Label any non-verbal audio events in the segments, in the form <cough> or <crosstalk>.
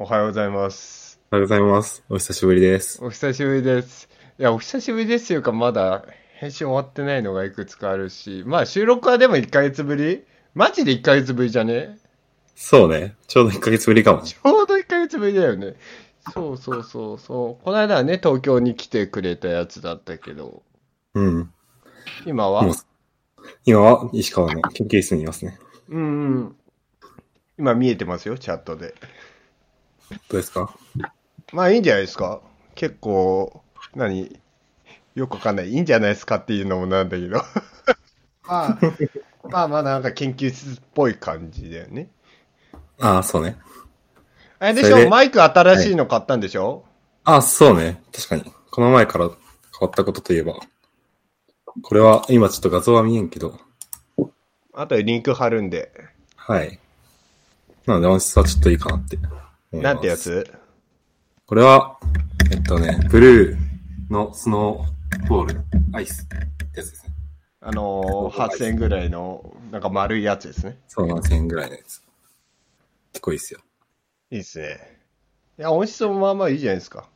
おはようございます。おはようございます。お久しぶりです。お久しぶりです。いや、お久しぶりですよか、まだ編集終わってないのがいくつかあるし、まあ収録はでも1ヶ月ぶりマジで1ヶ月ぶりじゃね？そうね。ちょうど1ヶ月ぶりかも。ちょうど1ヶ月ぶりだよね。そうそうそうそう。この間はね、東京に来てくれたやつだったけど、うん。今は？今は？石川の研究室にいますね。うんうん。今見えてますよ、チャットで。どうですか？まあいいんじゃないですか結構、何？よくわかんない。いいんじゃないですかっていうのもなんだけど。<laughs> まあ、まあまあなんか研究室っぽい感じだよね。ああ、そうね。あれでしょ？マイク新しいの買ったんでしょ、ああ、そうね。確かに。この前から変わったことといえば。これは、今ちょっと画像は見えんけど。あとでリンク貼るんで。はい。なので音質はちょっといいかなって。なんてやつ？これは、えっとね、ブルーのスノーボール、アイスってやつですね。あのー、8000円ぐらいの、なんか丸いやつですね。そう、7000円ぐらいのやつ。結構いいっすよ。いいっすね。いや、音質もまあまあいいじゃないですか。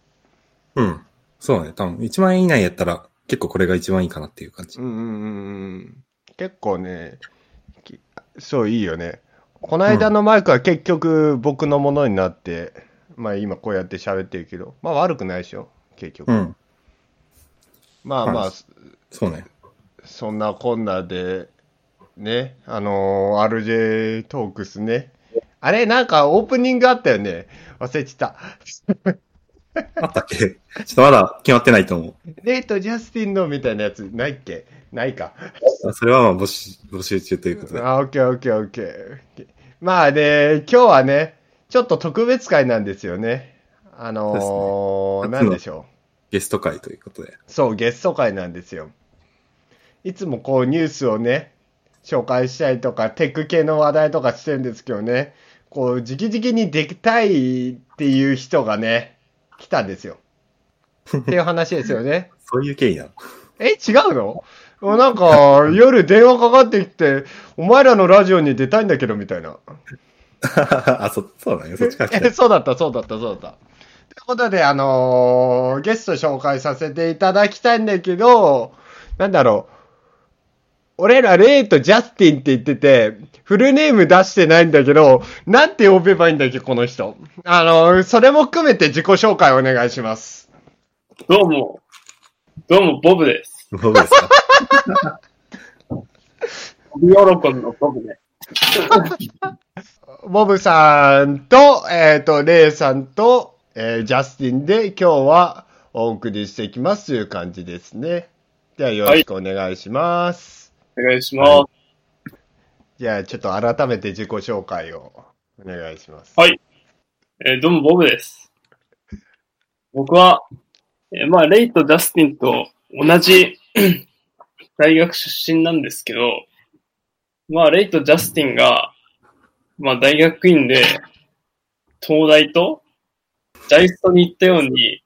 うん。そうね。多分、1万円以内やったら、結構これが一番いいかなっていう感じ。うんうんうんうん。結構ね、きそういいよね。この間のマイクは結局僕のものになって、まあ今こうやって喋ってるけど、まあ悪くないでしょ、結局。うん。まあまあ、はいそうね。そんなこんなで、ね、あのー RJ トークスね。あれ、なんかオープニングあったよね。忘れてた。<laughs> あったっけ？ちょっとまだ決まってないと思レイとジャスティンのみたいなやつないっけ？ないか。う。それはまあ募集、募集中ということで。あ、オッケーオッケーオッケー。まあね、今日はね、ちょっと特別会なんですよね。あのー、なんでしょゲスト会ということで。う。そう、ゲスト会なんですよ。いつもこうニュースをね、紹介したりとか、テック系の話題とかしてるんですけどね、こう、直々にできたいっていう人がね、来たんですよ。っていう話ですよね。<laughs> そういう経緯なの？え、違うの？なんか、夜電話かかってきて、お前らのラジオに出たいんだけど、みたいな。<laughs> あ、そ、そうだね。そっちから来たえ。そうだった、そうだった、そうだった。ということで、あのーゲスト紹介させていただきたいんだけど、なんだろう。俺ら、レイとジャスティンって言ってて、フルネーム出してないんだけど、なんて呼べばいいんだっけ、この人。あのーそれも含めて自己紹介お願いします。どうも、どうも、ボブです。どうですか？ボブヨロコンのボブね。ボブさんと、えっ、と、レイさんと、えージャスティンで今日はお送りしていきますという感じですね。ではよろしくお願いします。お願いします。じゃあちょっと改めて自己紹介をお願いします。はいえーどうも、ボブです。僕は、えーまあ、レイとジャスティンと同じ <clears throat> 大学出身なんですけど、まあ、レイとジャスティンが、まあ、大学院で、東大と、ジャイストに行ったように、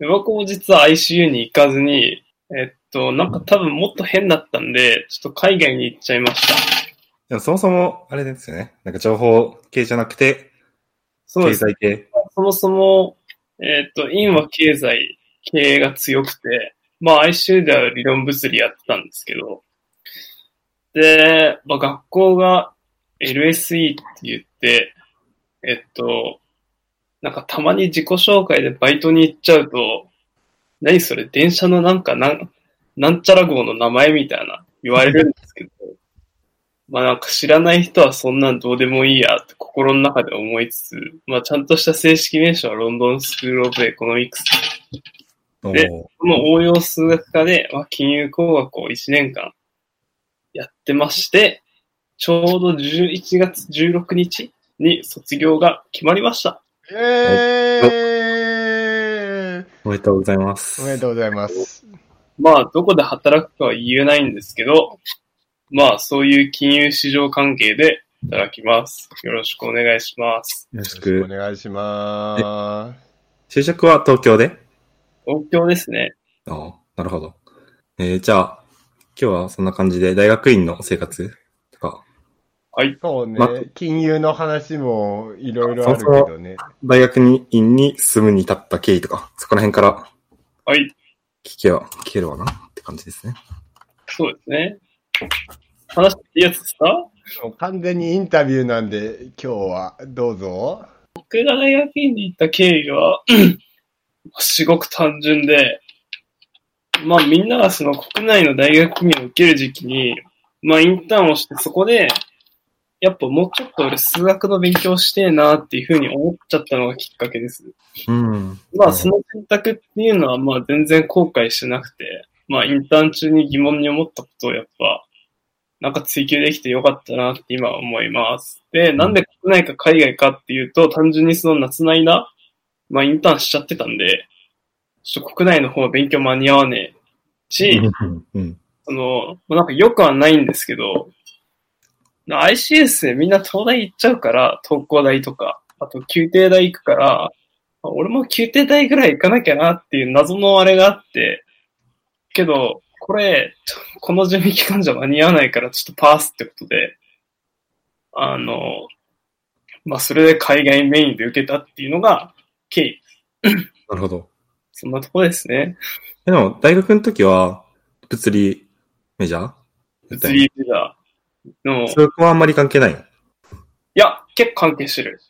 僕も実は ICU に行かずに、えっと、なんか多分もっと変だったんで、ちょっと海外に行っちゃいました。でもそもそも、あれですよね。なんか情報系じゃなくて、経そうです。済系。そもそも、えっ、と、院は経済、経営が強くて、まあ ICU では理論物理やってたんですけど、で、まあ学校が LSE って言って、えっと、なんかたまに自己紹介でバイトに行っちゃうと、何それ電車のなんかなん、なんちゃら号の名前みたいな言われるんですけど、<laughs> まあなんか知らない人はそんなんどうでもいいやって心の中で思いつつ、まあちゃんとした正式名称は London School of Economics。でおーこの応用数学科で、まあ、金融工学を1年間やってまして、ちょうど11月16日に卒業が決まりました。えー、おめでとうございます。おめでとうございます。まあ、どこで働くかは言えないんですけど、まあ、そういう金融市場関係でいただきます。よろしくお願いします。よろしくおく。願いします。就職は東京で？東京ですね。ああ、なるほど。えー、じゃあ、今日はそんな感じで大学院の生活とか、はい。そうねま。金融の話もいろいろあるけどね。大学に院に進むに至った経緯とか、そこら辺からはい。聞けば、聞けるわなって感じですね。そうですね。話していいやつですか完全にインタビューなんで、今日はどうぞ。僕が大学院に行った経緯は、<clears throat> すごく単純で、まあみんながその国内の大学院を受ける時期に、まあインターンをしてそこで、やっぱもうちょっと俺数学の勉強してえなっていうふうに思っちゃったのがきっかけです。うん。まあその選択っていうのはまあ全然後悔してなくて、まあインターン中に疑問に思ったことをやっぱ、なんか追求できてよかったなって今は思います。で、なんで国内か海外かっていうと、単純にその夏の間、まあインターンしちゃってたんで、ちょっと国内の方は勉強間に合わねえし、うん。その、まあなんか良くはないんですけど、ICS でみんな東大行っちゃうから、東工大とか、あと宮廷大行くから、まあ俺も宮廷大ぐらい行かなきゃなっていう謎のあれがあって、けど、これ、この準備期間じゃ間に合わないからちょっとパースってことで、あの、まあそれで海外メインで受けたっていうのが経緯。なるほど。そんなとこですね。えでも、大学の時は、物理メジャー？物理メジャーの、そこはあんまり関係ないの？いや、結構関係してる。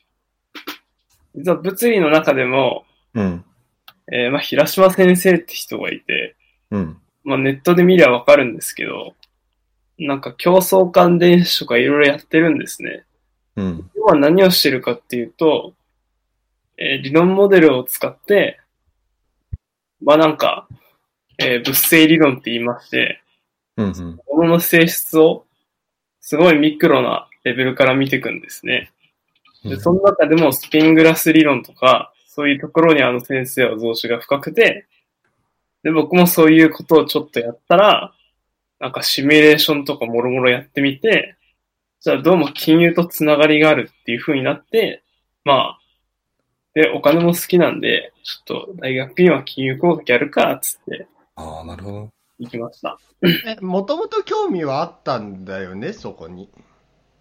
実は物理の中でも、うん。えーまあ、平島先生って人がいて、うん。まあ、ネットで見りゃわかるんですけど、なんか競争感電子とかいろいろやってるんですね。うん。要は何をしてるかっていうと、えー理論モデルを使って、まあなんか、えー物性理論って言いまして、うん。うん。物の性質をすごいミクロなレベルから見ていくんですね。で、その中でもスピングラス理論とか、そういうところにあの先生は増資が深くて、で、僕もそういうことをちょっとやったら、なんかシミュレーションとかもろもろやってみて、じゃあどうも金融とつながりがあるっていう風になって、まあ、で、お金も好きなんで、ちょっと大学院は金融工学やるか、つってああ、なるほど。行きました。え、もともと興味はあったんだよね、そこに。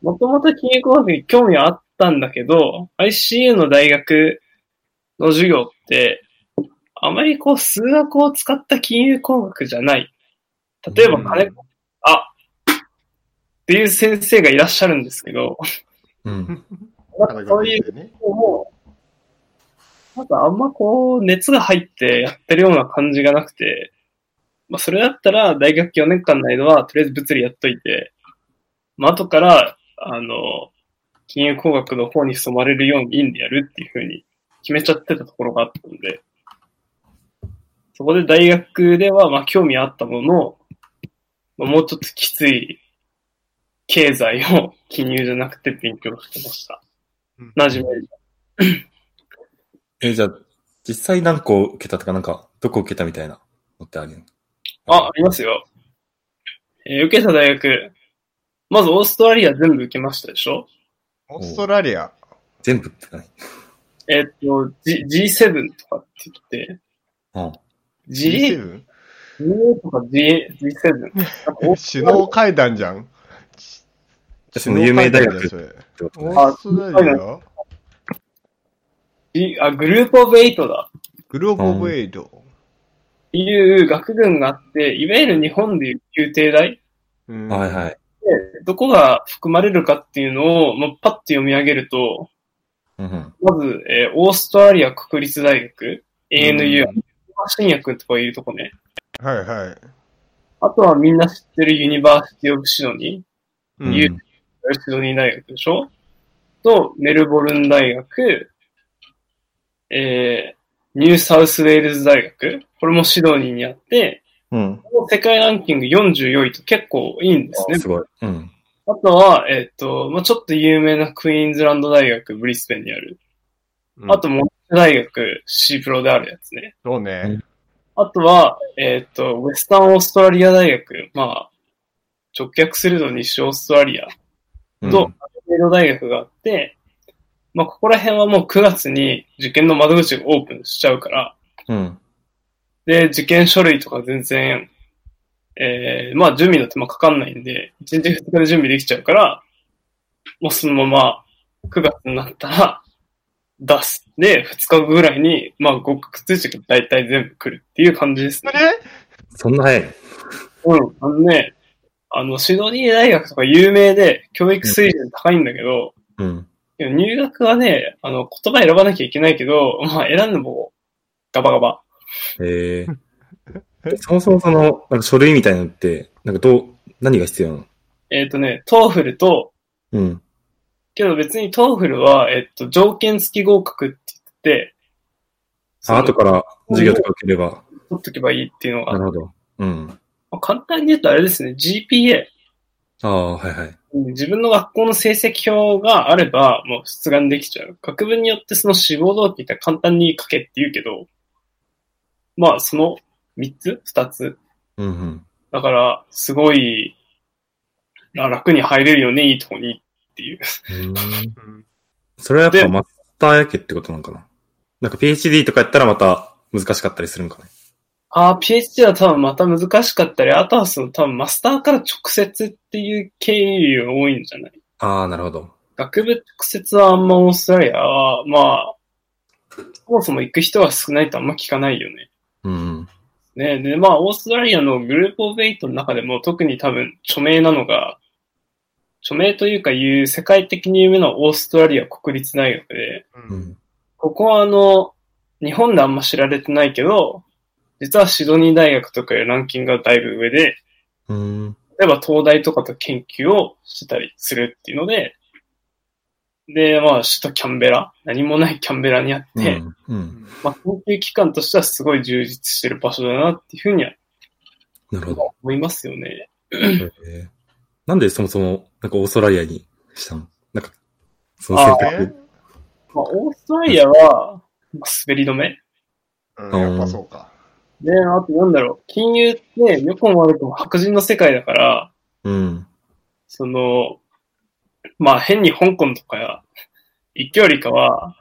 もともと金融工学に興味はあったんだけど、ICU の大学の授業って、あまりこう数学を使った金融工学じゃない。例えば金子、あっていう先生がいらっしゃるんですけど、うん。なんかそういうね。のも、なんかあんまこう熱が入ってやってるような感じがなくて、まあそれだったら大学4年間の間はとりあえず物理やっといて、まあ後から、あの、金融工学の方に染まれるように院でやるっていうふうに決めちゃってたところがあったので、そこで大学ではまあ興味あったものの、まあ、もうちょっときつい経済を金融じゃなくて勉強してました。馴染める。え、じゃあ、実際何個受けたとか、なんか、どこ受けたみたいなのってあるのあ、ありますよ。えー受けた大学、まずオーストラリア全部受けましたでしょ？オーストラリア。全部って。えーっと、G、G7 とかって言って、うん。G、G7? G とか G、G7。なんかオース首脳会談じゃん。その有名大学首脳会談じゃんそれってことね。オーストラリア？G、あ、グループオブエイトだ。グローブオブエイド。いう学群があって、いわゆる日本でいう宮廷大うんはいはい。で、どこが含まれるかっていうのを、まあ、パッと読み上げると、うんうん。まず、えーオーストラリア国立大学、ANU、うん新薬とかいるとこね。はいはい。あとはみんな知ってるユニバーシティオブシドニうん言うー、シドニー大学でしょと、メルボルン大学、えー、ニューサウスウェールズ大学、これもシドニーにあって、うん。世界ランキング44位と結構いいんですねあ。すごい。うん。あとは、えっ、と、まあ、ちょっと有名なクイーンズランド大学、ブリスベンにある。うんあと、モナッシュ大学、シープロであるやつね。そうね。あとは、えっ、と、ウェスタンオーストラリア大学、まあ、直訳すると西オーストラリアうんと、メイド大学があって、まあ、ここら辺はもう9月に受験の窓口がオープンしちゃうから、うん。で、受験書類とか全然、えー、まあ、準備の手間かかんないんで、1日2日で準備できちゃうから、もうそのまま9月になったら出す。で、2日後ぐらいに、まあ合格通知が大体全部来るっていう感じですね。そんな早いの？うん。あのね、あの、シドニー大学とか有名で教育水準高いんだけど、うん。いや入学はね、あの、言葉選ばなきゃいけないけど、まあ選んでもガバガバ。ええ <laughs> そもそもその、なんか書類みたいなのって、なんかどう、何が必要なの？えっ、とね、 TOEFL と、うん。けど別に TOEFL は、えっと、条件付き合格って言って、あ、後から授業とか受ければ。取っとけばいいっていうのが、まなるほど。うん。あ、簡単に言うとあれですね、GPA。ああ、はいはい。自分の学校の成績表があれば、もう出願できちゃう。学部によってその志望動機って簡単に書けって言うけど、まあ、その3つ ?2 つ？うんうん。だから、すごい、あ楽に入れるよね、いいとこにっていう。それはやっでぱマスターやけってことなのかななんか PhD とかやったらまた難しかったりするんかね。ああ、PhD は多分また難しかったり、あとはその多分マスターから直接っていう経緯が多いんじゃない？ああ、なるほど。学部直接はあんまオーストラリアは、まあ、そもそも行く人が少ないとあんま聞かないよね。うん。ねで、まあ、オーストラリアのグループオブエイトの中でも特に多分著名なのが、著名というかいう世界的に有名なオーストラリア国立大学で、うん。ここはあの、日本であんま知られてないけど、実はシドニー大学とかよりランキングがだいぶ上で、うん。例えば東大とかと研究をしてたりするっていうので、で、まあ、首都キャンベラ、何もないキャンベラにあって、うん。うん。まあ、研究機関としてはすごい充実してる場所だなっていうふうにはなるほど。思いますよね。えーなんでそもそも、なんかオーストラリアにしたの？なんか、その選択。まあ、オーストラリアは、まあ滑り止め。うん、やっぱそうか。で、あとなんだろう、金融って良くも悪くも白人の世界だから、うん。その、まあ変に香港とか行くよりかは、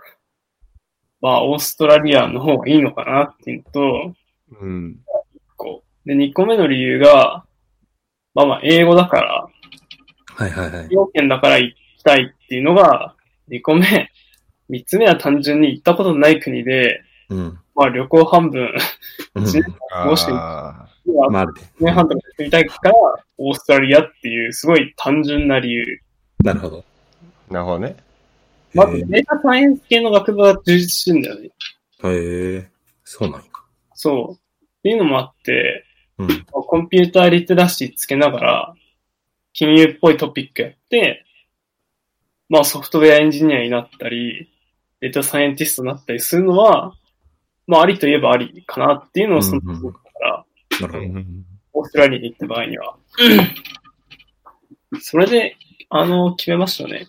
まあオーストラリアの方がいいのかなっていうのと、うん。こう。で、2個目の理由が、まあまあ英語だから、はいはいはい。要件だから行きたいっていうのが、2個目。3つ目は単純に行ったことのない国で、うん。まあ旅行半分、うん <laughs> 一年もしあまあ、あるね。1年半とかしてみたいから、オーストラリアっていうすごい単純な理由。なるほど。ーなるほどね。まずへデータサイエンス系の学部が充実してるんだよね。えへえそうなんや。そう。っていうのもあって、うん。コンピューターリテラシーつけながら、金融っぽいトピックやって、まあソフトウェアエンジニアになったり、データサイエンティストになったりするのは、まあありといえばありかなっていうのをそのうんうん時から、なるほど。オーストラリアに行った場合には。<laughs> それで、あの、決めましたね。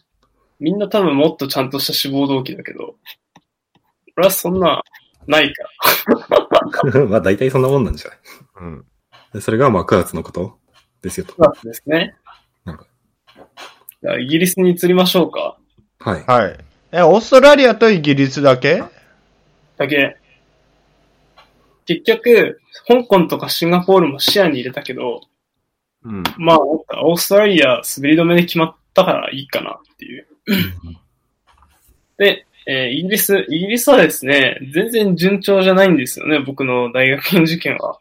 みんな多分もっとちゃんとした志望動機だけど、俺はそんな、ないから。<laughs> まあ大体そんなもんなんじゃない？うん。でそれがまあ9月のこと？ですよと。9月ですね。なるほじゃあイギリスに移りましょうか。はい。はい。え、オーストラリアとイギリスだけ？だけ。結局、香港とかシンガポールも視野に入れたけど、うん。まあ、オーストラリア滑り止めで決まったからいいかなっていう。で、えーイギリス、イギリスはですね、全然順調じゃないんですよね、僕の大学の受験は。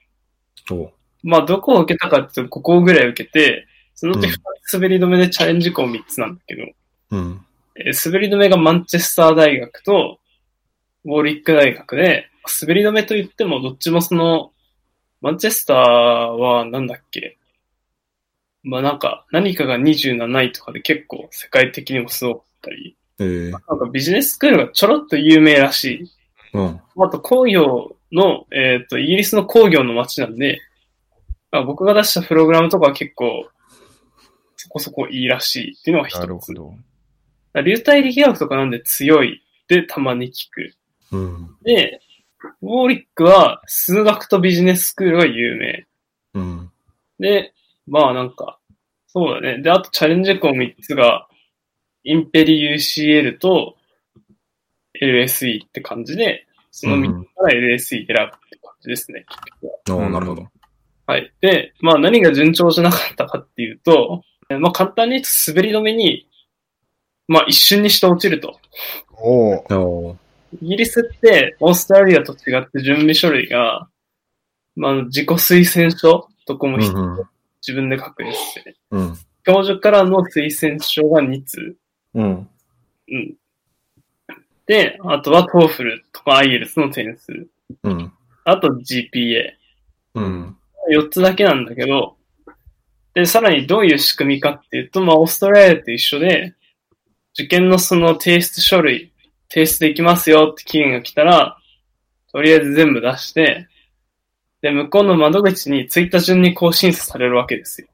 まあ、どこを受けたかっていうと、5校ぐらい受けて、そのうちうん2つ滑り止めでチャレンジ校3つなんだけど、うん。えー滑り止めがマンチェスター大学と、ウォーリック大学で、滑り止めと言ってもどっちもその、マンチェスターはなんだっけ？まあなんか、何かが27位とかで結構世界的にもすごかったり、ええなんかビジネススクールがちょろっと有名らしい。うん。あと工業の、えっ、と、イギリスの工業の街なんで、まあ僕が出したプログラムとかは結構、そこそこいいらしいっていうのが一つ。ど。流体力学とかなんで強いでたまに聞く。うん。で、ウォーリックは数学とビジネススクールが有名。うん。で、まあなんか、そうだね。で、あとチャレンジ校3つが、インペリ UCL と LSE って感じで、その3つから LSE 選ぶって感じですね。おーなるほど。はい。で、まあ何が順調じゃなかったかっていうと、えまあ簡単に滑り止めに、まあ一瞬にして落ちると。おーおーイギリスって、オーストラリアと違って準備書類が、まあ、自己推薦書とかも必うんうん自分で書くですね。うん。教授からの推薦書が2通。うん。うん。で、あとは TOEFL とか IELTS の点数。うん。あと GPA。うん。4つだけなんだけど、で、さらにどういう仕組みかっていうと、まあ、オーストラリアと一緒で、受験のその提出書類、提出できますよって期限が来たら、とりあえず全部出して、で、向こうの窓口に着いた順にこう審査されるわけですよ。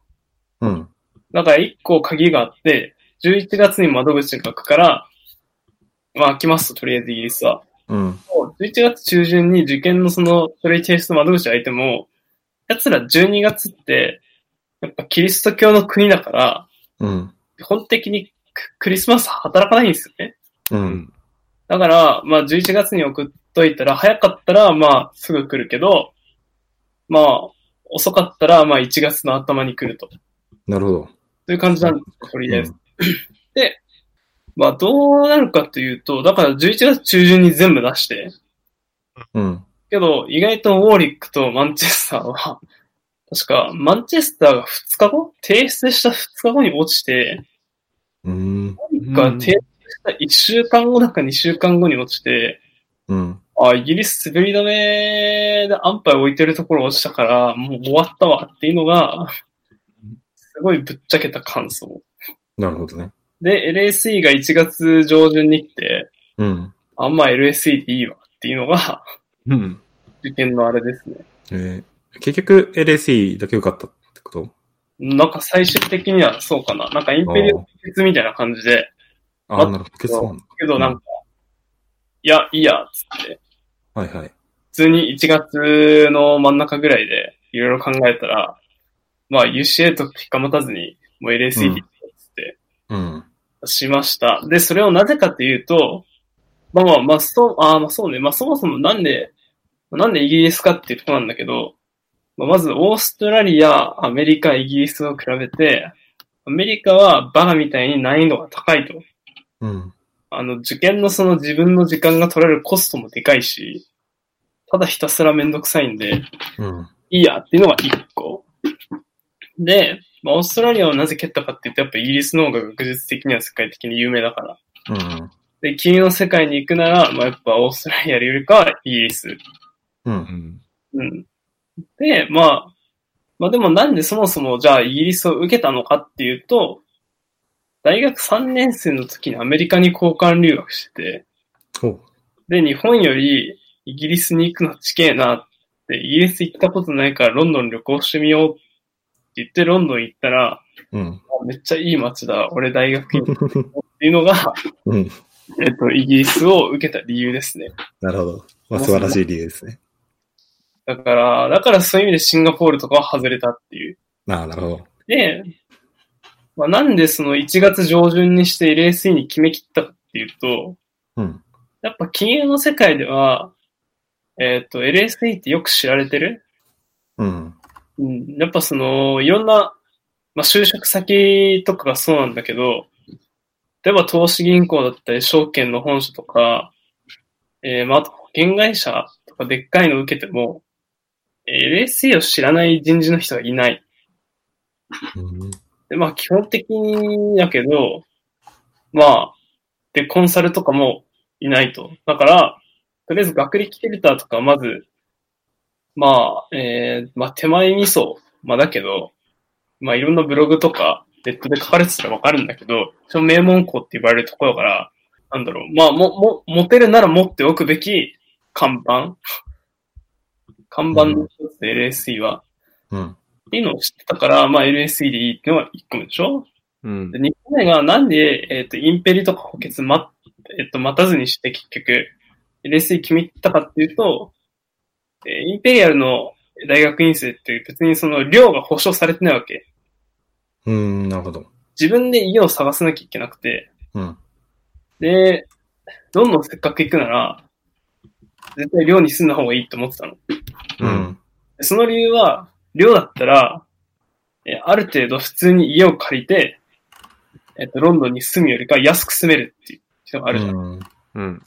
うん。だから1個鍵があって、11月に窓口が開くから、まあ開きますと、とりあえずイギリスは。うん。11月中旬に受験のその書類提出窓口開いても、奴ら12月って、やっぱキリスト教の国だから、うん。基本的にククリスマス働かないんですよね。うん。だから、まあ11月に送っといたら、早かったら、まあすぐ来るけど、まあ遅かったら、まあ1月の頭に来ると。なるほど。という感じなんです、とりあえず。で、まあどうなるかというと、だから11月中旬に全部出して、うん。けど、意外とウォーリックとマンチェスターは、確か、マンチェスターが2日後？提出した2日後に落ちて、うん。ウォーリックが提 <laughs> 1週間後だか2週間後に落ちて、うん。あ、イギリス滑り止めで安牌置いてるところ落ちたから、もう終わったわっていうのが、すごいぶっちゃけた感想。なるほどね。で、LSE が1月上旬に来て、うん。あんま LSE でいいわっていうのが、うん。受験のあれですね。えー、結局 LSE だけ良かったってこと？なんか最終的にはそうかな。なんかインペリアル決みたいな感じで、ああ、なるほど。決算。けどなんか、いや、いいや、つって。はいはい。普通に1月の真ん中ぐらいでいろいろ考えたら、まあ UCA と引っかまたずに、もう LSE ってうん。しました。で、それをなぜかっていうと、まあまあ、まあ、そう、あーまあそうね。まあそもそもなんで、なんでイギリスかっていうとこなんだけど、まあ、まずオーストラリア、アメリカ、イギリスを比べて、アメリカはバカみたいに難易度が高いと。うん。あの、受験のその自分の時間が取られるコストもでかいし、ただひたすらめんどくさいんで、うん。いいやっていうのが一個。で、まあ、オーストラリアをなぜ蹴ったかっていうと、やっぱイギリスの方が学術的には世界的に有名だから。うん。で、君の世界に行くなら、まあ、やっぱオーストラリアよりかはイギリス。う。うんん。うん。で、まあ、まあでもなんでそもそもじゃあイギリスを受けたのかっていうと、大学3年生の時にアメリカに交換留学してて。で、日本よりイギリスに行くのちけえなって、イギリス行ったことないからロンドン旅行してみようって言ってロンドン行ったら、うん。あめっちゃいい街だ、俺大学院 <laughs> っていうのが、うん。えっと、イギリスを受けた理由ですね。なるほど。まあ、素晴らしい理由ですね。だから、だからそういう意味でシンガポールとかは外れたっていう。ああ、なるほど。で、まあ、なんでその1月上旬にして LSE に決めきったかっていうと、うん。やっぱ金融の世界では、えっ、と、LSE ってよく知られてる？うん。うん。やっぱその、いろんな、まあ、就職先とかがそうなんだけど、例えば投資銀行だったり、証券の本社とか、えー、まあ、あと保険会社とかでっかいの受けても、えー LSE を知らない人事の人がいない。うん。で、まあ基本的にだけど、まあ、で、コンサルとかもいないと。だから、とりあえず学歴フィルターとかまず、まあ、えー、まあ手前味噌、まあだけど、まあいろんなブログとか、ネットで書かれてたらわかるんだけど、その名門校って言われるところから、なんだろう、まあ、も、も、持てるなら持っておくべき看板看板の一つで LSE は、うん。っていうのを知ってたから、まあ LSE でいいっていうのが1個目でしょ？うんで、。2個目がなんで、えっ、と、インペリとか補欠ま、えっ、と、待たずにして結局、LSE 決めたかっていうと、えーインペリアルの大学院生って別にその量が保証されてないわけ。うん、なるほど。自分で家を探さなきゃいけなくて、うん。で、どんどんせっかく行くなら、絶対寮に住んだ方がいいって思ってたの。うん。でその理由は、寮だったら、えーある程度普通に家を借りて、えっと、ロンドンに住むよりか安く住めるっていうのがあるじゃん。うん。うん。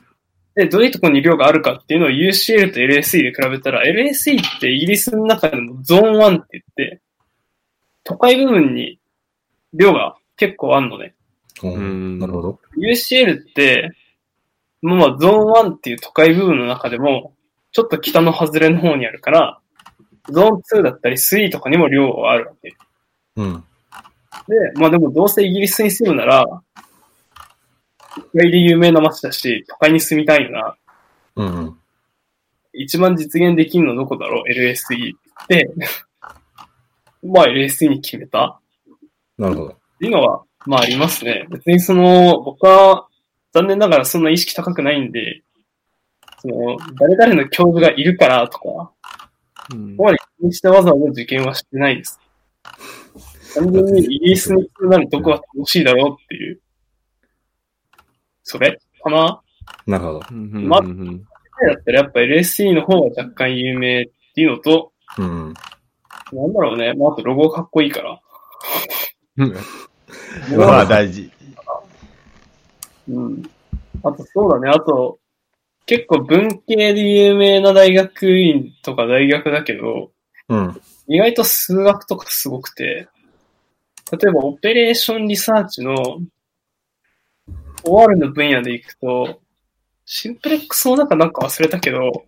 で、どういうところに量があるかっていうのを UCL と LSE で比べたら、LSE ってイギリスの中でもゾーン1って言って、都会部分に量が結構あんのね。うんなるほど。UCL って、まあゾーン1っていう都会部分の中でも、ちょっと北の外れの方にあるから、ゾーン2だったり3とかにも量があるわけ。うん。で、まあでもどうせイギリスに住むなら、都会で有名な街だし、都会に住みたいよな。うんうん。一番実現できるのどこだろう ?LSE って、<laughs> まあ LSE に決めたなるほど。っていうのは、まあありますね。別にその、僕は残念ながらそんな意識高くないんで、その、誰々の教授がいるからとか、うんここまで気にしてわざわざ受験はしてないです。単純にイギリスに行くならどこが楽しいだろうっていう。それ？かな？なるほど。うんまうんだったらやっぱ LSE の方が若干有名っていうのと、うん。なんだろうね。まあ、あとロゴかっこいいから。うん。<laughs> まあ大事。うん。あとそうだね。あと、結構文系で有名な大学院とか大学だけど、うん。意外と数学とかすごくて、例えばオペレーションリサーチの OR の分野で行くと、シンプレックスの中なんか忘れたけど、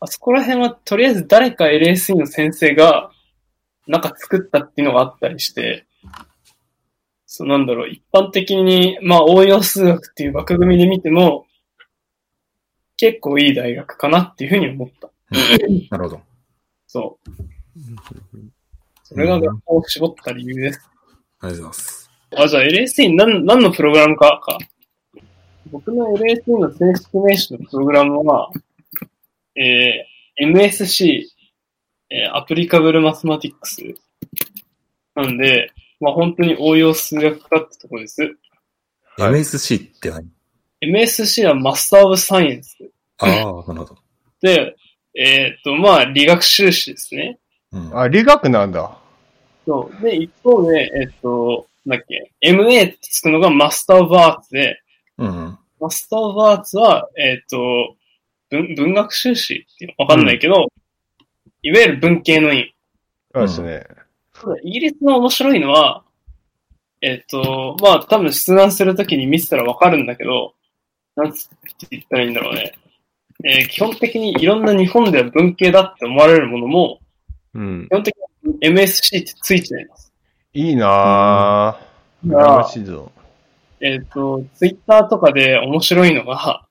あそこら辺はとりあえず誰か LSE の先生がなんか作ったっていうのがあったりして、そうなんだろう、一般的に、まあ応用数学っていう枠組みで見ても、結構いい大学かなっていうふうに思った。なるほど。そう。それが学校を絞った理由です。ありがとうございます。あ、じゃあ LSE 何何のプログラムか？か。僕の LSE の正式名詞のプログラムは、えー、MSC、えー、アプリカブルマスマティックス。なんで、まあ本当に応用数学科ってとこです。はい MSC って何？MSC はマスターオブサイエンス。ああ、なるほど。で、えーっと、まあ理学修士ですね。うん。あ、理学なんだ。そう。で、一方で、えーっと、なんだっけ、MA ってつくのがマスターオブアーツで、うん。マスター・オブ・アーツは、えっ、と、文、文学修士っていうのわかんないけど、いわゆる文系の院。そうですね。ただイギリスの面白いのは、えっ、と、まあ多分出願するときに見せたらわかるんだけど、なんつって言ったらいいんだろうね。えー基本的にいろんな日本では文系だって思われるものも、うん基。本的に MSC ってついています。いいなぁ。うん羨ましいぞ。えっ、と、ツイッターとかで面白いのが、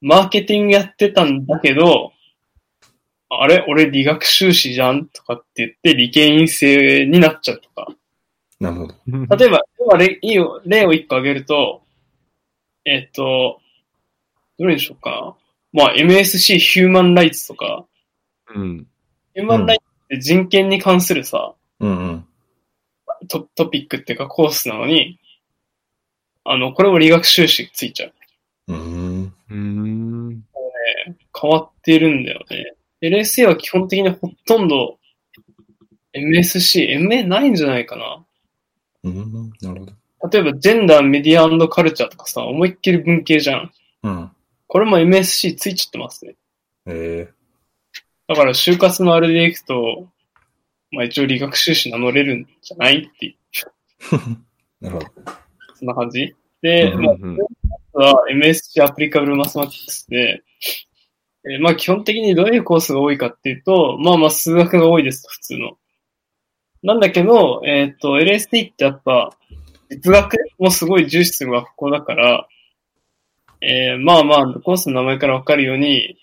マーケティングやってたんだけど、あれ？俺理学修士じゃんとかって言って理系院生になっちゃうとか。なるほど。例えば、今例を一個挙げると、えっ、と、どれにしようか？な。まあ MSC ヒューマンライツとか、うん。ヒューマンライツって人権に関するさ、うんうん。トトピックっていうかコースなのに、あの、これも理学修士ついちゃう。うーん。うーん。変わっているんだよね。LSA は基本的にほとんど MSC、MA ないんじゃないかな。うん。なるほど。例えば、ジェンダー、メディアカルチャーとかさ、思いっきり文系じゃん。うん。これも MSC ついちゃってますね。えだから、就活のあれでいくと、まあ一応理学修士名乗れるんじゃないっていう、え <laughs> なるほど。そんな感じ。で、うんまあ、MSC アプリカブルマスマティクスで、えーまあ基本的にどういうコースが多いかっていうと、まあまあ数学が多いですと、普通の。なんだけど、えっ、と、LSD ってやっぱ、実学もすごい重視する学校だから、えーまあまあ、コースの名前からわかるように、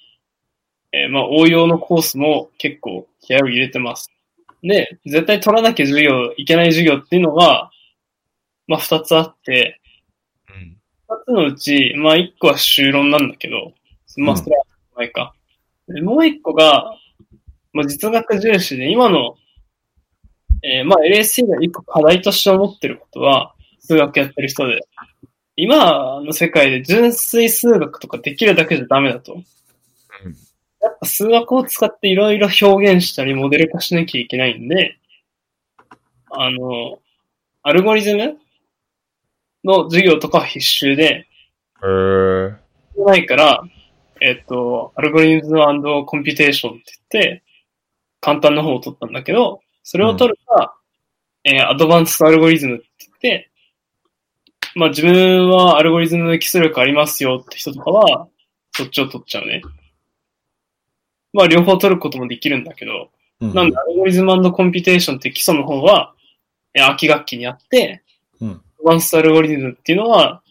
えーまあ応用のコースも結構気合を入れてます。で、絶対取らなきゃ授業、いけない授業っていうのが、まあ二つあって、うん二つのうち、まあ一個は修論なんだけど、まあそれは前か。でもう一個が、まあ実学重視で、今の、えーまあ LSC が一個課題として思ってることは、数学やってる人で、今の世界で純粋数学とかできるだけじゃダメだと。やっぱ数学を使っていろいろ表現したりモデル化しなきゃいけないんで、あの、アルゴリズムの授業とかは必修で、へー。ないから、えっ、と、 Algorithm Computation って言って、簡単な方を取ったんだけど、それを取るか、えー Advanced Algorithm って言って、まあ自分はアルゴリズムの基礎力ありますよって人とかは、そっちを取っちゃうね。まあ両方取ることもできるんだけど、うんなんで Algorithm Computation って基礎の方は、えー秋学期にあって、うん Advanced Algorithm っていうのは、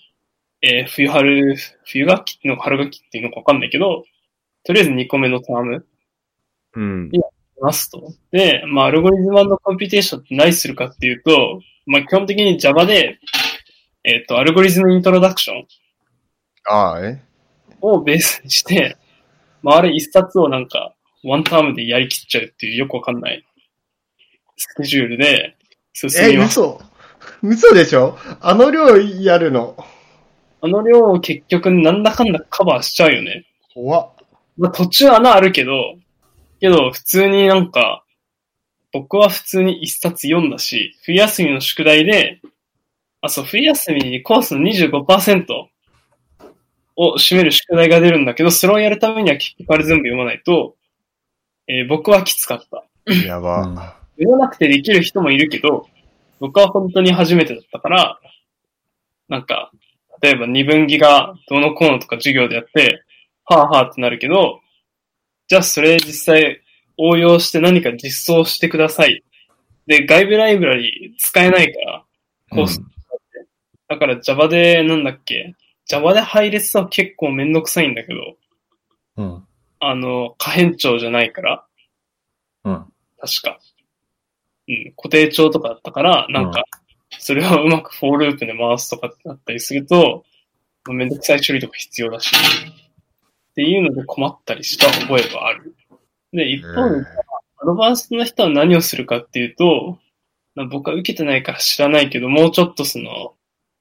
えー冬春、冬学期っていうのか春学期っていうのかわかんないけど、とりあえず2個目のタームうん。ますと。で、まあ、 Algorithm Computation って何するかっていうと、まあ、基本的に Java で、えっ、と、アルゴリズムイントロダクションああ、え？をベースにして、まあ、あれ一冊をなんか、ワンタームでやりきっちゃうっていうよくわかんないスケジュールで進え、みます。嘘嘘でしょ？あの量やるの。あの量を結局なんだかんだカバーしちゃうよね。怖っ。まあ、途中穴あるけど、けど普通になんか、僕は普通に一冊読んだし、冬休みの宿題で、あ、そう、冬休みにコースの25%を占める宿題が出るんだけど、それをやるためには結局あれ全部読まないと、えー僕はきつかった。やば。うん読まなくてできる人もいるけど、僕は本当に初めてだったから、なんか、例えば二分岐がどうのこうのとか授業でやって、はあはあってなるけど、じゃあそれ実際応用して何か実装してください。で、外部ライブラリ使えないから、コースだから Java でなんだっけ ?Java で配列は結構めんどくさいんだけど、うん。あの、可変長じゃないから、うん。確か。うん、固定長とかだったから、なんか、それをうまく for loop で回すとかってなったりすると、まあめんどくさい処理とか必要だし、っていうので困ったりした覚えがある。で、一方で、アドバンストの人は何をするかっていうと、まあ僕は受けてないから知らないけど、もうちょっとその、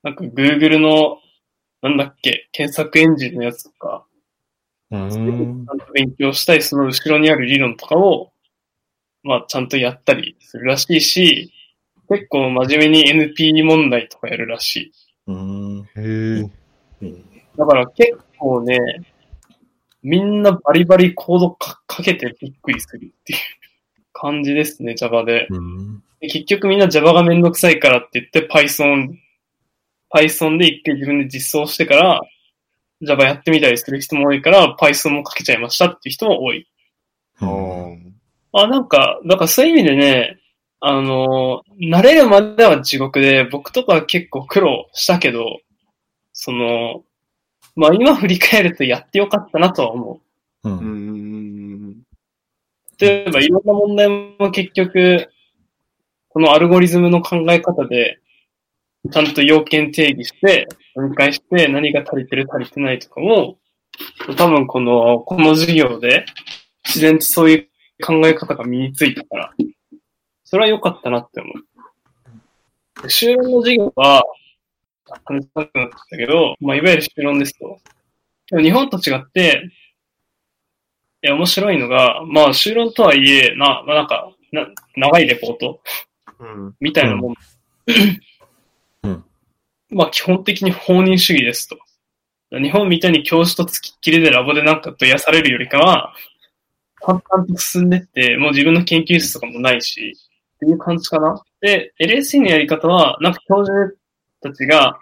なんか Google の、なんだっけ、検索エンジンのやつとか、うん。ちゃんと勉強したい、その後ろにある理論とかを、まあ、ちゃんとやったりするらしいし、結構真面目に NP 問題とかやるらしい。うん。へえ。だから結構ね、みんなバリバリコードかかけてびっくりするっていう感じですね、Java で。うん。で結局みんな Java がめんどくさいからって言って Python、Python で一回自分で実装してから Java やってみたりする人も多いから Python もかけちゃいましたっていう人も多い。うん。あ、なんか、だからそういう意味でね、あの、慣れるまでは地獄で、僕とかは結構苦労したけど、その、まあ今振り返るとやってよかったなとは思う。う。うんん。例えばいろんな問題も結局、このアルゴリズムの考え方で、ちゃんと要件定義して、分解して何が足りてる足りてないとかも、多分この、この授業で自然とそういう考え方が身についたから、それは良かったなって思う。で修論の授業は、話しなくなったけど、まあ、いわゆる修論ですと。でも日本と違って、いや、面白いのが、まあ、修論とはいえ、な、まあ、なんか、な、長いレポートうん。みたいなもん。うんまあ、基本的に放任主義ですと。日本みたいに教授とつきっきりでラボでなんかと癒されるよりかは、淡々と進んでって、もう自分の研究室とかもないし、っていう感じかな。で、LSE のやり方は、なんか教授たちが、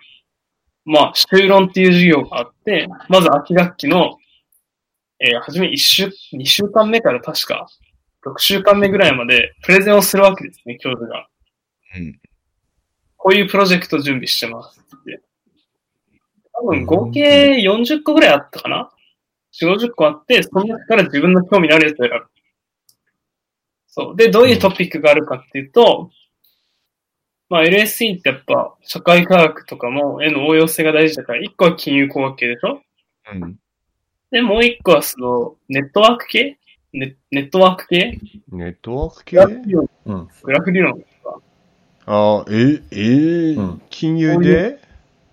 まあ、修論っていう授業があって、まず秋学期の、えー、初め一週、二週間目から確か、6週間目ぐらいまでプレゼンをするわけですね、教授が。うん。こういうプロジェクト準備してますって。多分合計40個ぐらいあったかな ?4、50個あって、その中から自分の興味のあるやつを選ぶ。そう。で、どういうトピックがあるかっていうと、まあ LSE ってやっぱ社会科学とかもへの応用性が大事だから、1個は金融工学系でしょ？うん。で、もう1個はその、ネットワーク系？ネネットワーク系？ネットワーク系？グラフ理論うん。グラフ理論ああ、え、えーうん金融で？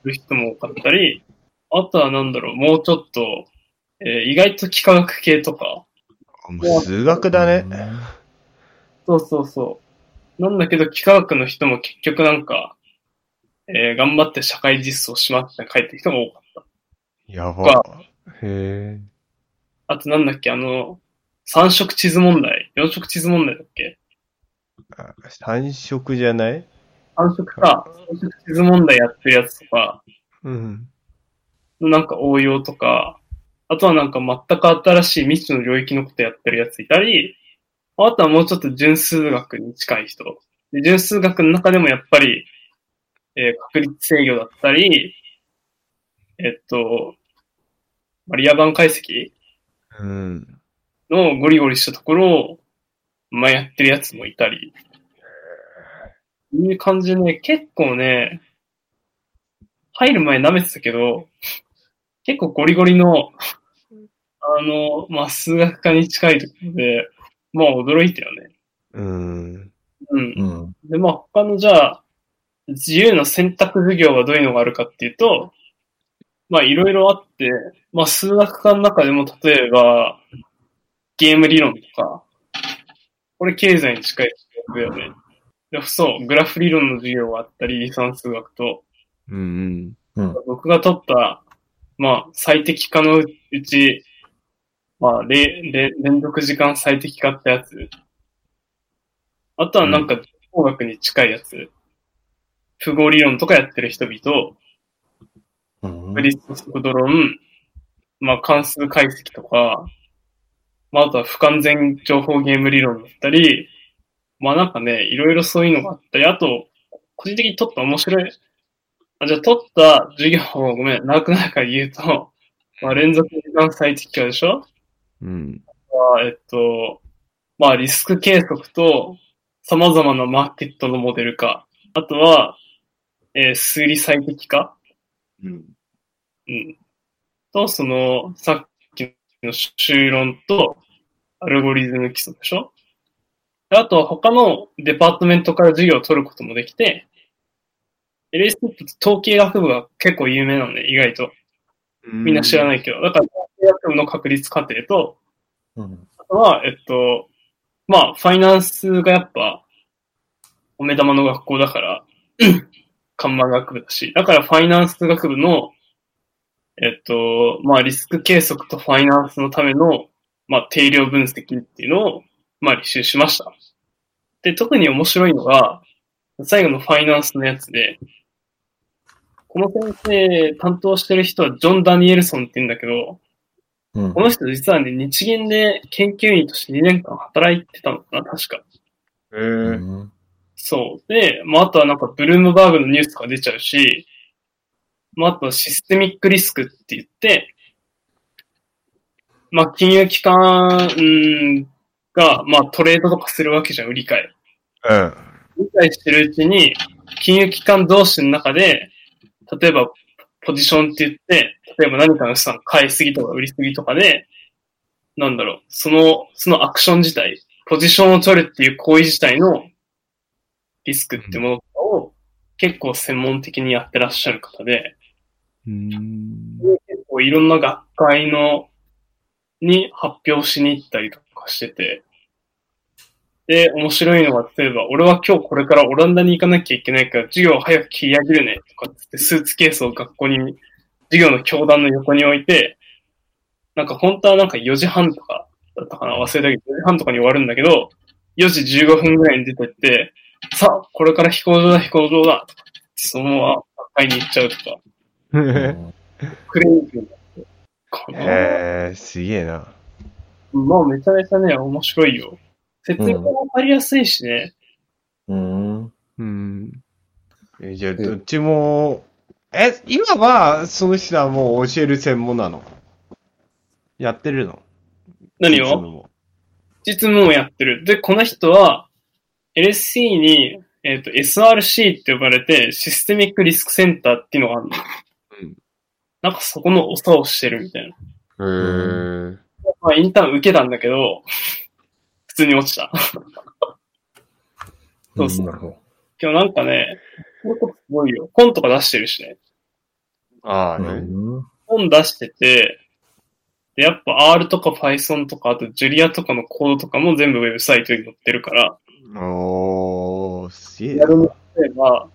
する人も多かったり、あとはなんだろう、もうちょっと、えー意外と幾何学系とか、あもう数学だね。そうそうそう。なんだけど、幾何学の人も結局なんか、えー頑張って社会実装しますって書いてる人が多かった。やば。へえ。あとなんだっけ、あの、三色地図問題、四色地図問題だっけ？あ三色じゃない？三色か、三色地図問題やってるやつとか、うん。なんか応用とか、あとはなんか全く新しい未知の領域のことやってるやついたり、あとはもうちょっと純数学に近い人。で純数学の中でもやっぱり、えー確率制御だったり、えっと、まあリア版解析。うん。のゴリゴリしたところを、まあやってるやつもいたり。いいう感じでね、結構ね、入る前舐めてたけど、結構ゴリゴリの、あの、まあ数学科に近いところで、まあ驚いたよね。うん。うん。うん。で、まあ他のじゃあ、自由な選択授業はどういうのがあるかっていうと、まあいろいろあって、まあ数学科の中でも例えば、ゲーム理論とか、これ経済に近いだよね。でそう、グラフ理論の授業があったり、理算数学と、うん。うん。僕が取った、まあ最適化のうち、まあ、れれ連続時間最適化ってやつ。あとはなんか、工学に近いやつ。符号理論とかやってる人々、うんクリスト速度論、まあ関数解析とか、まああとは不完全情報ゲーム理論だったり、まあなんかね、いろいろそういうのがあったり、あと、個人的に取った面白い、あ、じゃあ取った授業をごめん、長くないから言うと、まあ連続時間最適化でしょ？うん。まあえっと、まあリスク計測と様々なマーケットのモデル化。あとは、えー数理最適化。うん。うん。と、その、さっきの修論と、アルゴリズム基礎でしょ？であと、他のデパートメントから授業を取ることもできて、LST って統計学部が結構有名なのね、意外と。みんな知らい。ないけど。だから、統計学部の確率過程と、うん。あとは、えっと、まあ、ファイナンスがやっぱ、お目玉の学校だから、<clears throat> 看板学部だし、だからファイナンス学部の、えっと、まあ、リスク計測とファイナンスのための、まあ、定量分析っていうのを、まあ、履修しました。で、特に面白いのが、最後のファイナンスのやつで、この先生、担当してる人はジョン・ダニエルソンって言うんだけど、うんこの人実はね、日銀で研究員として2年間働いてたのかな、確か。へうえ。ん。そう。で、まあ、あとはなんか、ブルームバーグのニュースとか出ちゃうし、まあ、あとはシステミックリスクって言って、まあ、金融機関うんが、まあ、トレードとかするわけじゃん、売り買い。うん。理解してるうちに、金融機関同士の中で、例えば、ポジションって言って、例えば何かの資産買いすぎとか売りすぎとかで、なんだろう、その、そのアクション自体、ポジションを取るっていう行為自体のリスクってものを結構専門的にやってらっしゃる方で、うん。結構いろんな学会の、に発表しに行ったりとかしてて、で、面白いのが、例えば、俺は今日これからオランダに行かなきゃいけないから、授業を早く切り上げるね、とかって、スーツケースを学校に、授業の教壇の横に置いて、なんか本当はなんか4時半とかだったかな忘れたけど、4時半とかに終わるんだけど、4時15分ぐらいに出てって、さあ、これから飛行場だ、飛行場だ、とかそのまま学会に行っちゃうとか、クレイジーなへえ、すげえな。まあ、めちゃめちゃね、面白いよ。説明もわかりやすいしね。うん。うん。え、じゃあ、どっちも、え、今は、その人はもう教える専門なの？やってるの？何を？実務も実務をやってる。で、この人は、LSC に、えっ、と、SRC って呼ばれて、システミックリスクセンターっていうのがあるの。うんなんかそこの長をしてるみたいな。へえ。まあ、インターン受けたんだけど、普通に落ちた。<laughs> そうそうなるほど。今日なんかね、これこそすごいよ。本とか出してるしね。ああね。うん本出してて、で、やっぱ R とか Python とか、あと Julia とかのコードとかも全部ウェブサイトに載ってるから、おー、すげえやるな。の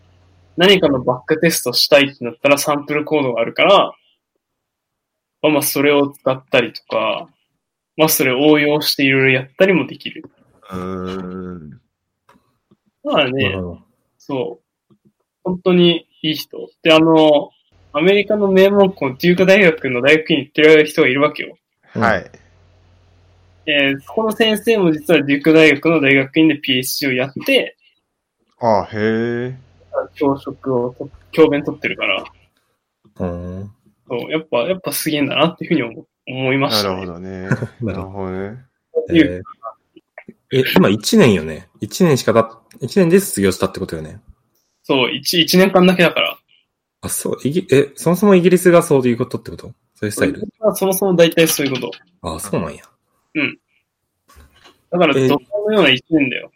何かのバックテストしたいってなったらサンプルコードがあるから、まあまあそれを使ったりとか、まあそれを応用していろいろやったりもできる。うーん。まあね。そう。本当にいい人。で、あの、アメリカの名門校、デューク大学の大学院に行ってる人がいるわけよ。はい。えーそこの先生も実はデューク大学の大学院で PhD をやって、あ、へえ。教職をと、教鞭取ってるから、うん。そう、やっぱ、やっぱすげえんだなっていうふうに思思いましなた、ね。るほどね。な <laughs> なるるほほどね。ど。えーえ、今1年よね。1年しかた、1年で卒業したってことよね。そう、一一年間だけだから。あ、そう、イギ、え、そもそもイギリスがそういうことってこと？そういうスタイル？そもそも大体そういうこと。あ、そうなんや。だから、えーどのような一年だよ。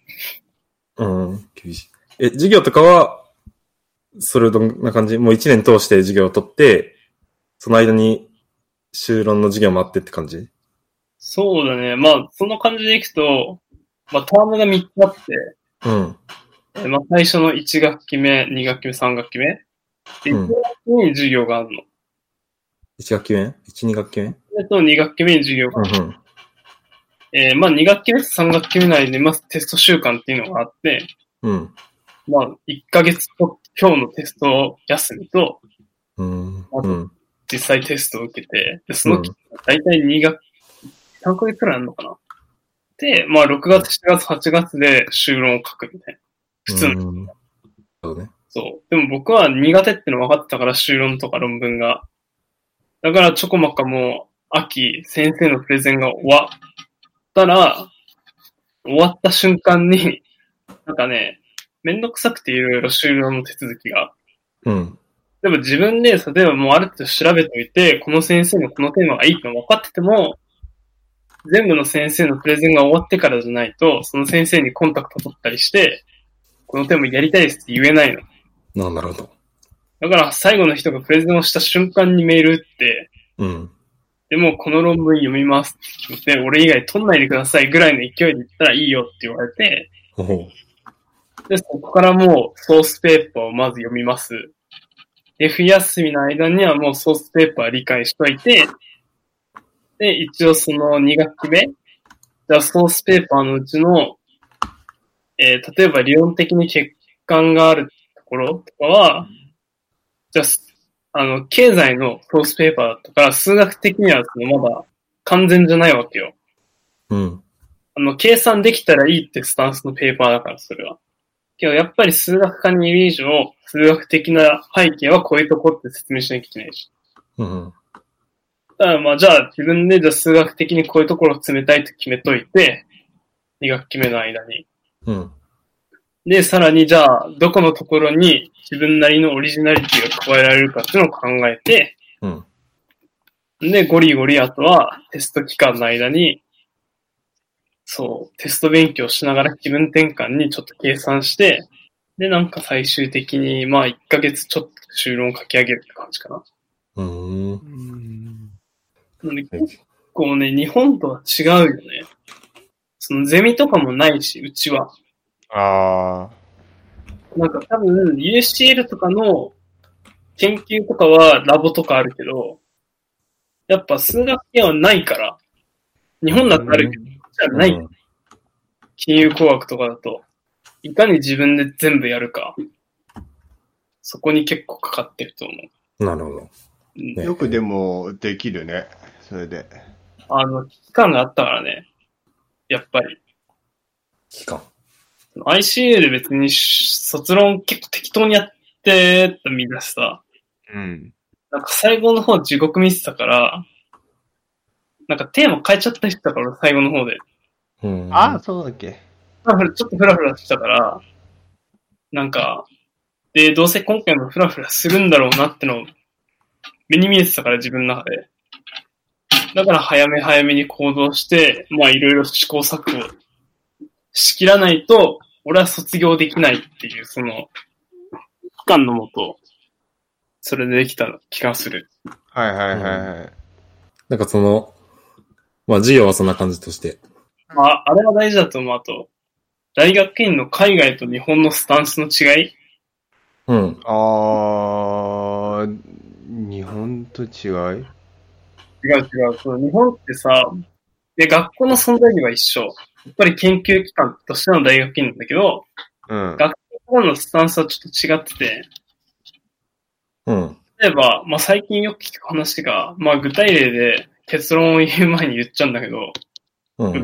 うん、厳しい。え、授業とかは、それどんな感じもう1年通して授業を取って、その間に修論の授業もあってって感じ？そうだね。まあ、その感じでいくと、まあ、タームが3つあって、うん。えまあ、最初の1学期目、2学期目、3学期目。で、うん1学期目に授業があるの。1学期目 ?1、2学期目？でと2学期目に授業がある。うんうん。えーまあ、2学期目と3学期目内で、まずテスト週間っていうのがあって、うん。まあ、1ヶ月と今日のテスト休みと、うん。うん。実際テストを受けて、で、そのうん、大体2学、3ヶ月くらいあるのかなで、まあ、6月、7月、8月で修論を書くみたいな。普通のうん。そうね。そう。でも僕は苦手っての分かってたから、修論とか論文が。だから、ちょこまかもう、秋、先生のプレゼンが終わったら、終わった瞬間に、なんかね、めんどくさくていろいろ修論の手続きが。うん。でも自分で、例えばもうある程度調べておいて、この先生のこのテーマがいいっての分かってても、全部の先生のプレゼンが終わってからじゃないと、その先生にコンタクト取ったりして、このテーマやりたいですって言えないの。ななるほど。だから最後の人がプレゼンをした瞬間にメール打って、うん。でもこの論文読みますって聞いて、俺以外取んないでくださいぐらいの勢いで言ったらいいよって言われて、ほほで、そこからもうソースペーパーをまず読みます。で、冬休みの間にはもうソースペーパー理解しといて、で、一応その2学期目、じゃあソースペーパーのうちの、えー例えば理論的に欠陥があるところとかは、じゃあ、あの、経済のソースペーパーだったから、数学的にはそのまだ完全じゃないわけよ。うん。あの、計算できたらいいってスタンスのペーパーだから、それは。けど、やっぱり数学科にいる以上、数学的な背景はこういうとこって説明しなきゃいけないし。うん。だからまあ、じゃあ自分でじゃあ数学的にこういうところを詰めたいと決めといて、2学期目の間に。うん。で、さらにじゃあ、どこのところに自分なりのオリジナリティが加えられるかっていうのを考えて、うん。で、ゴリゴリあとはテスト期間の間に、そう、テスト勉強しながら気分転換にちょっと計算して、で、なんか最終的に、まあ1ヶ月ちょっと修論を書き上げるって感じかな。うん。なので結構ね、日本とは違うよね。そのゼミとかもないし、うちは。あなんか多分 UCL とかの研究とかはラボとかあるけど、やっぱ数学系はないから、日本だってあるけど、じゃない。金融工学とかだと、いかに自分で全部やるか、そこに結構かかってると思う。なるほど。うんあ。よくでもできるね。それで。あの、危機感があったからね。やっぱり。期間。ICU で別に卒論結構適当にやってたみんなさ、うん。なんか最後の方地獄見てたから、なんかテーマ変えちゃったりしてたから、最後の方で。うん。ああ、そうだっけ。フラフラちょっとフラフラしてたから、なんか、で、どうせ今回もフラフラするんだろうなってのを目に見えてたから自分の中で。だから早め早めに行動して、まあいろいろ試行錯誤しきらないと、俺は卒業できないっていう、その、期間のもと、それでできた気がする。はいはいはいはい。なんかその、まあ授業はそんな感じとして。まあ、あれは大事だと思う。あと、大学院の海外と日本のスタンスの違い？うん。あー、日本と違い？違う違う。そう日本ってさ、で、学校の存在意義は一緒。やっぱり研究機関としての大学院なんだけど、うん。学校からのスタンスはちょっと違ってて、うん。例えば、まあ、最近よく聞く話が、まあ、具体例で結論を言う前に言っちゃうんだけど、うん。例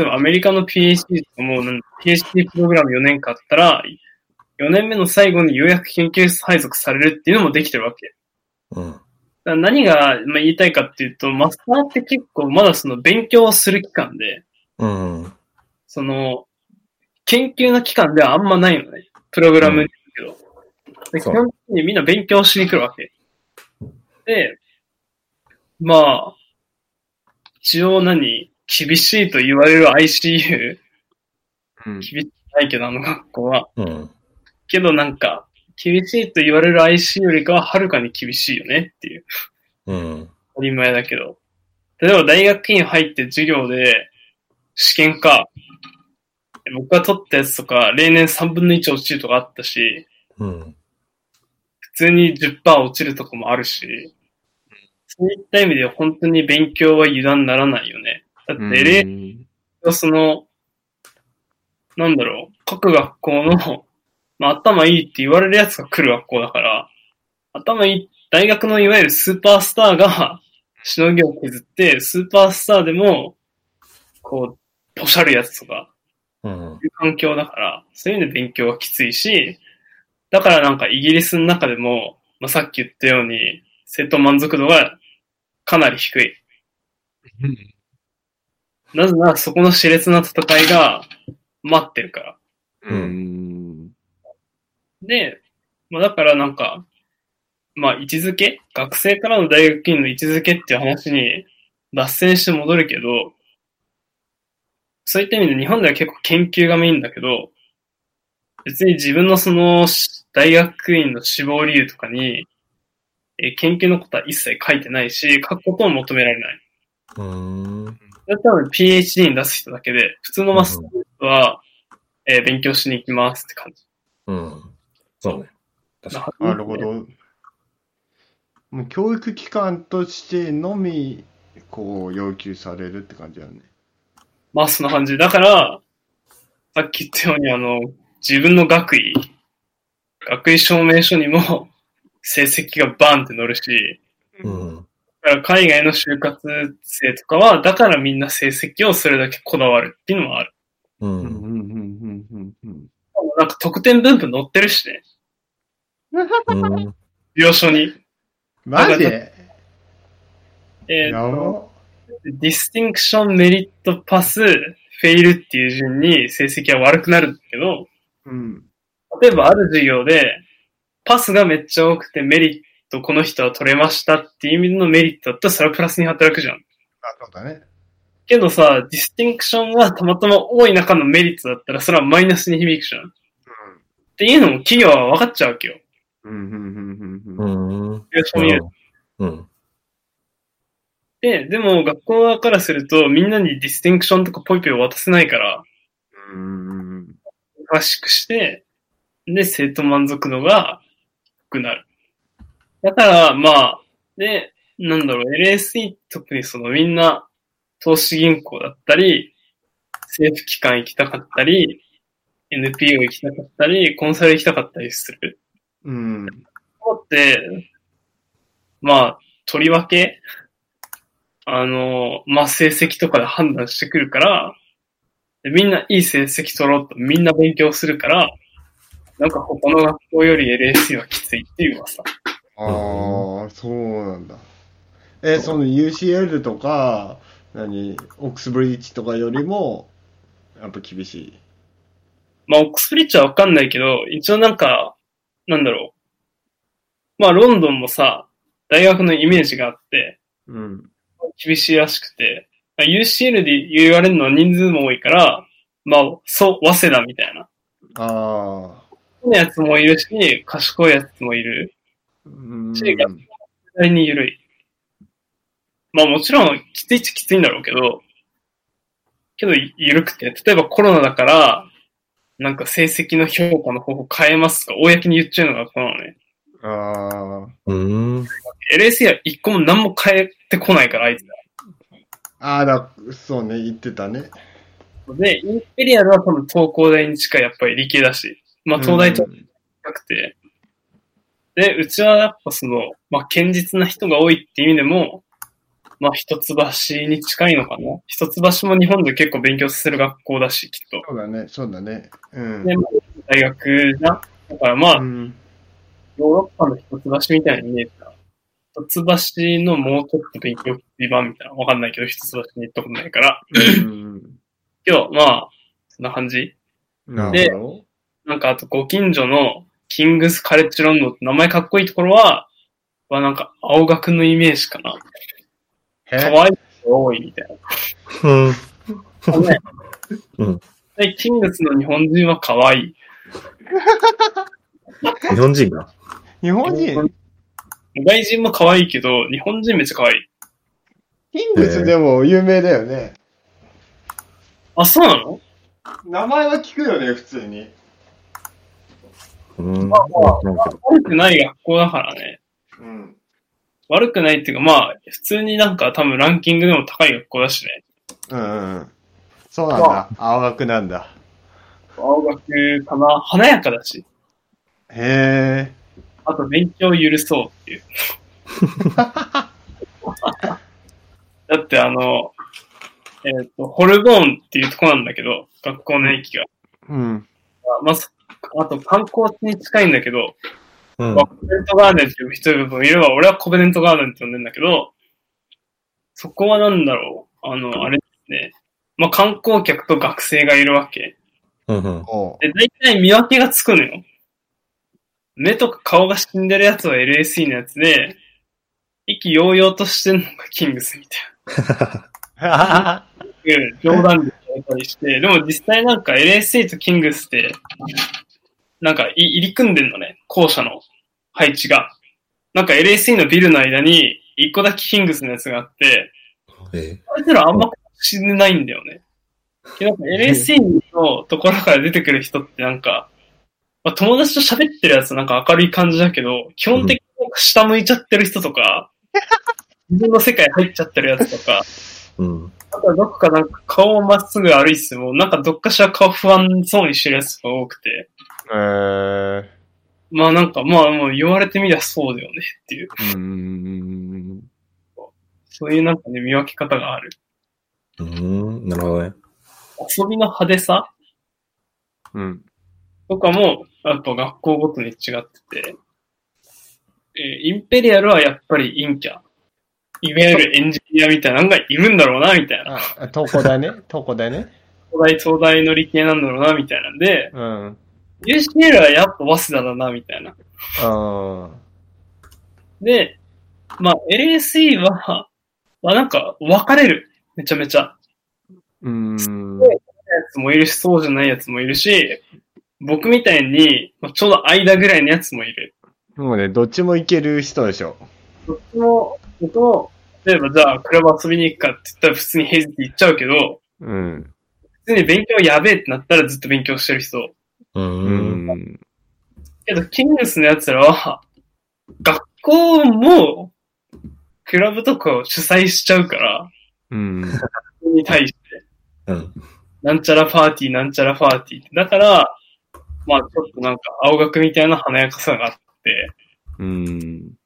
えばアメリカの PhD とかも、PhD プログラム4年間あったら、4年目の最後にようやく研究室配属されるっていうのもできてるわけ。うん。何がまあ言いたいかっていうと、マスターって結構まだその勉強をする期間で、うん。その、研究の期間ではあんまないのね。プログラムだけど。で基本的にみんな勉強しに来るわけ。で、まあ、一応何厳しいと言われる ICU、うん厳しくないけど、あの学校は。うん。けどなんか、厳しいと言われる ICU よりかははるかに厳しいよねっていう。うん。当たり前だけど。例えば大学院入って授業で試験か、僕が取ったやつとか、例年3分の1落ちるとかあったし、うん。普通に10%落ちるとかもあるし、そういった意味で本当に勉強は油断ならないよね。だって、例その、なんだろう、各学校の、まあ、頭いいって言われるやつが来る学校だから、頭いい、大学のいわゆるスーパースターが、しのぎを削って、スーパースターでも、こう、ポシャるやつとか、うん。いう環境だから、そういう意味で勉強はきついし、だからなんかイギリスの中でも、まあ、さっき言ったように、生徒満足度がかなり低い。なぜならそこの熾烈な戦いが待ってるから。うん。で、まあだからなんか、まあ位置づけ？学生からの大学院の位置づけっていう話に脱線して戻るけど、そういった意味で日本では結構研究がメインだけど、別に自分のその大学院の志望理由とかに、えー研究のことは一切書いてないし、書くことも求められない。うん。それ多分 PhD に出す人だけで、普通のマスターは、えー勉強しに行きますって感じ。うん。そうね。確かなるほど。もう教育機関としてのみ、こう、要求されるって感じだよね。まあそんな感じ。だから、さっき言ったようにあの、自分の学位、学位証明書にも成績がバンって載るし、に。うん。だから海外の就活生とかは、だからみんな成績をそれだけこだわるっていうのもある。う。うんん、うん、うん、うん、うん。なんか得点分布載ってるしね。うん。要所に。マジえー。 distinction、merit、pass、fail っていう順に成績は悪くなるんだけど、うん。例えばある授業で、パスがめっちゃ多くて merit この人は取れましたっていう意味での merit だったらそれはプラスに働くじゃん。あ、そうだね。けどさ、 distinction がたまたま多い中の merit だったらそれはマイナスに響くじゃん。っていうのも企業は分かっちゃうわけよ。うん、うん、うん、うん、うん。うん。要所見る。うん。で、でも学校側からするとみんなにディスティンクションとかポイポイ渡せないから、うん。詳しくして、で、生徒満足度が低くなる。だから、まあ、で、なんだろう、LSE 特にそのみんな投資銀行だったり、政府機関行きたかったり、NPO 行きたかったり、コンサル行きたかったりする。うん。そうって、まあ、とりわけ、あの、まあ、成績とかで判断してくるから、でみんないい成績取ろうとみんな勉強するから、なんか他の学校より LSE はきついっていう噂。ああ、そうなんだ。え、その UCL とか、何、オックスブリッジとかよりも、やっぱ厳しい？まあ、オックスブリッジはわかんないけど、一応なんか、なんだろう。まあ、ロンドンもさ、大学のイメージがあって、うん。厳しいらしくて、まあ UCL で言われるのは人数も多いから、まあ、そう、早稲田みたいな。ああ。好きなやつもいるし、賢いやつもいる。うん。し絶対に緩い。まあもちろん、きついっちゃきついんだろうけど、けど、緩くて、例えばコロナだから、なんか成績の評価の方法変えますとか、公に言っちゃうのがこのね。あうーん。LSE は一個も何も変えてこないから、あいつら。あ。ああ、だ、そうね、言ってたね。で、インペリアルは多分東工大に近いやっぱり理系だし、まあ東大とうん近くて、で、うちはやっぱその、まあ堅実な人が多いっていう意味でも、まあ一橋に近いのかな一橋も日本で結構勉強する学校だし、きっと。そうだね、そうだね。うん。で、まあ大学じゃんだからまあう、ん。ヨーロッパの一橋みたいなイメージだ。一橋のもうちょっと勉強基盤みたいな。わかんないけど、一橋に行ったことないから。うん。けど、まあ、そんな感じ。なでるほなんかあとご近所のキングスカレッジロンドンって名前かっこいいところは、はなんか青学のイメージかな。ど。可へ愛い人が多いみたいな。うん。んでキングスの日本人は可愛い。<laughs> 日本人が？日本人、外人も可愛いけど、日本人めっちゃ可愛い。キングスでも有名だよね。あ、そうなの？名前は聞くよね、普通に。うん。まあ悪くない学校だからね。うん。悪くないっていうか、まあ、普通になんか多分ランキングでも高い学校だしね。うんうんうん。そうなんだ。青学なんだ。青学かな華やかだし。へえ。あと勉強を許そうっていう。<laughs> だってあの、えっ、と、ホルボーンっていうとこなんだけど、学校の駅が。うん。あまあ、そあと観光地に近いんだけど、うんまあ、コベネントガーデンっていう人もいれば、俺はコベネントガーデンって呼んでんだけど、そこはなんだろう、あの、あれですね。まあ、観光客と学生がいるわけ。うんうん。で、大体見分けがつくのよ。目とか顔が死んでるやつは LSE のやつで、意気揚々としてんのがキングスみたいな。<laughs> <laughs> 冗談でたりして、でも実際なんか LSE とキングスって、なんかい入り組んでんのね、校舎の配置が。なんか LSE のビルの間に、一個だけキングスのやつがあって、えあいつらあんま死んでないんだよね。なんか LSE のところから出てくる人ってなんか、まあ、友達と喋ってるやつなんか明るい感じだけど、基本的に下向いちゃってる人とか、<laughs> 自分の世界入っちゃってるやつとか、うん。あとはどっかなんか顔をまっすぐ歩いてても、なんかどっかしら顔不安そうにしてるやつが多くて、えー。まあなんかまあもう言われてみりゃそうだよねっていう、うーん。そういうなんかね見分け方がある。うん。なるほどね。遊びの派手さ？うん。とかも、やっぱ学校ごとに違ってて、えーインペリアルはやっぱり陰キャ。いわゆるエンジニアみたいなのがいるんだろうな、みたいな。あ、東工大ね？東工大ね？東大、東大の理系なんだろうな、みたいなんで、うん。UCL はやっぱ早稲田だな、みたいな。あで、まあ LSE は、まあなんか分かれる。めちゃめちゃ。ー。うーん。やつもいるし、そうじゃないやつもいるし、僕みたいに、まあちょうど間ぐらいのやつもいる。もうね、どっちもいける人でしょ。どっちも、僕も、例えばじゃあ、クラブ遊びに行くかって言ったら普通に平日行っちゃうけど、うん。普通に勉強やべえってなったらずっと勉強してる人。う。うんん。けど、キングスのやつらは、学校も、クラブとかを主催しちゃうから、うん。に対して、うん。なんちゃらパーティー、なんちゃらパーティーって。だから、まあちょっとなんか青学みたいな華やかさがあって、うん。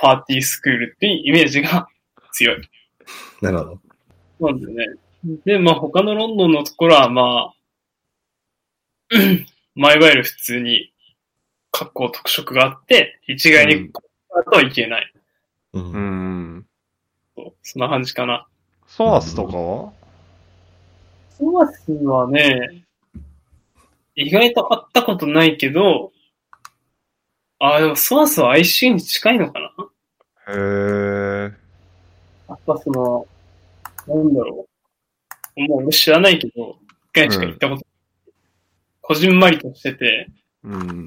パーティースクールっていうイメージが強い。なるほど。なんでね。で、まあ他のロンドンのところはまあ、まあいわゆる普通に格好特色があって、一概にこうだとはいけない。う。うんん。そうそんな感じかな。ソワスとかは？ソワスはね、意外と会ったことないけど、あ、でもソワスは ICU に近いのかな？へー。やっぱその、なんだろう。もう俺知らないけど、一回しか行ったことない。こじんまりとしてて、うん。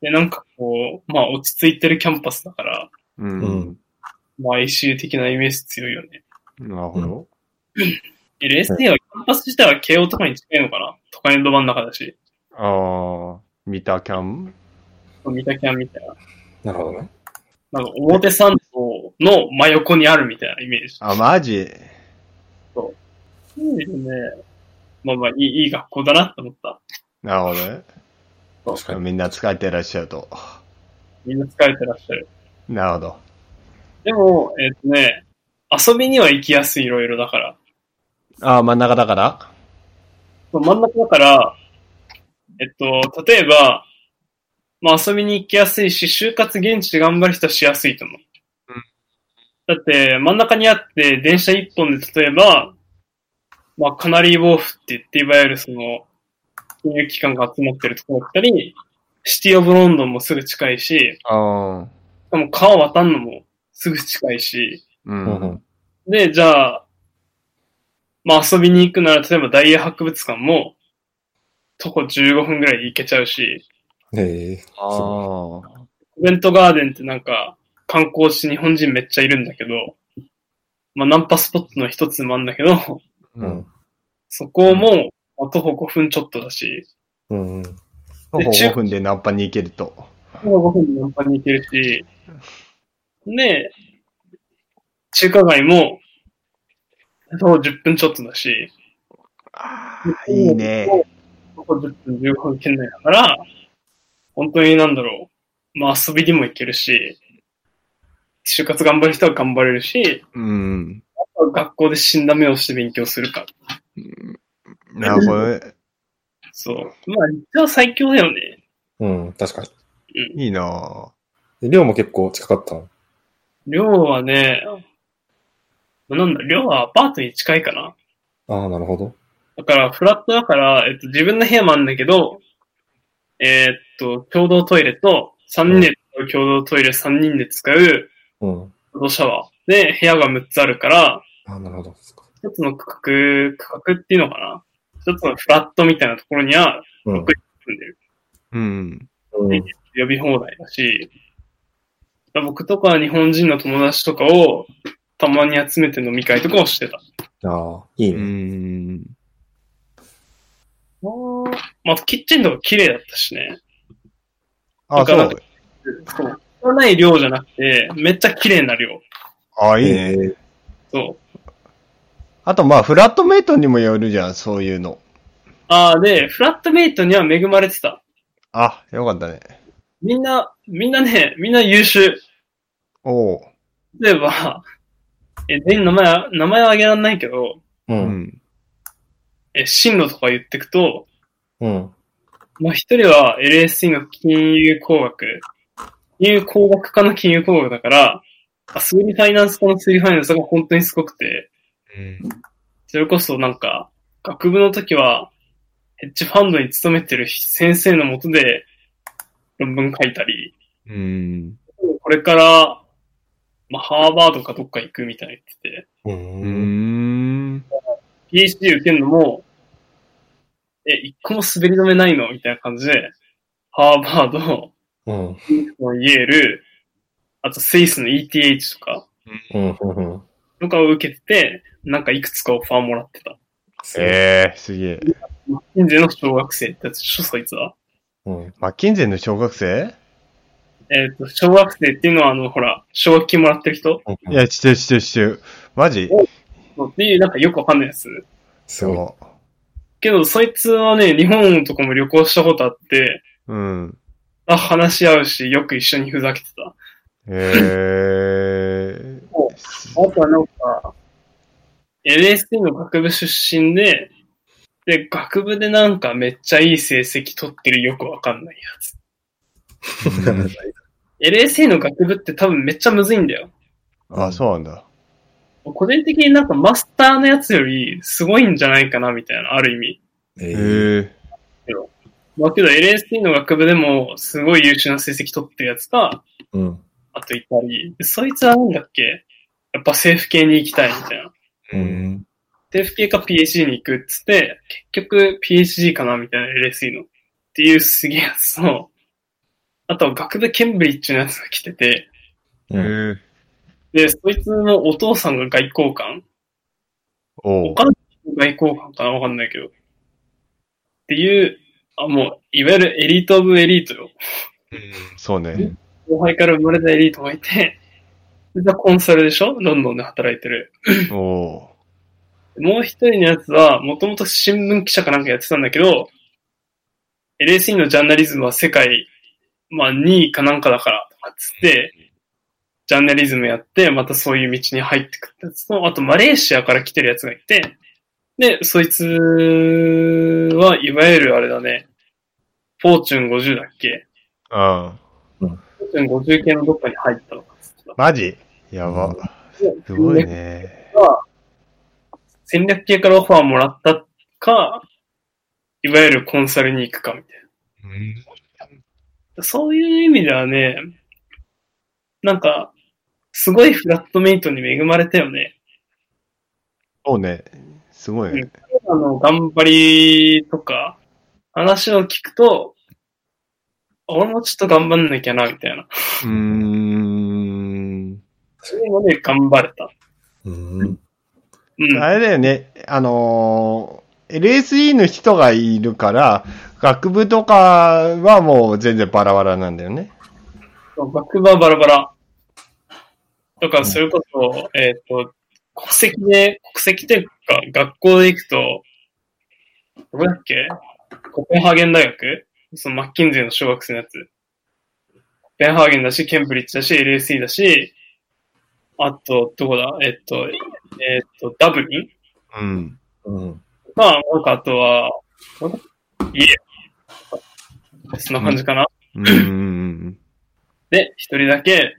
で、なんかこう、まあ落ち着いてるキャンパスだから、う。うんん。まあ ICU 的なイメージ強いよね。なるほど。 LSE はキャンパス自体は慶応とかに近いのかな？都会のど真ん中だし。ああ、三田キャン？三田キャンみたいな。なるほどね。なんか表参道の真横にあるみたいなイメージ。あ、マジ？そうですね。まあまあ、いい、いい学校だなって思った。なるほどね。確かに。みんな疲れてらっしゃると。みんな疲れてらっしゃる。なるほど。でも、えっ、とね、遊びには行きやすい、いろいろだから。ああ、真ん中だから？そう真ん中だから、えっと、例えば、まあ遊びに行きやすいし、就活現地で頑張る人はしやすいと思う。うんだって、真ん中にあって、電車一本で例えば、まあ、カナリーウォーフって言って、いわゆるその、金融機関が集まってるところだったり、シティオブロンドンもすぐ近いし、ああ。しかも川渡るのもすぐ近いし、う。うん。で、じゃあ、まあ遊びに行くなら、例えばダイヤ博物館も、徒歩15分ぐらいで行けちゃうし、ええああ。コベントガーデンってなんか、観光地日本人めっちゃいるんだけど、まあナンパスポットの一つでもあるんだけど、う。うんん。そこも、まあ徒歩5分ちょっとだし、うんうん。徒歩5分でナンパに行けると。徒歩5分でナンパに行けるし、で、中華街も、徒歩10分ちょっとだし、ああ、いいね。ここ10分15分圏内だから、本当になんだろう。まあ遊びにも行けるし、就活頑張る人は頑張れるし、うん。学校で死んだ目をして勉強するか。なるほどね。<laughs> そう。まあ、一応最強だよね。うん、確かに。いいなで寮も結構近かったの？寮はね、なんだ、寮はアパートに近いかな。ああ、なるほど。だから、フラットだから、えっと、自分の部屋もあるんだけど、えーっと、共同トイレと、3人で使う共同トイレ3人で使う、うん。共同シャワー。で、部屋が6つあるから、ああ、なるほど。一つの区画、区画っていうのかな一つのフラットみたいなところには、うん。6人住んでる。うん。うん。呼び放題だし、僕とか日本人の友達とかをたまに集めて飲み会とかをしてた。ああ、いいうね。ん。まあ、キッチンとか綺麗だったしね。あ、そう。そう。汚い量じゃなくて、めっちゃ綺麗な量。あ、いいね。ええそう。あと、まあ、フラットメイトにもよるじゃん、そう。いう。の。ああ、で、フラットメイトには恵まれてた。あ、よかったね。みんな、みんなね、みんな優秀。おう。例えば、え、全員名前は、名前は挙げられないけど、う。う。んん。え、進路とか言ってくと、う。ん。まあ、一人は LSE の金融工学、金融工学科の金融工学だから、あ数理ファイナンス科の数理ファイナンスが本当にすごくて、それこそなんか、学部の時は、ヘッジファンドに勤めてる先生のもとで論文書いたり、うん。これから、まあ、ハーバードかどっか行くみたいに言ってて、う。うんん。PhD 受けるのも、え、一個も滑り止めないの？みたいな感じで、ハーバード、うん。イェール、あとスイスの ETH とか、うん。うん。とかを受けてて、なんかいくつかオファーもらってた。ええすげえ。現在の小学生ってやつでしょ、そいつは。うん。マッキンゼンの小学生？えっ、と、小学生っていうのは、あの、ほら、奨学金もらってる人？うん。いや、してるしてるしてる。マジ？っていう、なんかよくわかんないやつ。すごい。そけど、そいつはね、日本とかも旅行したことあって、う。うん。あ話し合うし、よく一緒にふざけてた。ええあとはなんか、LSD の学部出身で、で、学部でなんかめっちゃいい成績取ってるよくわかんないやつ。LSD の学部って多分めっちゃむずいんだよ。あ、そうなんだ。個人的になんかマスターのやつよりすごいんじゃないかなみたいな、ある意味。えへえ。えまあけど LSD の学部でもすごい優秀な成績取ってるやつが、うん。あといたり、でそいつはなんだっけ？やっぱ政府系に行きたいみたいな。うん。政府系か PhD に行くっつって、結局 PhD かなみたいな LSE の。っていうすげえやつと、あとは学部ケンブリッジのやつが来てて、うん。へえで、そいつのお父さんが外交官？おうお。母さんが外交官かな？わかんないけど。っていうあ、もう、いわゆるエリートオブエリートよ。そうね。後輩から生まれたエリートがいて、でコンサルでしょ？ロンドンで働いてる。おおもう一人のやつは、もともと新聞記者かなんかやってたんだけど、LSE のジャーナリズムは世界、まあ2位かなんかだから、とかっつって、ジャーナリズムやって、またそういう道に入ってくったやつと、あとマレーシアから来てるやつがいて、で、そいつはいわゆるあれだね、フォーチュン50だっけ？ー。うん。フォーチュン50系のどっかに入ったのかマジ？やば。すごいね。戦略系からオファーもらったか、いわゆるコンサルに行くかみたいな。そういう意味ではね、なんか、すごいフラットメイトに恵まれたよね。そうね。すごいね。あの、頑張りとか、話を聞くと、俺もちょっと頑張んなきゃな、みたいな。うーん。そういうので頑張れた。うん。うん。あれだよね。あのー LSE の人がいるから、学部とかはもう全然バラバラなんだよね。学部はバラバラ。とか、それこそ、えっ、と、国籍で、国籍というか、学校で行くと、どこだっけ？コペンハーゲン大学？そのマッキンゼーの小学生のやつ。コペンハーゲンだし、ケンブリッジだし、LSE だし、あと、どこだ？えっ、と、えっ、と、ダブリン？うん。うん。まあ、なんかあとは、どこだイエそんな感じかな。うーん。で、一人だけ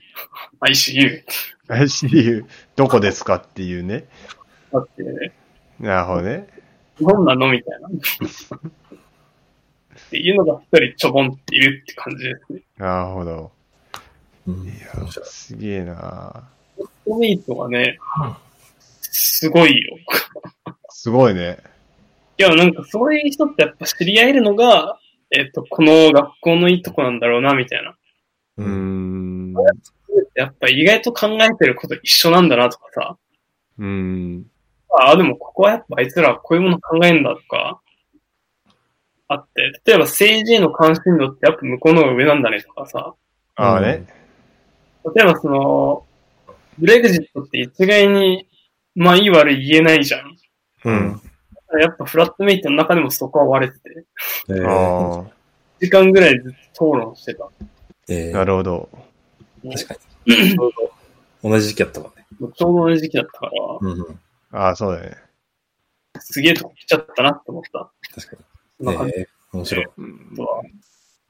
ICU ICU、どこですかっていうね。だってね、なるほどね。どんなのみたいな。っていうのが一人ちょぼんっているって感じですね。なるほど。うん。いや、すげえなトメイトはね、すごいよ。すごいね。いや、なんかそういう人ってやっぱ知り合えるのが、えっ、と、この学校のいいとこなんだろうな、みたいな。うーん。やっぱ意外と考えてること一緒なんだなとかさ。うーん。ああ、でもここはやっぱあいつらはこういうもの考えんだとか、あって、例えば政治への関心度ってやっぱ向こうの方が上なんだねとかさ。ああね。例えばその、ブレグジットって一概に、まあいい悪い言えないじゃん。うん。やっぱフラットメイトの中でもそこは割れてて、えー、あ時間ぐらいずっと討論してた。えあ、なるほど。確かに。ちょうど同じ時期やった。もうちょうど同じ時期だったから、うんうん。ああ、そうだね。すげえとこ来ちゃったなって思った。確かに。えー、面白い。うん。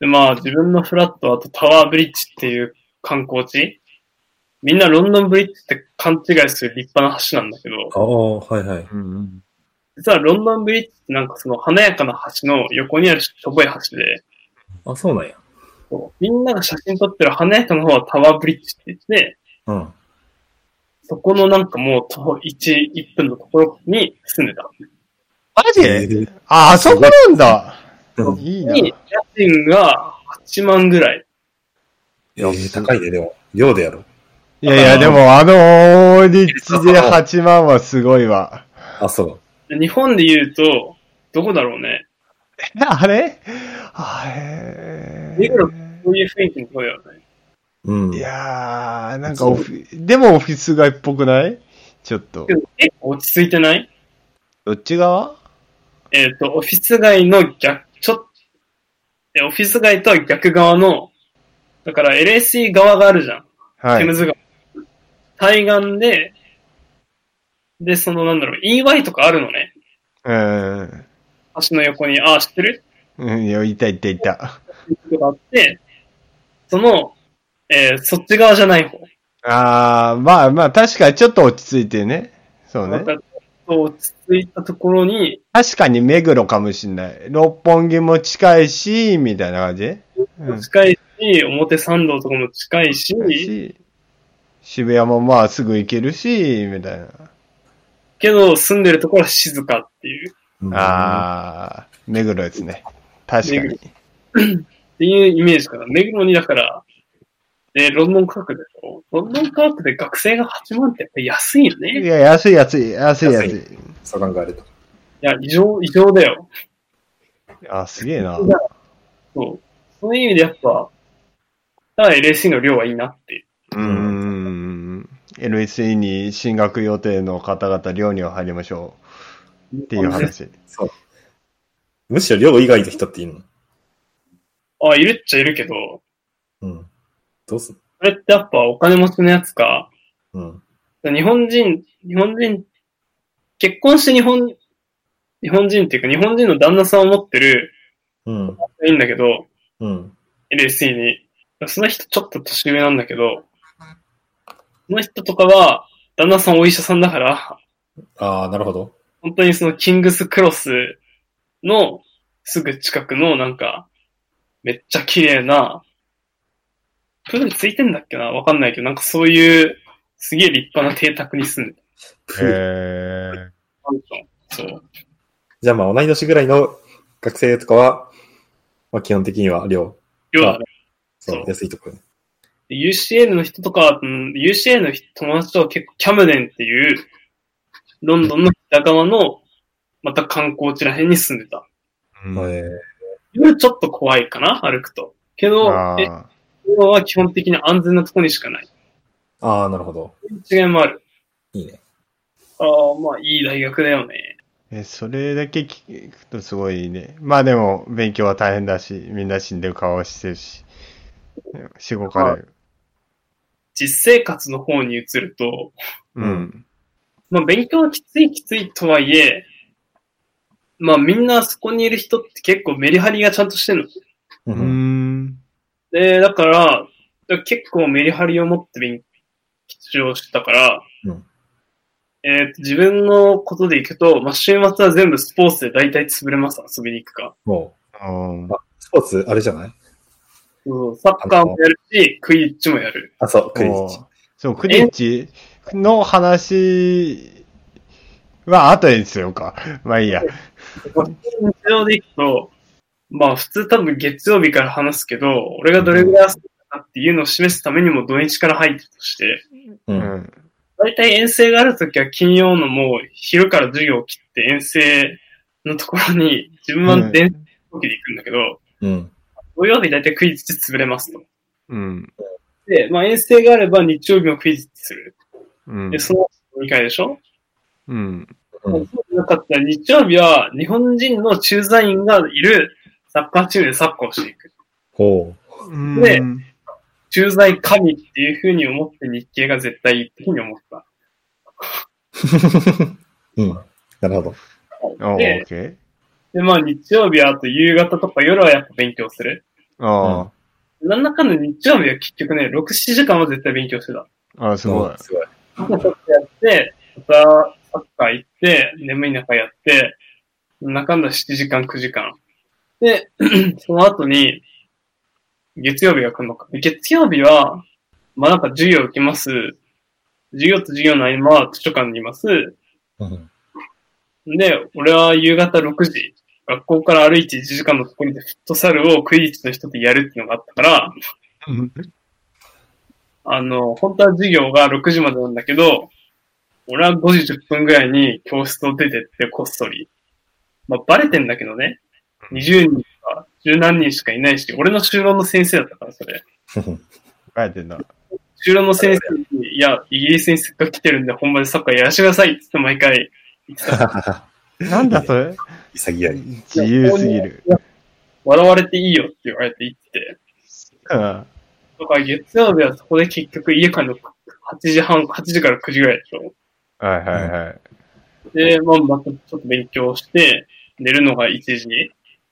で、まあ自分のフラット、あとタワーブリッジっていう観光地みんなロンドンブリッジって勘違いする立派な橋なんだけど、ああ、はいはい。うん実はロンドンブリッジってなんかその華やかな橋の横にあるしょぼい橋で、あ、そうなんや。そうみんなが写真撮ってる華やかな方はタワーブリッジって言って、うん。そこのなんかもう徒歩1、1分のところに住んでた。マジ？えーあ、あそこなんだ。うんいいな。に、家賃が8万ぐらい。いや、高いね、でも。量でやろ。いやいや、でもあの立地で8万はすごいわ。あ、そう。で日本で言うと、どこだろうね。あれ？あれ？目黒こういう雰囲気のとこだよね。うん。いやー、なんかオフィ、でもオフィス街っぽくない？ちょっと結構落ち着いてない？どっち側？えっ、と、オフィス街の逆、ちょっえオフィス街とは逆側の、だから LSE 側があるじゃん。はい。テムズ川。対岸で、で、そのなんだろう、EY とかあるのね。うん。橋の横に、ああ、知ってる？うん、いや、いたいたいた。あって、その、えーそっち側じゃない方。あー、まあまあ、確かにちょっと落ち着いてね。そうね。また、落ち着いたところに、確かに目黒かもしんない。六本木も近いし、みたいな感じ？うん。近いし、表参道とかも近いし、し渋谷もまあすぐ行けるし、みたいな。けど住んでるところは静かっていう、うん。あー、目黒ですね。確かに。っていうイメージかな。目黒にだから、で、ロンドン価格でしょ？ロンドン価格で学生が8万ってやっぱり安いよいね。いや、安い安い、安い安い。そう考えると。や、異常、異常だよ。あ、すげえな。そう。そういう意味でやっぱ、ただ LSE の量はいいなって。いう。うーん。LSE に進学予定の方々、寮には入りましょう。っていう話。そう。むしろ量以外の人っていいの？あ、いるっちゃいるけど、うん。どうすんそれってやっぱお金持ちのやつか、うん。日本人、日本人、結婚して日本、日本人っていうか日本人の旦那さんを持ってる、うん。いいんだけど、うん。LSE に。その人ちょっと年上なんだけど、その人とかは、旦那さんお医者さんだから、ああ、なるほど。本当にそのキングスクロスのすぐ近くのなんか、めっちゃ綺麗な、プールついてんだっけな？わかんないけど、なんかそういう、すげえ立派な邸宅に住んでへえ。た。そう。じゃあまあ同い年ぐらいの学生とかは、まあ基本的には量、要はね、そう安いところ。で UCL の人とか、うん、UCL の人友達とは結構キャムデンっていう、ロンドンの北側の、また観光地ら辺に住んでた。うんえ夜ちょっと怖いかな歩くと。けど、今は基本的に安全なとこにしかない。ああ、なるほど。違いもある。いいね。ああ、まあいい大学だよね。え、それだけ聞くとすごいね。まあでも、勉強は大変だし、みんな死んでる顔してるし、しごかれる。実生活の方に移ると、うん。まあ勉強はきついきついとはいえ、まあみんなそこにいる人って結構メリハリがちゃんとしてるの。うん。ん。で、だから、結構メリハリを持って勉強したから、うんえーと自分のことでいくと、まあ、週末は全部スポーツで大体潰れます、遊びに行くか。もうんう、スポーツ、あれじゃない？そうサッカーもやるし、クイッチもやる。あ、そう、クリッチ。そう、クリッチ？の話は後にしようか。まあいいや。日常でいくと、まあ普通多分月曜日から話すけど、俺がどれぐらい遊んだかっていうのを示すためにも土日から入ってるとして、う。うんん。大体遠征があるときは金曜のもう昼から授業を切って遠征のところに自分は電車で行くんだけど、うん。土曜日大体クイズで潰れますと。うん。で、まあ遠征があれば日曜日もクイズする。うんで、。その2回でしょ、うん。うんそうじゃなかったら日曜日は日本人の駐在員がいるサッカーチームでサッカーをしていく。ほうんで駐在神っていう風に思って日系が絶対いいっていう風に思った。う。<laughs> うん。なるほど。でッケー。で、まあ日曜日はあと夕方とか夜はやっぱ勉強する。あなんだかんだ日曜日は結局ね、6、7時間は絶対勉強してた。あ、あすごい。すごい。ちょっとやって、またサッカー行って、眠い中やって、なんだか7時間、9時間。で、<clears throat> その後に、月曜日が来るのか。月曜日は、まあなんか授業受けます。授業と授業の合間は図書館にいます。で、俺は夕方6時、学校から歩いて1時間のところでフットサルをクイズの人とやるっていうのがあったから、あの、本当は授業が6時までなんだけど、俺は5時10分ぐらいに教室を出てってこっそり。まあ、バレてんだけどね。20人か、十何人しかいないし、俺の就労の先生だったから、それ。<laughs> 書いてんだ。就労の先生に、いや、イギリスにせっかく来てるんで、本場でサッカーやらせてくださいってって毎回言ってた。<laughs> なんだそれ？潔い。自由すぎる。笑われていいよって言われて言ってて。うん。だから月曜日はそこで結局家帰るの8時半、8時から9時ぐらいでしょ。はいはいはい。で、まあ、またちょっと勉強して、寝るのが1時。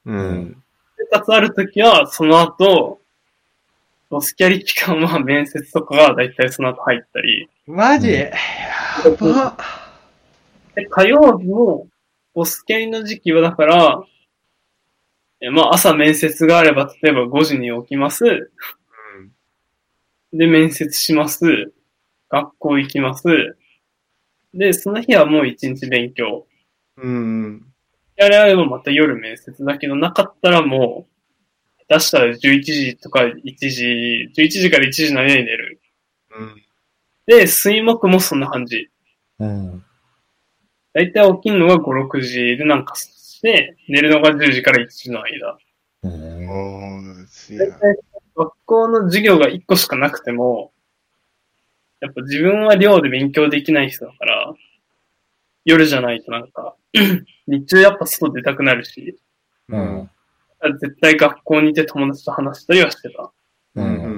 うん。生活あるときは、その後、ボスキャリ期間は <laughs> 面接とかがだいたいその後入ったり、マジ、うんやばで、火曜日も、ボスキャリの時期はだから、えまあ朝面接があれば、例えば5時に起きます。で、面接します。学校行きます。で、その日はもう一日勉強。うん。やれあればまた夜面接だけど、なかったらもう、出したら11時とか1時、11時から1時の間に寝る。うん。で、水木もそんな感じ。うん。だいたい起きるのが5、6時でなんかしして、寝るのが10時から1時の間。うん。おー、すげえ大体学校の授業が1個しかなくても、やっぱ自分は寮で勉強できない人だから、夜じゃないとなんか、<clears throat> 日中やっぱ外出たくなるし、うん。絶対学校にいて友達と話したりはしてた。う。うんんう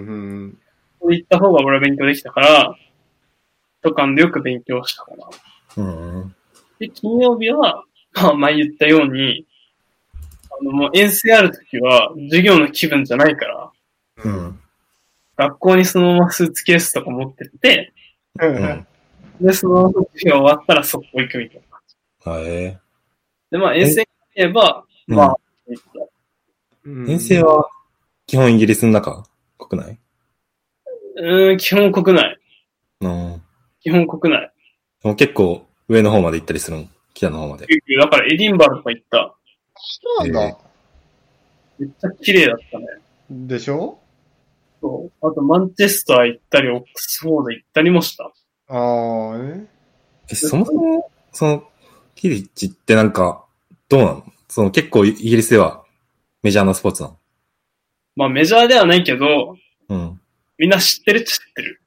んそういった方が俺は勉強できたから、図書館でよく勉強したかな。うん。で、金曜日は、まあ前言ったように、あのもう遠征あるときは授業の気分じゃないから、うん。学校にそのままスーツケースとか持ってって、うん。で、その授業終わったら速攻行くみたいな。はい。えで、まあ遠征に言えば、うんまあ、うん遠征は基本イギリスの中？国内？うーん、基本国内。うん。基本国内。でも結構上の方まで行ったりするの？北の方まで。だからエディンバラとか行った。そうなんだ。めっちゃ綺麗だったね。でしょ？そう。あと、マンチェスター行ったり、オックスフォード行ったりもした。ああ、ね。え、そもそも、その、キリッチってなんか、どうなの？その結構イギリスではメジャーなスポーツなの？まあ、メジャーではないけど、うん。みんな知ってるっちゃ知ってる。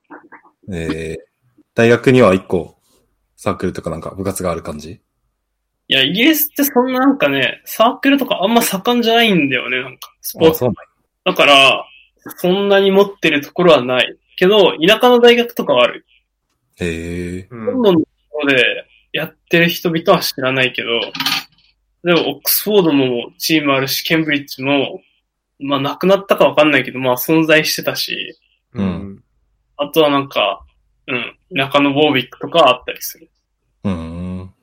えー、大学には一個サークルとかなんか部活がある感じ？いや、イギリスってそんななんかね、サークルとかあんま盛んじゃないんだよね、なんか、スポーあ、ツ。そうなんだから、そんなに持ってるところはない。けど、田舎の大学とかはある。やへえうん。ロンドンのところでやってる人々は知らないけど、でも、オックスフォードもチームあるし、ケンブリッジも、まあ、なくなったかわかんないけど、まあ、存在してたし、うん。あとはなんか、うん、田舎のウォービックとかあったりする。うーん。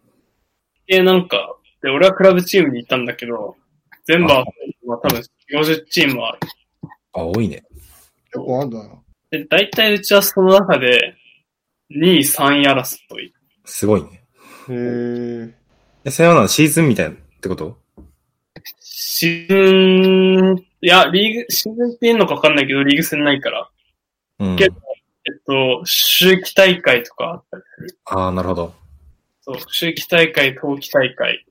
で、なんか、で、俺はクラブチームにいたんだけど、全部は、まあ、多分50チームはあ多いね。結構あんだな。で、大体うちはその中で、2位、3位争い。すごいね。へえ。え、それはなシーズンみたいなってこと？シーズン、いや、リーグ、シーズンって言うのかわかんないけど、リーグ戦ないから。うん。けどえっと、秋季大会とかあったりする。ああ、なるほど。そう、秋季大会、冬季大会、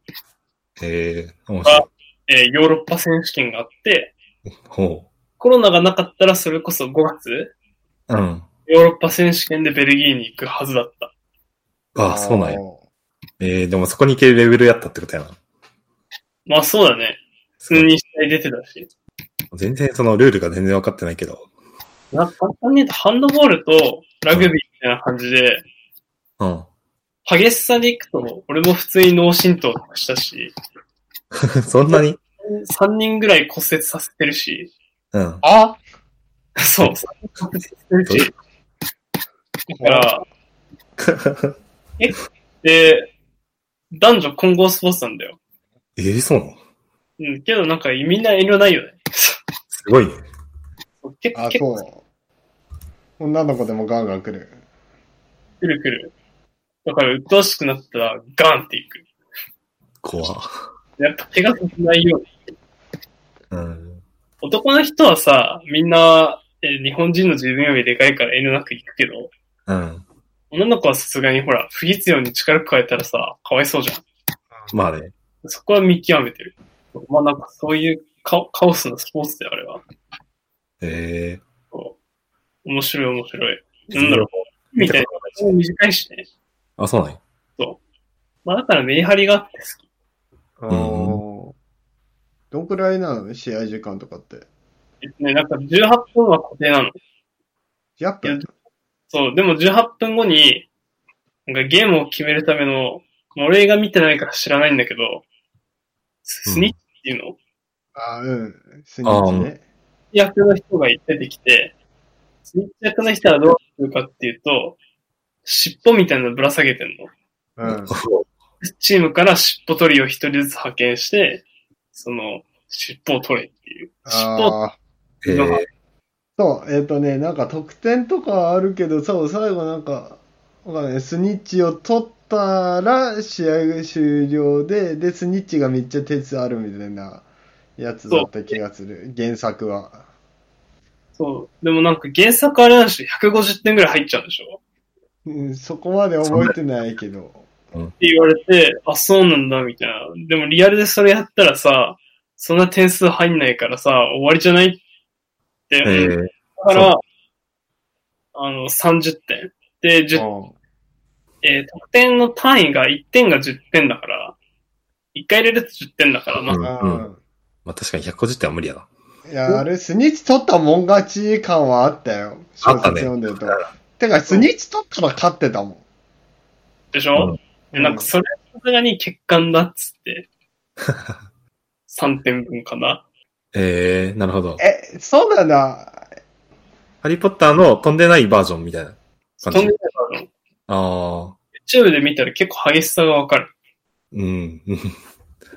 へえ面白い。えーヨーロッパ選手権があって、ほコロナがなかったらそれこそ5月、う。うん。ヨーロッパ選手権でベルギーに行くはずだった。ああ、そうなんや。えー、でもそこに行けるレベルやったってことやな。まあそうだね。普通に試合出てたし。全然そのルールが全然分かってないけど。なんか簡単に言うとハンドボールとラグビーみたいな感じで、うん。激しさでいくと、俺も普通に脳震盪したし、<laughs> そんなに？3人ぐらい骨折させてるし、うん。あそう、3人骨折させてるし、だから、<laughs> で、男女混合スポーツなんだよ。えー、そうなの？うん、けどなんかみんな遠慮ないよね。すごいね。結構そう。女の子でもガンガン来る。来る来る。だから、鬱陶しくなったら、ガンっていく。怖やっぱ怪我させないように。うん。男の人はさ、みんな、えー日本人の自分よりでかいから遠慮なく行くけど、うん。女の子はさすがにほら、不必要に力加えたらさ、かわいそうじゃん。まあね。そこは見極めてる。まあなんかそういうカカオスなスポーツであれば。えそう面白い面白い。ー。なんだろう、みたいな。短いしね。あ、そうなんや。まあだからメリハリがあって好き。あーどんくらいなの試合時間とかって？えっとね、なんか18分は固定なの。やっぱいやそう、でも18分後に、なんかゲームを決めるための、まあ俺が見てないから知らないんだけど、ススニッチっていうの、あうん。スニッチね。役の人が出てきて、スニッチ役の人はどうするかっていうと、尻尾みたいなのぶら下げてんの。うん。チームから尻尾取りを一人ずつ派遣して、その、尻尾を取れっていう。尻尾をああ。えー、そう、えっ、とね、なんか得点とかはあるけど、そう、最後なんか、わかんない、スニッチを取ったら試合が終了で、で、スニッチがめっちゃ鉄あるみたいなやつだった気がする、原作は。そう。でもなんか原作あれなんでしょ ?150 点ぐらい入っちゃうんでしょ？うん、そこまで覚えてないけど。うんって言われて、あ、そうなんだ、みたいな。でもリアルでそれやったらさ、そんな点数入んないからさ、終わりじゃないって、えー、だから、あの、30点。で、10うんえー得点の単位が1点が10点だから、1回入れると10点だから、まあ、うんうんまあ確かに150点は無理やな。いや、あれ、スニッチ取ったもん勝ち感はあったよ。小説読んでると。てか、スニッチ取ったら勝ってたもん。でしょ、うんなんかそれさすがに欠陥だっつって、<laughs> 3点分かな。えー、なるほど。え、そうなんだ。ハリーポッターの飛んでないバージョンみたいな感じ？飛んで。ないのああ、YouTube で見たら結構激しさがわかる。うん。う <laughs> ん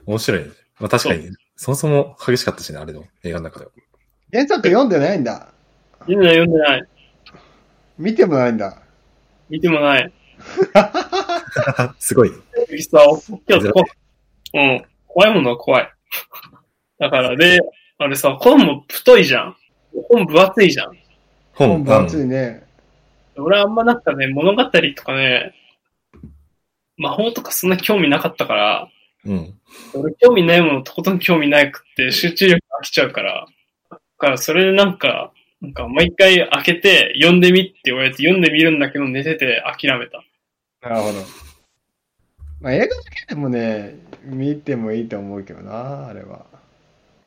面白いね。まあ確かに、そもそも激しかったしね、あれの映画の中では。原作読んでないんだ。読んでない読んでない。見てもないんだ。見てもない。<laughs> <laughs> すごい。さ、今日こうん。怖いものは怖い。だからで、あれさ、本も太いじゃん。本分厚いじゃん。本、分厚いね。俺はあんまなんかね、物語とかね、魔法とかそんな興味なかったから、うん。俺興味ないものとことん興味なくって集中力飽きちゃうから、だからそれでなんか、なんか毎回開けて読んでみって言われて読んでみるんだけど寝てて諦めた。なるほど。まあ、映画だけでもね、見てもいいと思うけどな、あれは。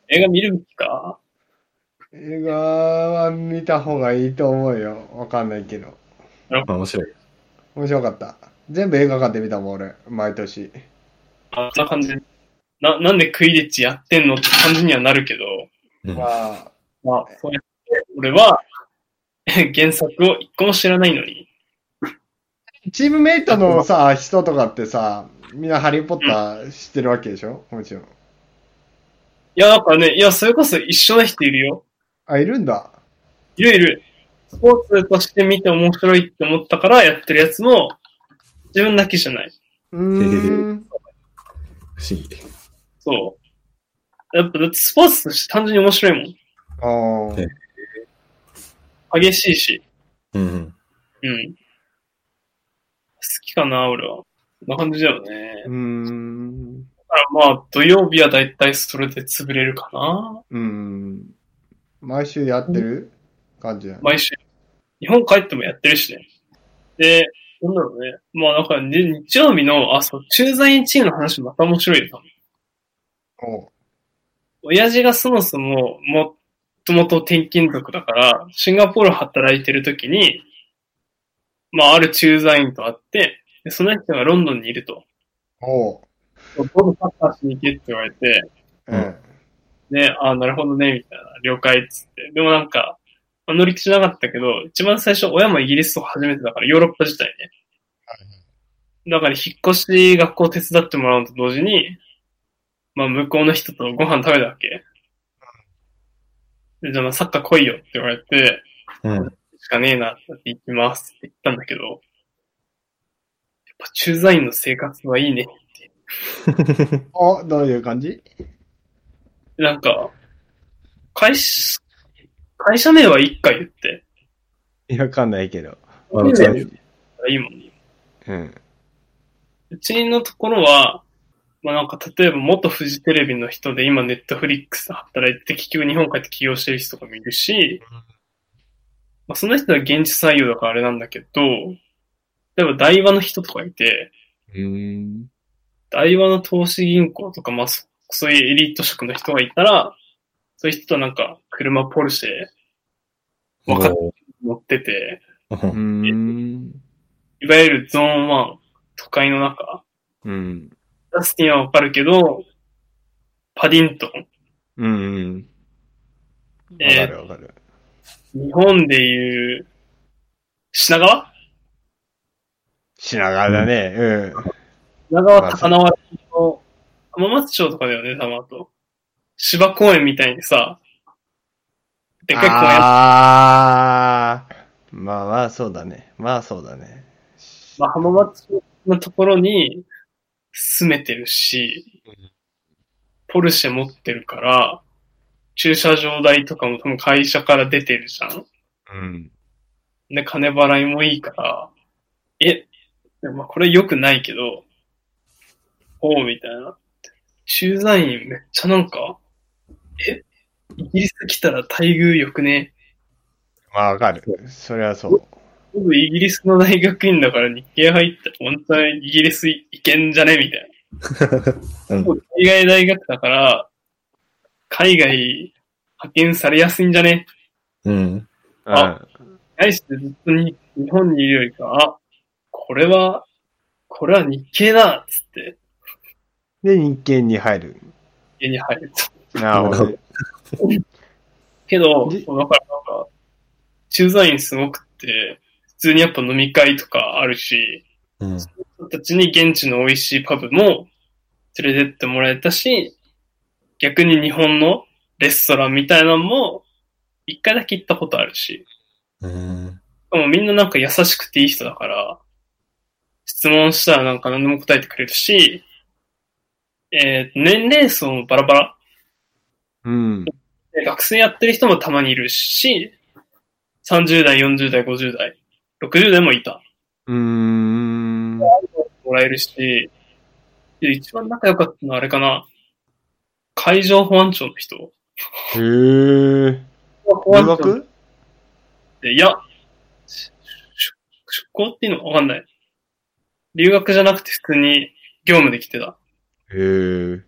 映画見るべきか？映画は見た方がいいと思うよ。わかんないけど。まあ面白い。面白かった。全部映画館で見たもん、俺。毎年。あそんな感じで。な、なんでクイリッチやってんのって感じにはなるけど、うん。まあ、まあ、そうやって、俺は、原作を一個も知らないのに、チームメイトのさ、人とかってさ、みんなハリーポッター知ってるわけでしょ？もちろん。いや、なんかね、いや、それこそ一緒な人いるよ。あ、いるんだ。いるいる。スポーツとして見て面白いって思ったからやってるやつも、自分だけじゃない。うーん。不思議。そう。やっぱ、だってスポーツとして単純に面白いもあーえん。激しいし。うんうん。きかな、俺は。こんな感じだよね。うーん。だからまあ、土曜日はだいたいそれで潰れるかな。うーん。毎週やってる感じだね。毎週。日本帰ってもやってるしね。で、なんだろうね。まあ、だから、ね、日曜日の、あ、そう、駐在1位の話また面白いよ、多分。おう親父がそもそも、もともと転勤族だから、シンガポール働いてる時に、まあ、ある駐在員と会って、でその人がロンドンにいると。おう。ボブサッカーしに行けって言われて、うん。ね、あなるほどね、みたいな、了解っつって。でもなんか、まあ乗り気じゃなかったけど、一番最初、親もイギリスとか初めてだから、ヨーロッパ自体ね。だから、引っ越し学校手伝ってもらうのと同時に、まあ、向こうの人とご飯食べたわけ。でじゃあ、まあサッカー来いよって言われて、うん。しかねえなって言って行きますって言ったんだけど、やっぱ駐在員の生活はいいねって。お、どういう感じ？なんか、会社、会社名は一回言って、いやわかんないけど。あうちのいいもんね。うん。うちのところは、まあなんか例えば元フジテレビの人で今ネットフリックスで働いて結局日本帰って起業してる人とかもいるし、まあその人は現地採用だからあれなんだけど、例えば大和の人とかいて、うーん。大和の投資銀行とか、まあそそういうエリート職の人がいたら、そういう人となんか車ポルシェわか乗ってて。いわゆるゾーン1、都会の中、うん。ダスティンはわかるけど、パディントン、うん。わえーかるわかる。日本でいう、品川？品川だね。うん。品川高輪の浜松町とかだよね、多分あと。芝公園みたいにさ、でっかい公園あー。まあまあ、そうだね。まあそうだね。まあ、浜松のところに住めてるし、ポルシェ持ってるから、駐車場代とかも多分会社から出てるじゃん。うん。で、金払いもいいから、え、まあこれ良くないけど、ほう、みたいな。駐在員めっちゃなんか、えイギリス来たら待遇良くね？まあわかる。それはそう。僕イギリスの大学院だから日系入ったら本当にイギリス行けんじゃね？みたいな。う <laughs> ん海外大学だから、海外派遣されやすいんじゃね？うん。あ対してずっとに日本にいるよりか、あ、これは、これは日系だっつってで、日系に入る。家に入ると。なるほどね。けど、だからなんか、駐在員すごくって、普通にやっぱ飲み会とかあるし、うん。人たちに現地の美味しいパブも連れてってもらえたし、逆に日本のレストランみたいなのも一回だけ行ったことあるし、うん。でもみんななんか優しくていい人だから、質問したらなんか何でも答えてくれるし、えー年齢層もバラバラ。うん。で学生やってる人もたまにいるし、30代、40代、50代、60代もいた。うーん。もらえるし、で一番仲良かったのはあれかな。海上保安庁の人？へー。保安庁いや、出向っていうのわかんない。留学じゃなくて普通に業務で来てた。へー。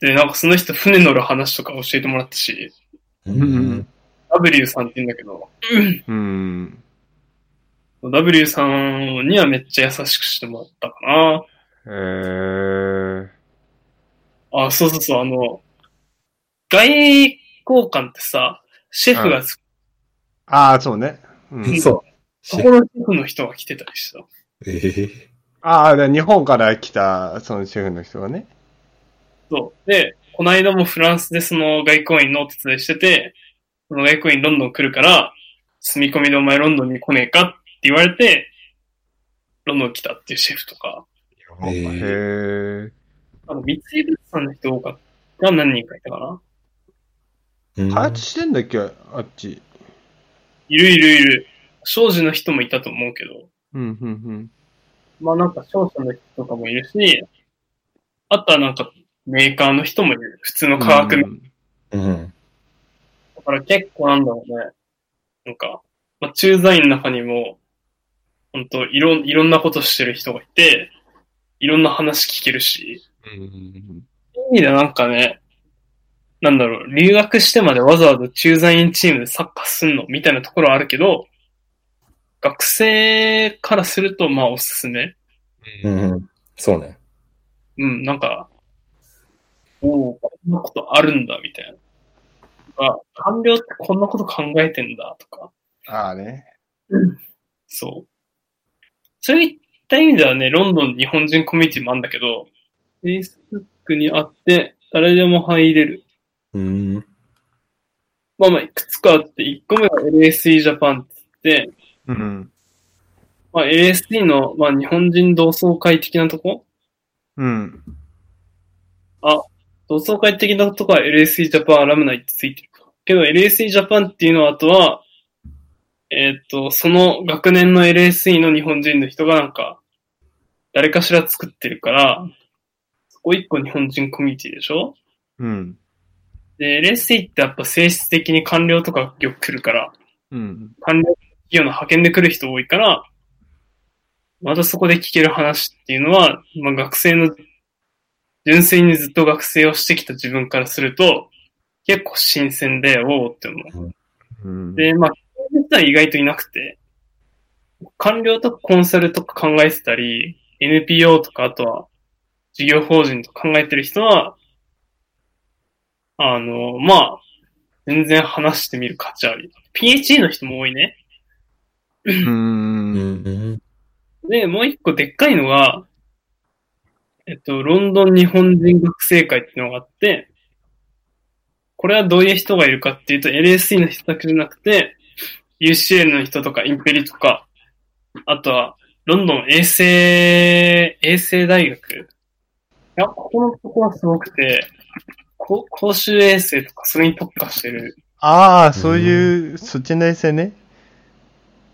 で、なんかその人船乗る話とか教えてもらったし、うん。W さんって言うんだけど、うん。W さんにはめっちゃ優しくしてもらったかな。へー。あ、そうそうそう、あの、外交官ってさ、シェフがつくああ、そうね。うん、そう。ところシェフの人が来てたりした。ええああ、で日本から来た、そのシェフの人がね。そう。で、この間もフランスでその外交員のお手伝いしてて、その外交員ロンドン来るから、住み込みでお前ロンドンに来ねえかって言われて、ロンドン来たっていうシェフとか、へへー。あの、三井物産の人多かったが何人かいたかな。うん開発してんだっけ？あっち。いるいるいる。商事の人もいたと思うけど、うん、うん、うん。まあなんか商社の人とかもいるし、あとはなんかメーカーの人もいる。普通の化学メーカーうんうん。だから結構なんだろうね。なんか、まあ、駐在員の中にも、本当いろん、いろんなことしてる人がいて、いろんな話聞けるし、うん意味でなんかね、なんだろう、留学してまでわざわざ駐在員チームでサッカーすんの？みたいなところはあるけど、学生からするとまあおすすめ。うんうん。そうね。うん、なんか、おお、こんなことあるんだ、みたいな。あ、官僚ってこんなこと考えてんだ、とか。ああね。そう。そういった意味ではね、ロンドン日本人コミュニティもあるんだけど、Facebook にあって、誰でも入れる。うん。まあまあ、いくつかあって、1個目が LSE ジャパンって言って、うん。まあ LSE の、まあ日本人同窓会的なとこ？うん。同窓会的なとこは LSE ジャパンアラムナイってついてるか。けど LSE ジャパンっていうのはあとは、えーっと、その学年の LSE の日本人の人がなんか、誰かしら作ってるから、そこ一個日本人コミュニティでしょ？うん。で、LSE ってやっぱ性質的に官僚とかよく来るから、うん。官僚企業の派遣で来る人多いから、またそこで聞ける話っていうのは、まあ学生の、純粋にずっと学生をしてきた自分からすると、結構新鮮で、おおって思う。うん。で、まあ、実は意外といなくて、官僚とかコンサルとか考えてたり、NPO とか、あとは、事業法人とか考えてる人は、あの、まあ、全然話してみる価値あり。PhD の人も多いね。う。うんん。で、もう一個でっかいのが、えっと、ロンドン日本人学生会っていうのがあって、これはどういう人がいるかっていうと、LSE の人だけじゃなくて、UCL の人とか、インペリとか、あとは、ロンドン衛生、衛生大学。いや、ここのとこはすごくて、こ公衆衛生とか、それに特化してるああ、そういう、そっちの衛星ね。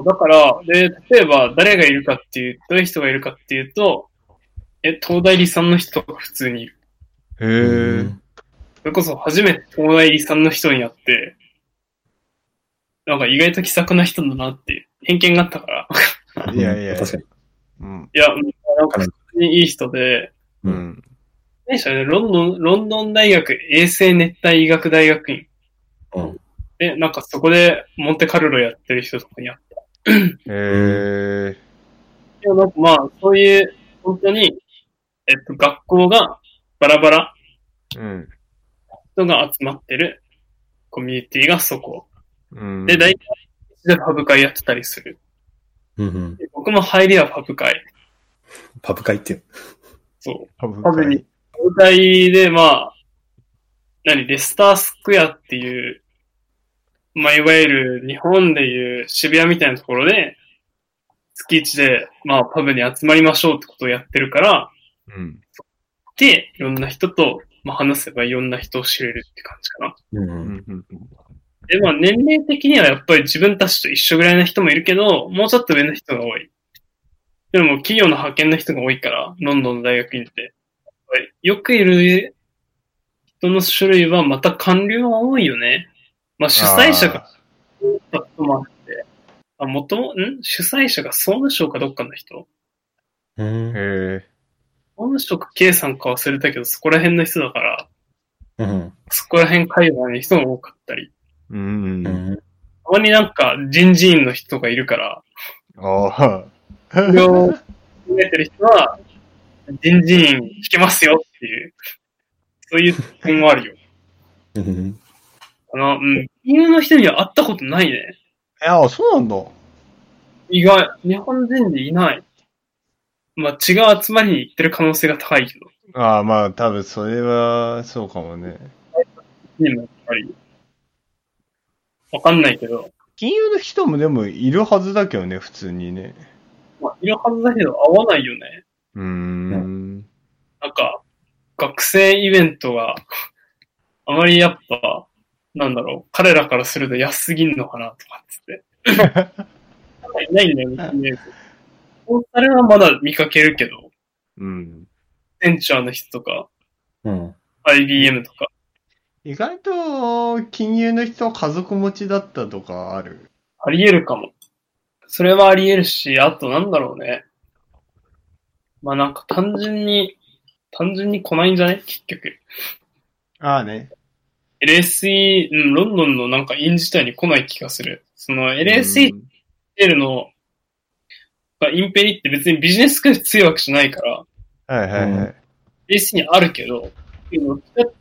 だから、で、例えば誰がいるかっていう、どういう人がいるかっていうと、え、東大理産の人が普通にいる。へえ。それこそ初めて東大理産の人に会って、なんか意外と気さくな人だなっていう偏見があったから。いやいや確かに。うん。いや、なんか普通にいい人で、ううんん。何でしたね、ロンドン、ロンドン大学衛生熱帯医学大学院。うん。で、なんかそこでモンテカルロやってる人とかに会った。へえ。でもなんかまあ、そういう、本当に、えっと、学校がバラバラうん。人が集まってるコミュニティがそこ。うん。で、大体、でパブ会やってたりする。うんうん。で僕も入りはパブ会。パブ会っていう。そう。パブパブに。パブ会で、まあ、何、レスタースクエアっていう、まあ、いわゆる日本でいう渋谷みたいなところで、月一で、まあ、パブに集まりましょうってことをやってるから、うん。で、いろんな人と、まあ、話せばいろんな人を知れるって感じかな。うんうん。うん。うん。で、まあ、年齢的にはやっぱり自分たちと一緒ぐらいの人もいるけど、もうちょっと上の人が多い。でも、企業の派遣の人が多いから、ロンドンの大学院って。よくいる人の種類はまた官僚が多いよね。まあ、主催者が多かったこともあって、あ、もとも、ん？主催者が総務省かどっかの人？うん。へえ。総務省か経産か忘れたけど、そこら辺の人だから、うん。そこら辺会話に人が多かったり。うん。あうん。たまになんか人事院の人がいるから、あ。それを考えてる人は、人事院引けますよっていう、そういう点もあるよ。うん。あの、うん。金融の人には会ったことないね。いや、そうなんだ。意外。日本人でいない。まあ、違う集まりに行ってる可能性が高いけど。ああ、まあ、多分それは、そうかもね。にもやっぱり。わかんないけど。金融の人もでもいるはずだけどね、普通にね。まあ、いるはずだけど会わないよね。うーん。なんか、学生イベントが、<laughs> あまりやっぱ、なんだろう、彼らからすると安すぎんのかなとかっつって。い <laughs> ないんだよね。コンサルはまだ見かけるけど、うん。センチャーの人とか、うん。IBM とか、意外と、金融の人は家族持ちだったとかある？あり得るかも。それはあり得るし、あとなんだろうね。まあなんか単純に、単純に来ないんじゃね？結局。ああね。LSE、うん、ロンドンのなんか院自体に来ない気がする。その LSE うんテルの、がインペリって別にビジネススクール強いわけじゃないから、はいはいはい。AC にあるけど、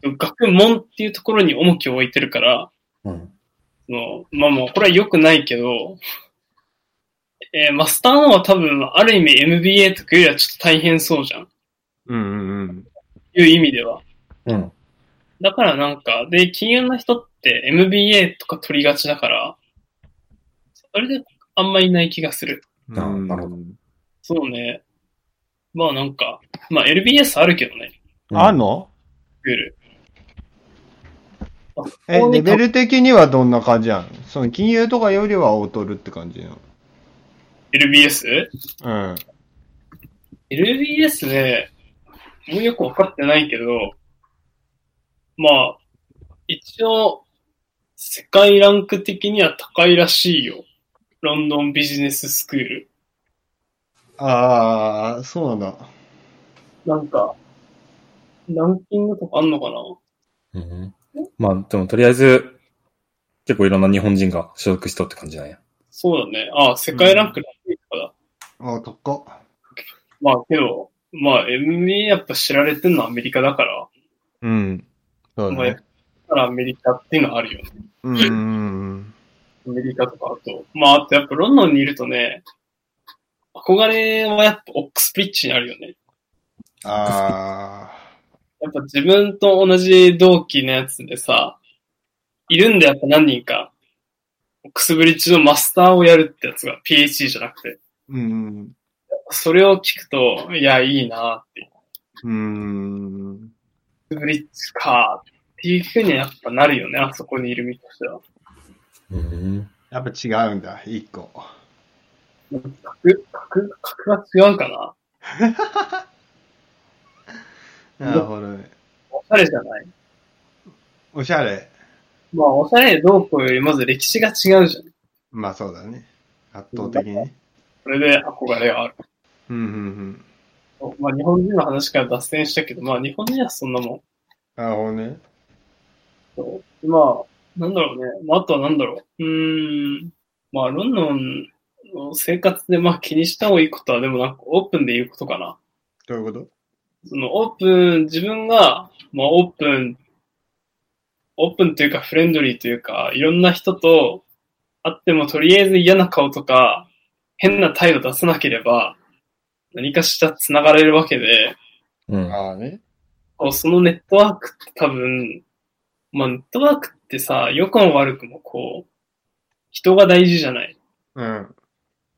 学問っていうところに重きを置いてるから、うん。そのまあもうこれは良くないけど、えーマスターのは多分、ある意味 MBA とかよりはちょっと大変そうじゃん。うんうんうん。いう意味では。うん。だからなんか、で、金融の人って MBA とか取りがちだから、それであんまいない気がする。なるほどそうね。まあなんか、まあ LBS あるけどね、あんの？スクール。え、レベル的にはどんな感じなの？その金融とかよりは劣るって感じなの？LBS? うん。LBS ね、もうよくわかってないけど、まあ、一応、世界ランク的には高いらしいよ。ロンドンビジネススクール。ああ、そうなんだ。なんか、ランキングとかあんのかな？うん。まあ、でもとりあえず、結構いろんな日本人が所属しとって感じなんや。そうだね。ああ、世界ランクランクとかだ。ああ、高っ。まあけど、まあ NBA やっぱ知られてるのはアメリカだから、うん。そうだね。ぱらアメリカっていうのはあるよね。うんうんうん。アメリカとかあと。まああとやっぱロンドンにいるとね、憧れはやっぱオックスブリッジにあるよね。あやっぱ自分と同じ同期のやつでさ、いるんだよやっぱ何人か。オックスブリッジのマスターをやるってやつが PhD じゃなくて。ー。うん。それを聞くと、いや、いいなって。うん。オックスブリッジかっていうふうにはやっぱなるよね、あそこにいる身としては。うん。やっぱ違うんだ、一個。格、格、格が違うかな <laughs> なるほどね。おしゃれじゃない？おしゃれ。まあ、おしゃれどうこうよりまず歴史が違うじゃん。まあそうだね。圧倒的にね。それで憧れがある。うんうんうん。まあ、日本人の話から脱線したけど、まあ、日本人はそんなもん。なるほどね。そうまあ、なんだろうね。まあ、あとはなんだろう。うーん。まあ、ロンドンの生活でまあ気にした方がいいことは、でもなんかオープンで言うことかな。どういうこと？そのオープン、自分が、まあオープン、オープンというかフレンドリーというか、いろんな人と会ってもとりあえず嫌な顔とか、変な態度出さなければ、何かしら繋がれるわけで、うん。ああね。こうそのネットワークって多分、まあネットワークってさ、良くも悪くもこう、人が大事じゃない。うん。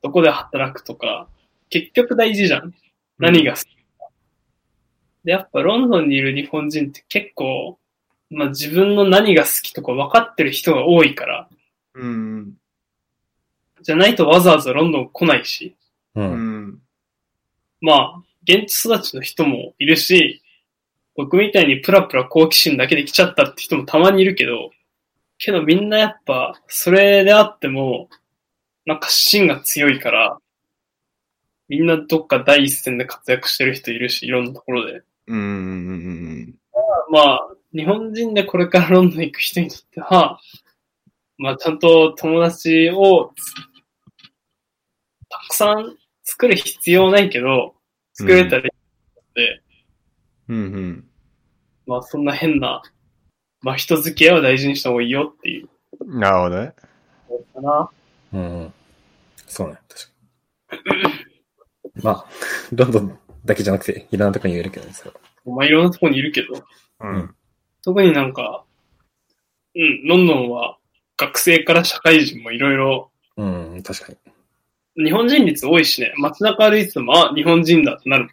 どこで働くとか、結局大事じゃん。何が好きか。で、やっぱロンドンにいる日本人って結構、まあ自分の何が好きとか分かってる人が多いから、うん。じゃないとわざわざロンドン来ないし、う。うんん。まあ、現地育ちの人もいるし、僕みたいにプラプラ好奇心だけで来ちゃったって人もたまにいるけど、けどみんなやっぱ、それであっても、なんか芯が強いから、みんなどっか第一線で活躍してる人いるし、いろんなところで。うん。うん。まあ、日本人でこれからロンドン行く人にとっては、まあちゃんと友達をたくさん作る必要ないけど、作れたらいいので、うん。うん。まあそんな変な、まあ人付き合いは大事にした方がいいよっていうなるほどね。かな。うん。そうね、確かに。まあ、ロンドンだけじゃなくて、いろんなとこに言えるけどね、それは。まあいろんなところにいるけど、うん。特になんか、うん、ロンドンは学生から社会人もいろいろ、うん、確かに。日本人率多いしね、街中歩いてても、あ、日本人だってなる。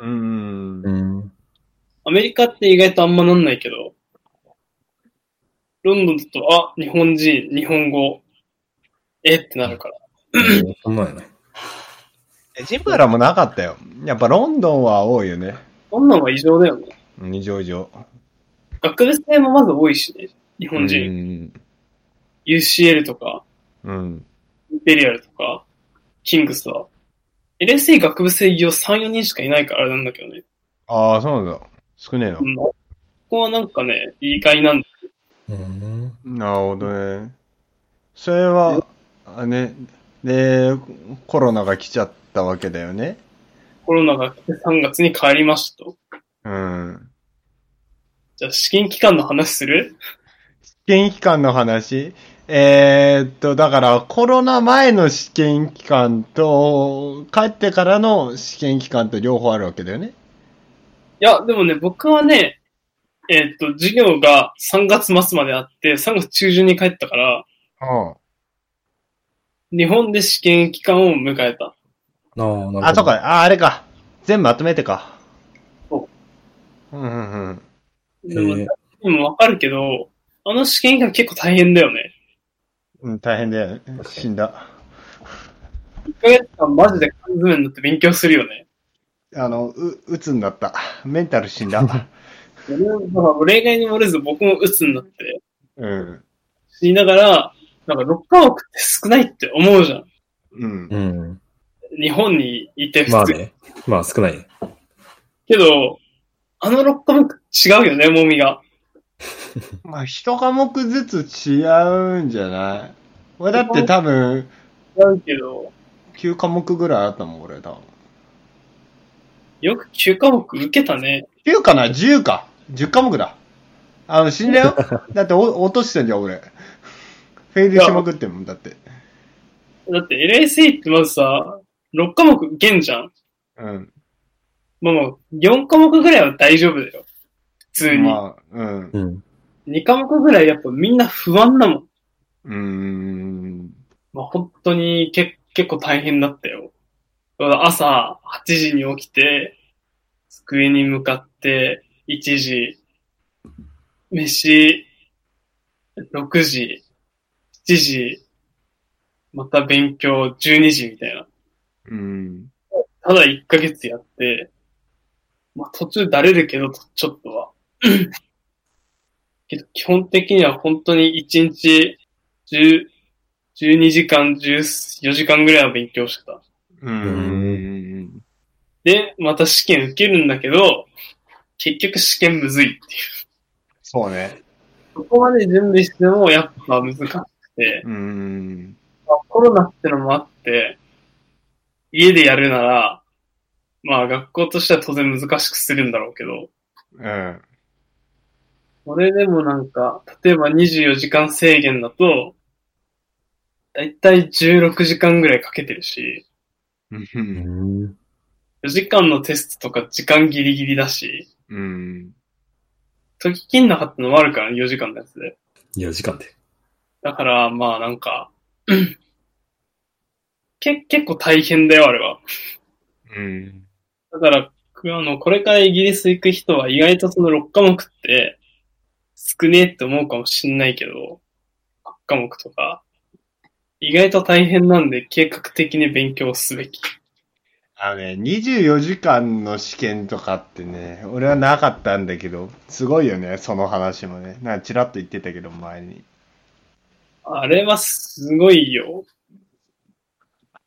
うん。うん。アメリカって意外とあんまなんないけど、ロンドンだと、あ、日本人、日本語、えってなるから。そんなんやね。ジンバラもなかったよ。やっぱロンドンは多いよね。そんなんは異常だよね。二乗以上。学部生もまず多いしね、日本人。人。UCL とか、うん。インペリアルとか、キングスは。LSE 学部生業3、4人しかいないからあれなんだけどね。ああ、そうなんだ。少ねえなう。ん。ここはなんかね、いい会なんだ。うん。なるほどね。それは、あね、で、コロナが来ちゃったわけだよね。コロナが来て3月に帰りましたと。うん。じゃあ試験期間の話する？試験期間の話？えーっと、だからコロナ前の試験期間と、帰ってからの試験期間と両方あるわけだよね。いや、でもね、僕はね、えーっと、授業が3月末まであって、3月中旬に帰ったから、うん。日本で試験期間を迎えた。ああ、なるほど。あ、そうか。あ、あれか。全部まとめてか。。そううんうんうん。でも、でもわかるけど、あの試験期間結構大変だよね。うん、大変だよね。死んだ。1ヶ月間マジで缶詰になって勉強するよね。あの、う、うつになった。メンタル死んだ。俺まあ俺以外にもれず僕も鬱になって、うん。死にながら、なんか6科目って少ないって思うじゃん。うん。うん。日本にいて普通。まあね。まあ少ないね。けど、あの6科目違うよね、もみが。<laughs> まあ、一科目ずつ違うんじゃない？俺だって多分、違うけど、9科目ぐらいあったもん、俺多分。よく9科目受けたね。9かな ?10 か。10科目だ。あの、死んだよ。<laughs> だってお落としてんじゃん、俺。フェイルしまくってんもん、だって。だって LSE ってまずさ、6科目受けんじゃん。うん。まあまあ、4科目ぐらいは大丈夫だよ。普通に。まあ、うん。うん。2科目ぐらいやっぱみんな不安だもん。うーん。まあ本当にけ結構大変だったよ。朝8時に起きて、机に向かって1時、飯6時、7時、また勉強12時みたいな。うん。ただ1ヶ月やって、まあ途中だれるけど、ちょっとは。けど基本的には本当に1日10 12時間、14時間ぐらいは勉強してた。うん。で、また試験受けるんだけど、結局試験むずいっていう。そうね。そこまで準備してもやっぱ難しくて、うん。まあコロナってのもあって、家でやるなら、まあ学校としては当然難しくするんだろうけど、うん。これでもなんか、例えば24時間制限だと、だいたい16時間ぐらいかけてるし、うん。4時間のテストとか時間ギリギリだし、うん。解ききんなかったのもあるからね、4時間のやつで。4時間で。だから、まあなんか、<clears throat> け、結構大変だよ、あれは。うん。だから、くあの、これからイギリス行く人は意外とその6科目って少ねえって思うかもしんないけど、8科目とか、意外と大変なんで計画的に勉強すべき。あのね、24時間の試験とかってね、俺はなかったんだけど、すごいよね、その話もね。なんかちらっと言ってたけど、前に。あれはすごいよ。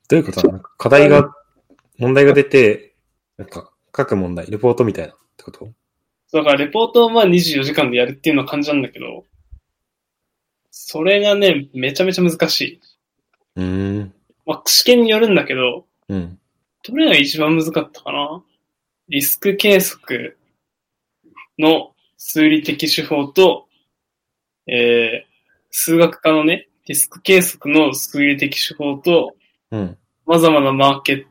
どういうことなの？課題が、問題が出て、なんか、書く問題、レポートみたいなってこと？だからレポートをまあ24時間でやるっていうのは感じなんだけど、それがね、めちゃめちゃ難しい。うーん。まあ、試験によるんだけど、うん。どれが一番難かったかな？リスク計測の数理的手法と、えー、数学科のね、リスク計測の数理的手法と、うん。様々なマーケッ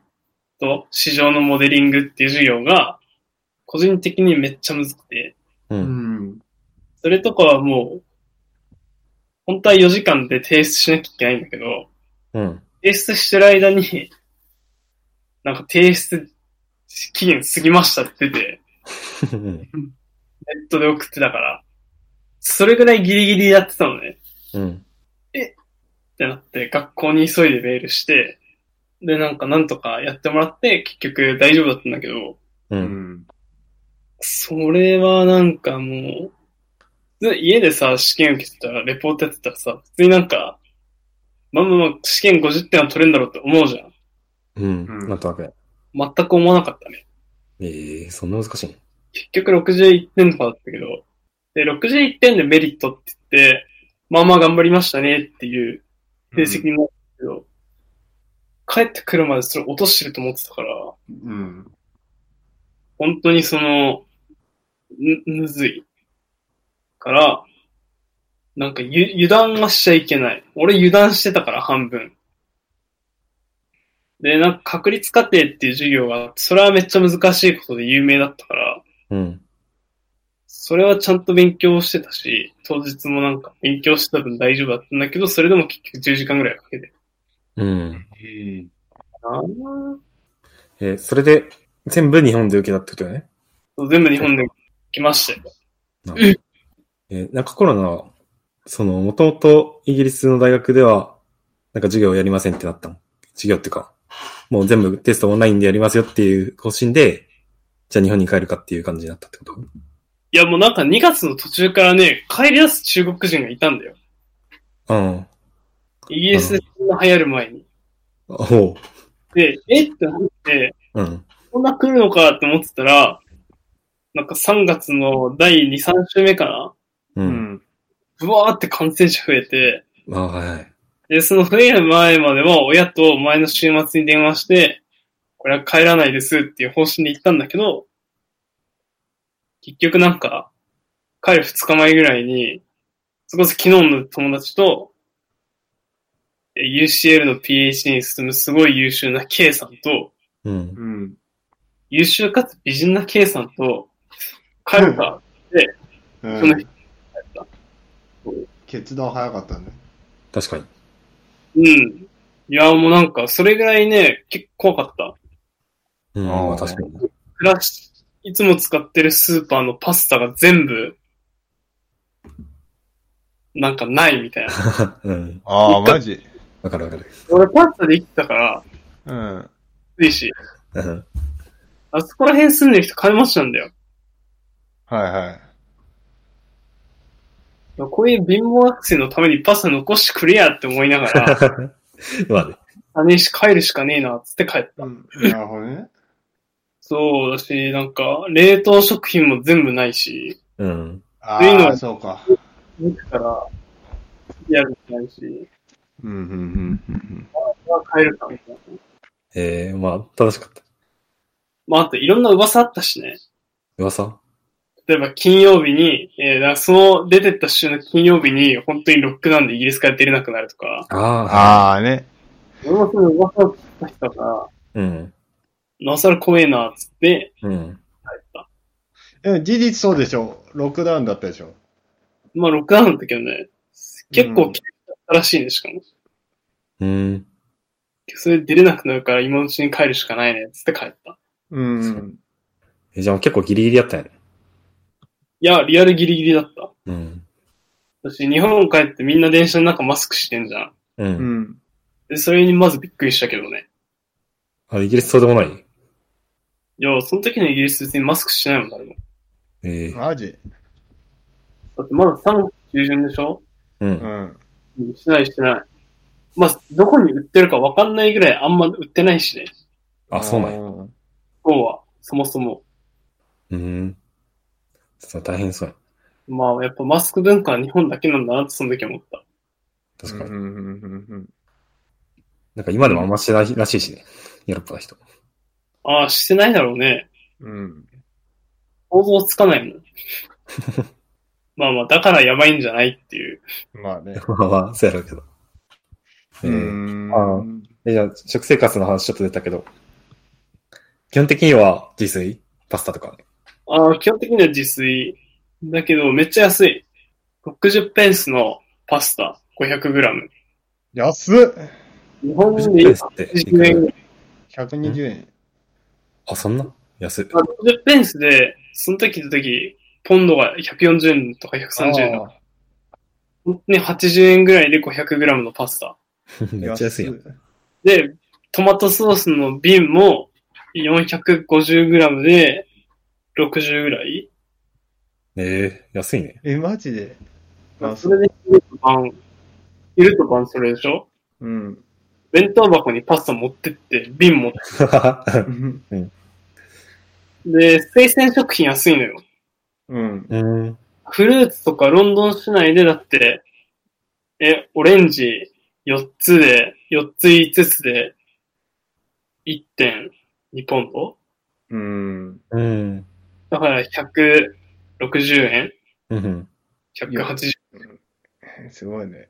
ト、市場のモデリングっていう授業が、個人的にめっちゃ難くて、う。うんん。それとかはもう、本当は4時間で提出しなきゃいけないんだけど、うん。提出してる間に、なんか提出期限過ぎましたって出て、うん。ネットで送ってたから、それぐらいギリギリやってたのね。うん。ってなって、学校に急いでメールして、で、なんかなんとかやってもらって、結局大丈夫だったんだけど、う。うんん。それはなんかもう、で家でさ、試験受けてたら、レポートやってたらさ、普通になんか、まあまあまあ、試験50点は取れるんだろうって思うじゃん。うん。うんなんとなくね。全く思わなかったね。ええそんな難しいの？結局61点とかだったけど、で、61点でメリットって言って、まあまあ頑張りましたねっていう成績になったけど、帰ってくるまでそれ落としてると思ってたから、うん。本当にその、む、むずい。から、なんかゆ油断はしちゃいけない。俺油断してたから半分。で、なんか確率過程っていう授業がそれはめっちゃ難しいことで有名だったから、うん。それはちゃんと勉強してたし、当日もなんか勉強してた分大丈夫だったんだけど、それでも結局10時間ぐらいかけてうん。うん。たなえーそれで、全部日本で受けたってことよね？ぁ全部日本で来ましたよ。えーなんかコロナは、その、もともとイギリスの大学では、なんか授業をやりませんってなったの？授業っていうか、もう全部テストオンラインでやりますよっていう方針で、じゃあ日本に帰るかっていう感じになったってこと？いやもうなんか2月の途中からね、帰り出す中国人がいたんだよ。うん。イギリスで流行る前に。おう。で、え？ってなって、うん。こんな来るのかって思ってたら、なんか3月の第2、3週目かな？う。うんん。ブワーって感染者増えて、ああ、はいはい。で、その増える前までは親と前の週末に電話して、これは帰らないですっていう方針で行ったんだけど、結局なんか、帰る2日前ぐらいに、そこそ昨日の友達と、え UCL の PhD に進むすごい優秀な K さんと、うん。うん。優秀かつ美人な K さんと、帰るか、うそのん。決断早かったね。確かに。うん。いや、もうなんか、それぐらいね、結構怖かった。うん。ああ確かに。暮らし、いつも使ってるスーパーのパスタが全部、なんかないみたいな。<laughs> うん。ああ、マジ。わかるわかる。俺パスタで生きてたから、うん。ついし。うん。あそこら辺住んでる人金持ちなんだよ。はいはい。こういう貧乏学生のためにパスタ残してくれやって思いながら、<laughs> まあね。姉し帰るしかねえな、つって帰った。うん。なるほどね。そうだし、なんか、冷凍食品も全部ないし、うん。ああ、いいのそうか。肉から、やるしないし、うん、うん、うんうん。まあ帰るかみたいな。ええまあ、楽しかった。まあ、あといろんな噂あったしね。噂？例えば金曜日に、えー、だからその出てった週の金曜日に本当にロックダウンでイギリスから出れなくなるとか、ああ。ああね。俺もその噂を聞いた人だから、うん。なおさら怖えな、つってうん。帰った。事実そうでしょ？ロックダウンだったでしょ？まあ、ロックダウンだったけどね、結構らしいね、しかも。うん。それで出れなくなるから今のうちに帰るしかないね、つって帰った。うん。えじゃあ結構ギリギリやったんやね。いや、リアルギリギリだった。うん。私、日本帰ってみんな電車の中マスクしてんじゃん。う。うんん。で、それにまずびっくりしたけどね。あ、イギリスそうでもないいや、その時のイギリス別にマスクしてないもん、誰も。ええマジ？だってまだ3月中旬でしょ？う。うんん。うんしてないしてない。まあ、どこに売ってるかわかんないぐらいあんま売ってないしね。あ、そうなんや。や。そうは、そもそも。うん。そう大変そうや。まあ、やっぱマスク文化は日本だけなんだなってその時思った。確かに。うんうんうんうんなんか今でもあんましてないらしいしね。ヨーロッパの人。ああ、してないだろうね。うん。想像つかないもん。<laughs> まあまあ、だからやばいんじゃないっていう。まあね。まあまあ、そうやろうけど。えうーん。あえじゃあ、食生活の話ちょっと出たけど。基本的には自炊？パスタとか？ね。ああ、基本的には自炊。だけど、めっちゃ安い。60ペンスのパスタ 500g。安っ日本で60ペンスっていく10円ら !120 円。あ、そんな？安い。まあ、60ペンスで、その時の時、ポンドが140円とか130円とか、本当に80円ぐらいで 500g のパスタ。<laughs> めっちゃ安いやん。で、トマトソースの瓶も 450g で60ぐらい。ええ安いね。え、マジで？あ、それで昼と晩、昼と晩それでしょ？うん。弁当箱にパスタ持ってって、瓶持って <laughs> うん。で、生鮮食品安いのよ。うん。うん。フルーツとかロンドン市内でだって、え、オレンジ4つで、4つ5つで1.2ポンド？うん。うん。だから160円？うん。?180 すごいね。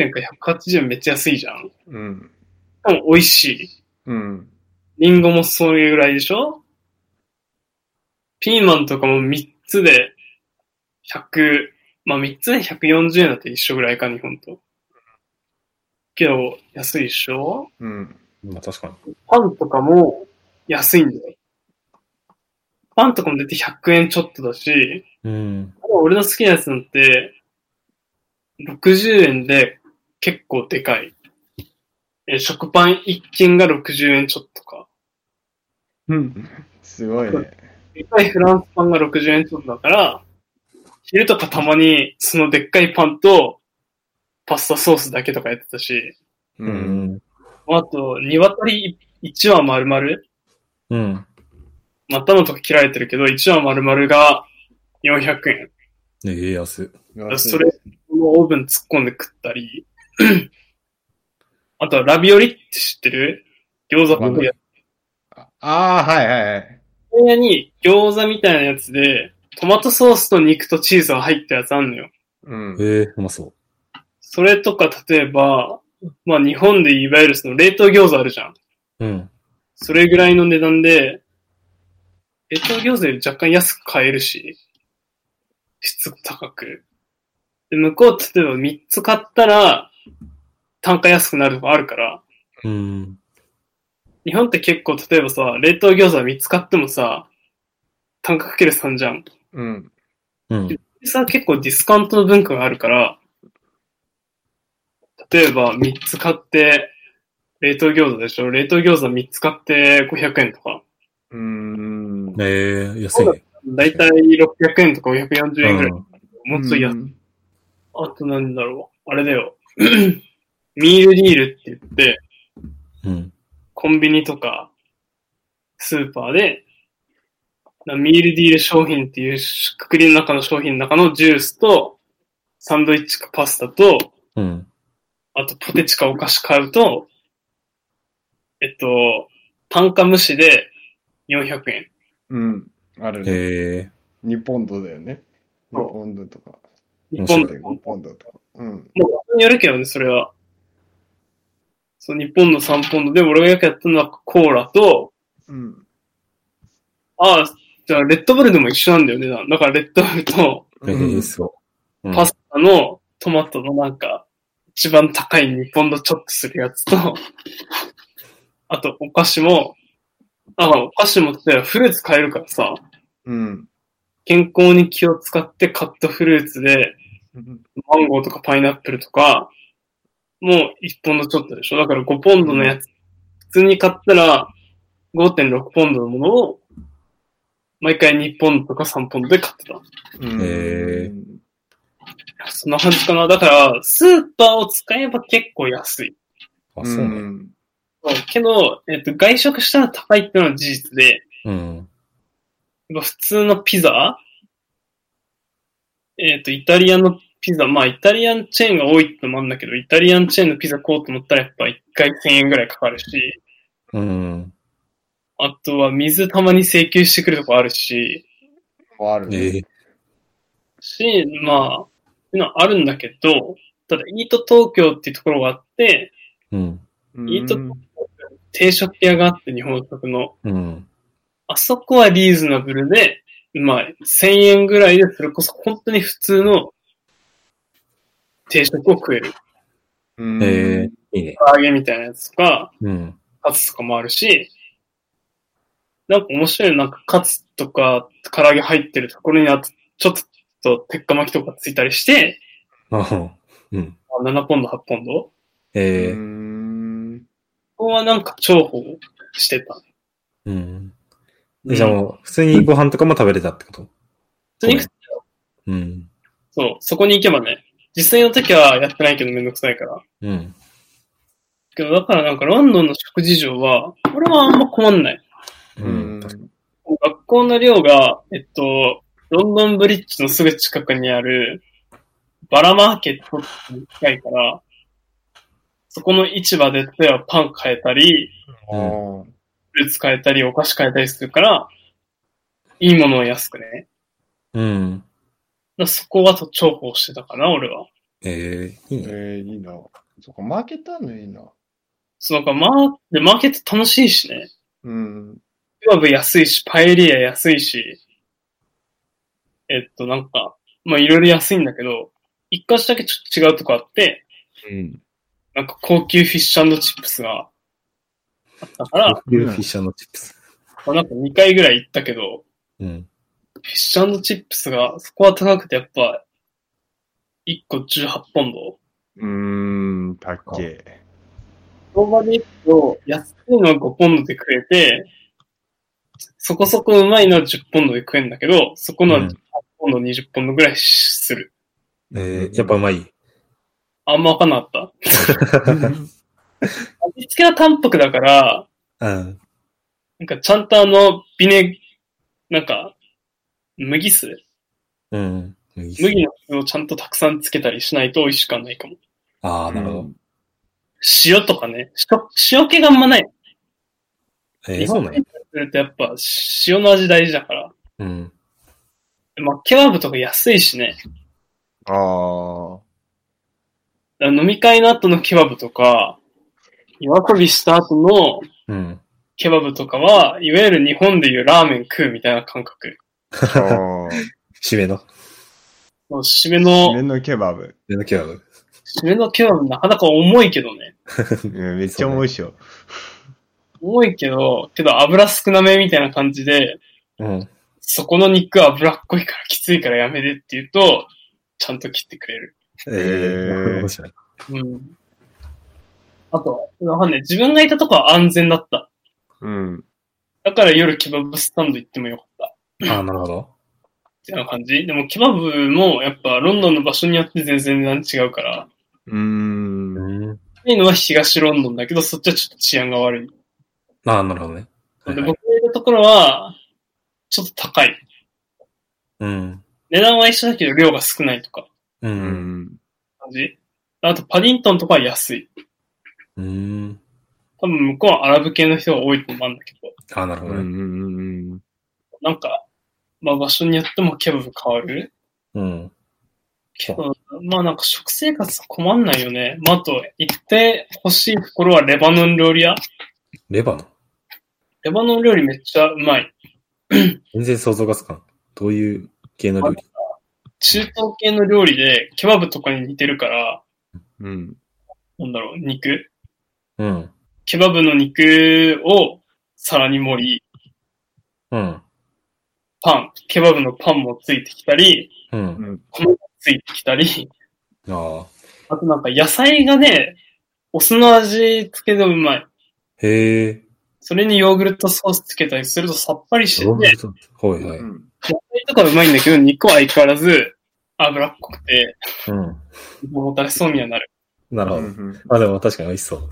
円か180円めっちゃ安いじゃん。しうん。かも美味しい。うん。リンゴもそれぐらいでしょ？ピーマンとかも3つで100、まあ3つで140円だって一緒ぐらいか、日本と。けど、安いでしょ？うん。まあ確かに。パンとかも安いんだよ。パンとかも出て100円ちょっとだし、うん。俺の好きなやつなんて、60円で結構でかい。え、食パン1斤が60円ちょっとか。うん。すごいね。でかいフランスパンが60円ちょっとだから、昼とかたまにそのでっかいパンとパスタソースだけとかやってたし、う。うんん。あと、鶏1羽丸々うん。まあ頭とか切られてるけど、1羽丸々が400円。ええ安い。それ、のオーブン突っ込んで食ったり、あとはラビオリって知ってる？餃子っぽいやつ。ああ、はいはいはい。これに餃子みたいなやつで、トマトソースと肉とチーズが入ったやつあんのよ。うん。ええうまそそれとか、例えば、まあ日本でいわゆるその冷凍餃子あるじゃん。う。うん。それぐらいの値段で、冷凍餃子より若干安く買えるし、質高く。で、向こう例えば3つ買ったら、単価安くなるとかあるから、うん。日本って結構例えばさ、冷凍餃子3つ買ってもさ、単価かける3じゃん。うん。うん。でさ、結構ディスカウントの文化があるから、例えば3つ買って、冷凍餃子でしょ？冷凍餃子3つ買って500円とか。うーん。ええ安いね。だいたい600円とか540円ぐらい。うんもうちょい安い。うんあとなんだろう。あれだよ。<clears throat> ミールディールって言って、うん。コンビニとか、スーパーで、なミールディール商品っていうくくりの中の商品の中のジュースと、サンドイッチかパスタと、うん。あとポテチかお菓子買うと、えっと、単価無視で400円。うん。あるね。ええ2ポンドだよね。2そうポンドとか。日本面5ポンドとか。うん。もう場によるけどね、それは。そう、日本の3ポンドで、俺がよくやったのはコーラと、うん。ああ、じゃあレッドブルでも一緒なんだよね。だからレッドブルとええそう。うんパスタのトマトのなんか、一番高い2ポンドちょっとするやつと、<laughs> あとお菓子も、あ、お菓子もってフルーツ買えるからさ、うん。健康に気を使ってカットフルーツで、マンゴーとかパイナップルとか、もう1ポンドちょっとでしょだから5ポンドのやつ、普通に買ったら5.6ポンドのものを、毎回2ポンドとか3ポンドで買ってた。うんへそんな感じかな。だから、スーパーを使えば結構安い。あ、そうね。ん。そうけど、えっと、外食したら高いっていうのは事実で、うん。普通のピザ？えっと、イタリアのピザ、まあ、イタリアンチェーンが多いってのもあるんだけど、イタリアンチェーンのピザ買おうと思ったらやっぱ1回1000円ぐらいかかるし、うん。あとは水たまに請求してくるとこあるし、あるね。ええし、まあ、っていうのはあるんだけど、ただ、イート東京っていうところがあって、うん。うんいいと定食屋があって日本食の、うん。あそこはリーズナブルで、うまい。1000円ぐらいで、それこそ本当に普通の定食を食える。うんええいいね。唐揚げみたいなやつとか、うん。カツとかもあるし、なんか面白い、なんかカツとか唐揚げ入ってるところにあと、ちょっと鉄火巻きとかついたりして、あうん。7ポンド、8ポンドええうん。ここはなんか重宝してた。うん。じゃあもう、普通にご飯とかも食べれたってこと？普通に、うん。そう、そこに行けばね、実際の時はやってないけどめんどくさいから。うん。けど、だからなんかロンドンの食事情は、俺はあんま困んない。う。うんん。学校の寮が、えっと、ロンドンブリッジのすぐ近くにある、バラマーケットに近いから、そこの市場で例えばパン買えたり、フルーツ買えたり、お菓子買えたりするから、いいものを安くね。うん。そこはと重宝してたかな、俺は。ええいいね。えー、いいな。そっか、マーケットあるのいいな。そう、なんかマーで、マーケット楽しいしね。うん。ケバブ安いし、パエリア安いし、えっと、なんか、まあ、いろいろ安いんだけど、一箇所だけちょっと違うとこあって、うん。なんか高級フィッシュチップスがあったから、フィッシャーのチップス。まあ、なんか2回ぐらい行ったけど、うん。フィッシュチップスが、そこは高くてやっぱ、1個18ポンド。うーん、たっけ。相場で行くと、安いのは5ポンドで食えて、そこそこうまいのは10ポンドで食えんだけど、そこのはうん10ポンド、20ポンドぐらいする。ええやっぱうまい。あんまわかんなかった。<laughs> 味付けは淡白だから、うん。なんかちゃんとあの、ビネ、なんか、麦酢？うん。麦の酢をちゃんとたくさんつけたりしないと美味しくはないかも。ああ、なるほど。塩とかね、塩塩気があんまない。ええそうなんや。するとやっぱ塩の味大事だから。うん。まあ、ケバブとか安いしね。ああ。飲み会の後のケバブとか、夜遊びした後のうん。ケバブとかは、いわゆる日本でいうラーメン食うみたいな感覚。<laughs> 締めの。もう締めの、麺のケバブ。締めのケバブ。締めのケバブなかなか重いけどね。<laughs> うんめっちゃ重いっしょ。重いけど、けど油少なめみたいな感じで、うん。そこの肉は脂っこいからきついからやめてって言うと、ちゃんと切ってくれる。えへーえ面白い。うん。あと、わかんない。自分がいたとこは安全だった。うん。だから夜ケバブスタンド行ってもよかった。ああ、なるほど。っていな感じでもケバブもやっぱロンドンの場所によって全然違うから、うーん。うん。いいのは東ロンドンだけど、そっちはちょっと治安が悪い。ああ、なるほどね。はいで、はい僕がいるところは、ちょっと高い。うん。値段は一緒だけど量が少ないとか、う。うんん。感じあと、パディントンとかは安い。うん。多分向こうはアラブ系の人が多いと思うんだけど、ああ、なるほうん。どね。うん。なんか、まあ場所によってもケバブ変わる？うん。けど、まあなんか食生活困んないよね。まああと、行ってほしいところはレバノン料理屋。レバノン？レバノン料理めっちゃうまい。全然想像がつかん。どういう系の料理？中東系の料理で、ケバブとかに似てるから、うん。なんだろう、肉？うん。ケバブの肉を皿に盛り、うん。パン、ケバブのパンもついてきたり、うん。ついてきたり、ああ。あとなんか野菜がね、お酢の味付けでうまい。へえ。それにヨーグルトソースつけたりするとさっぱりしてて、野はいはい。うん。菜とかうまいんだけど、肉は相変わらず脂っこくて、うん。もたれそうにはなる。なるほど。うん。あ、でも確かに美味しそう。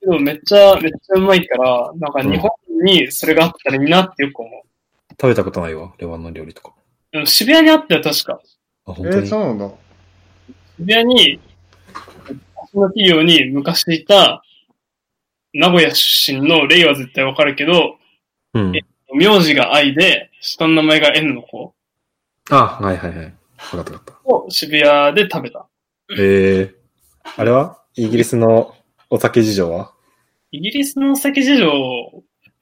けどめっちゃ、めっちゃうまいから、なんか日本にそれがあったらいいなってよく思う。食べたことないわ。レバノン料理とか。渋谷にあったよ、確か。あ、えー、本当に？そうなんだ。渋谷に、その企業に昔いた、名古屋出身のレイは絶対わかるけど、うん。名字が愛で、下の名前が N の子あ、はいはいはい。わかったわかっを渋谷で食べた。た。ええ。あれは？イギリスのお酒事情は？イギリスのお酒事情、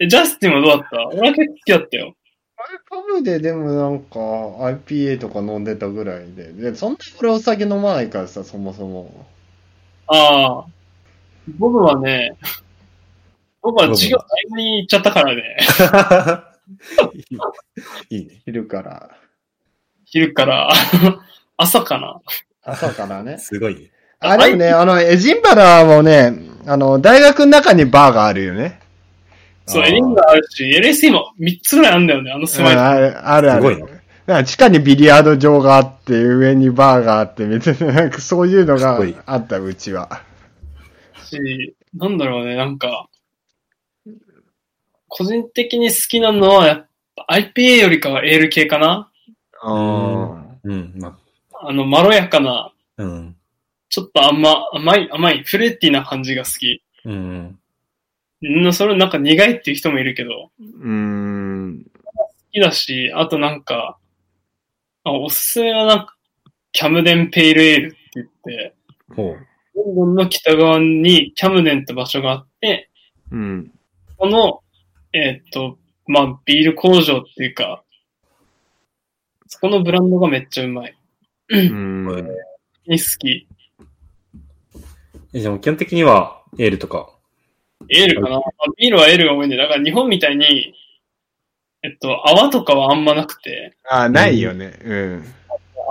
え、ジャスティンはどうだった？俺は結構好きだったよ。あれ、パブででもなんか IPA とか飲んでたぐらいで。で、そんな俺お酒飲まないからさ、そもそも。ああ。僕はね、僕は授業最後に行っちゃったからね、<laughs> いいね。昼から。昼から、<laughs> 朝かな。朝からね。すごいね。あ、でもね、あの、エジンバラもね、あの、大学の中にバーがあるよね。そう、エリンがあるし、LSE も3つぐらいあるんだよね、あのうん狭い。あるあるある。すごいなだから地下にビリヤード場があって、上にバーがあって、みたいな、なんかそういうのがあった、うちは。し、なんだろうね、なんか、個人的に好きなのは、やっぱ IPA よりかはエール系かなうん。うん。まあの、まろやかな、あ、うん。ちょっと甘、甘い、甘い、フルーティーな感じが好き。うん。うん、それなんか苦いっていう人もいるけど、好うん。きだし、あとなんか、あおすすめはなんか、キャムデンペイルエールって言って、ほう。ロンドンの北側にキャムデンって場所があって、うん。この、えーっと、まあ、ビール工場っていうか、そこのブランドがめっちゃうまい。うん。<laughs> に好き。え、でも基本的には、エールとか。エールかな、まあ、ビールはエールが多いんで、だから日本みたいに、えっと、泡とかはあんまなくて、あ、ないよね。うん。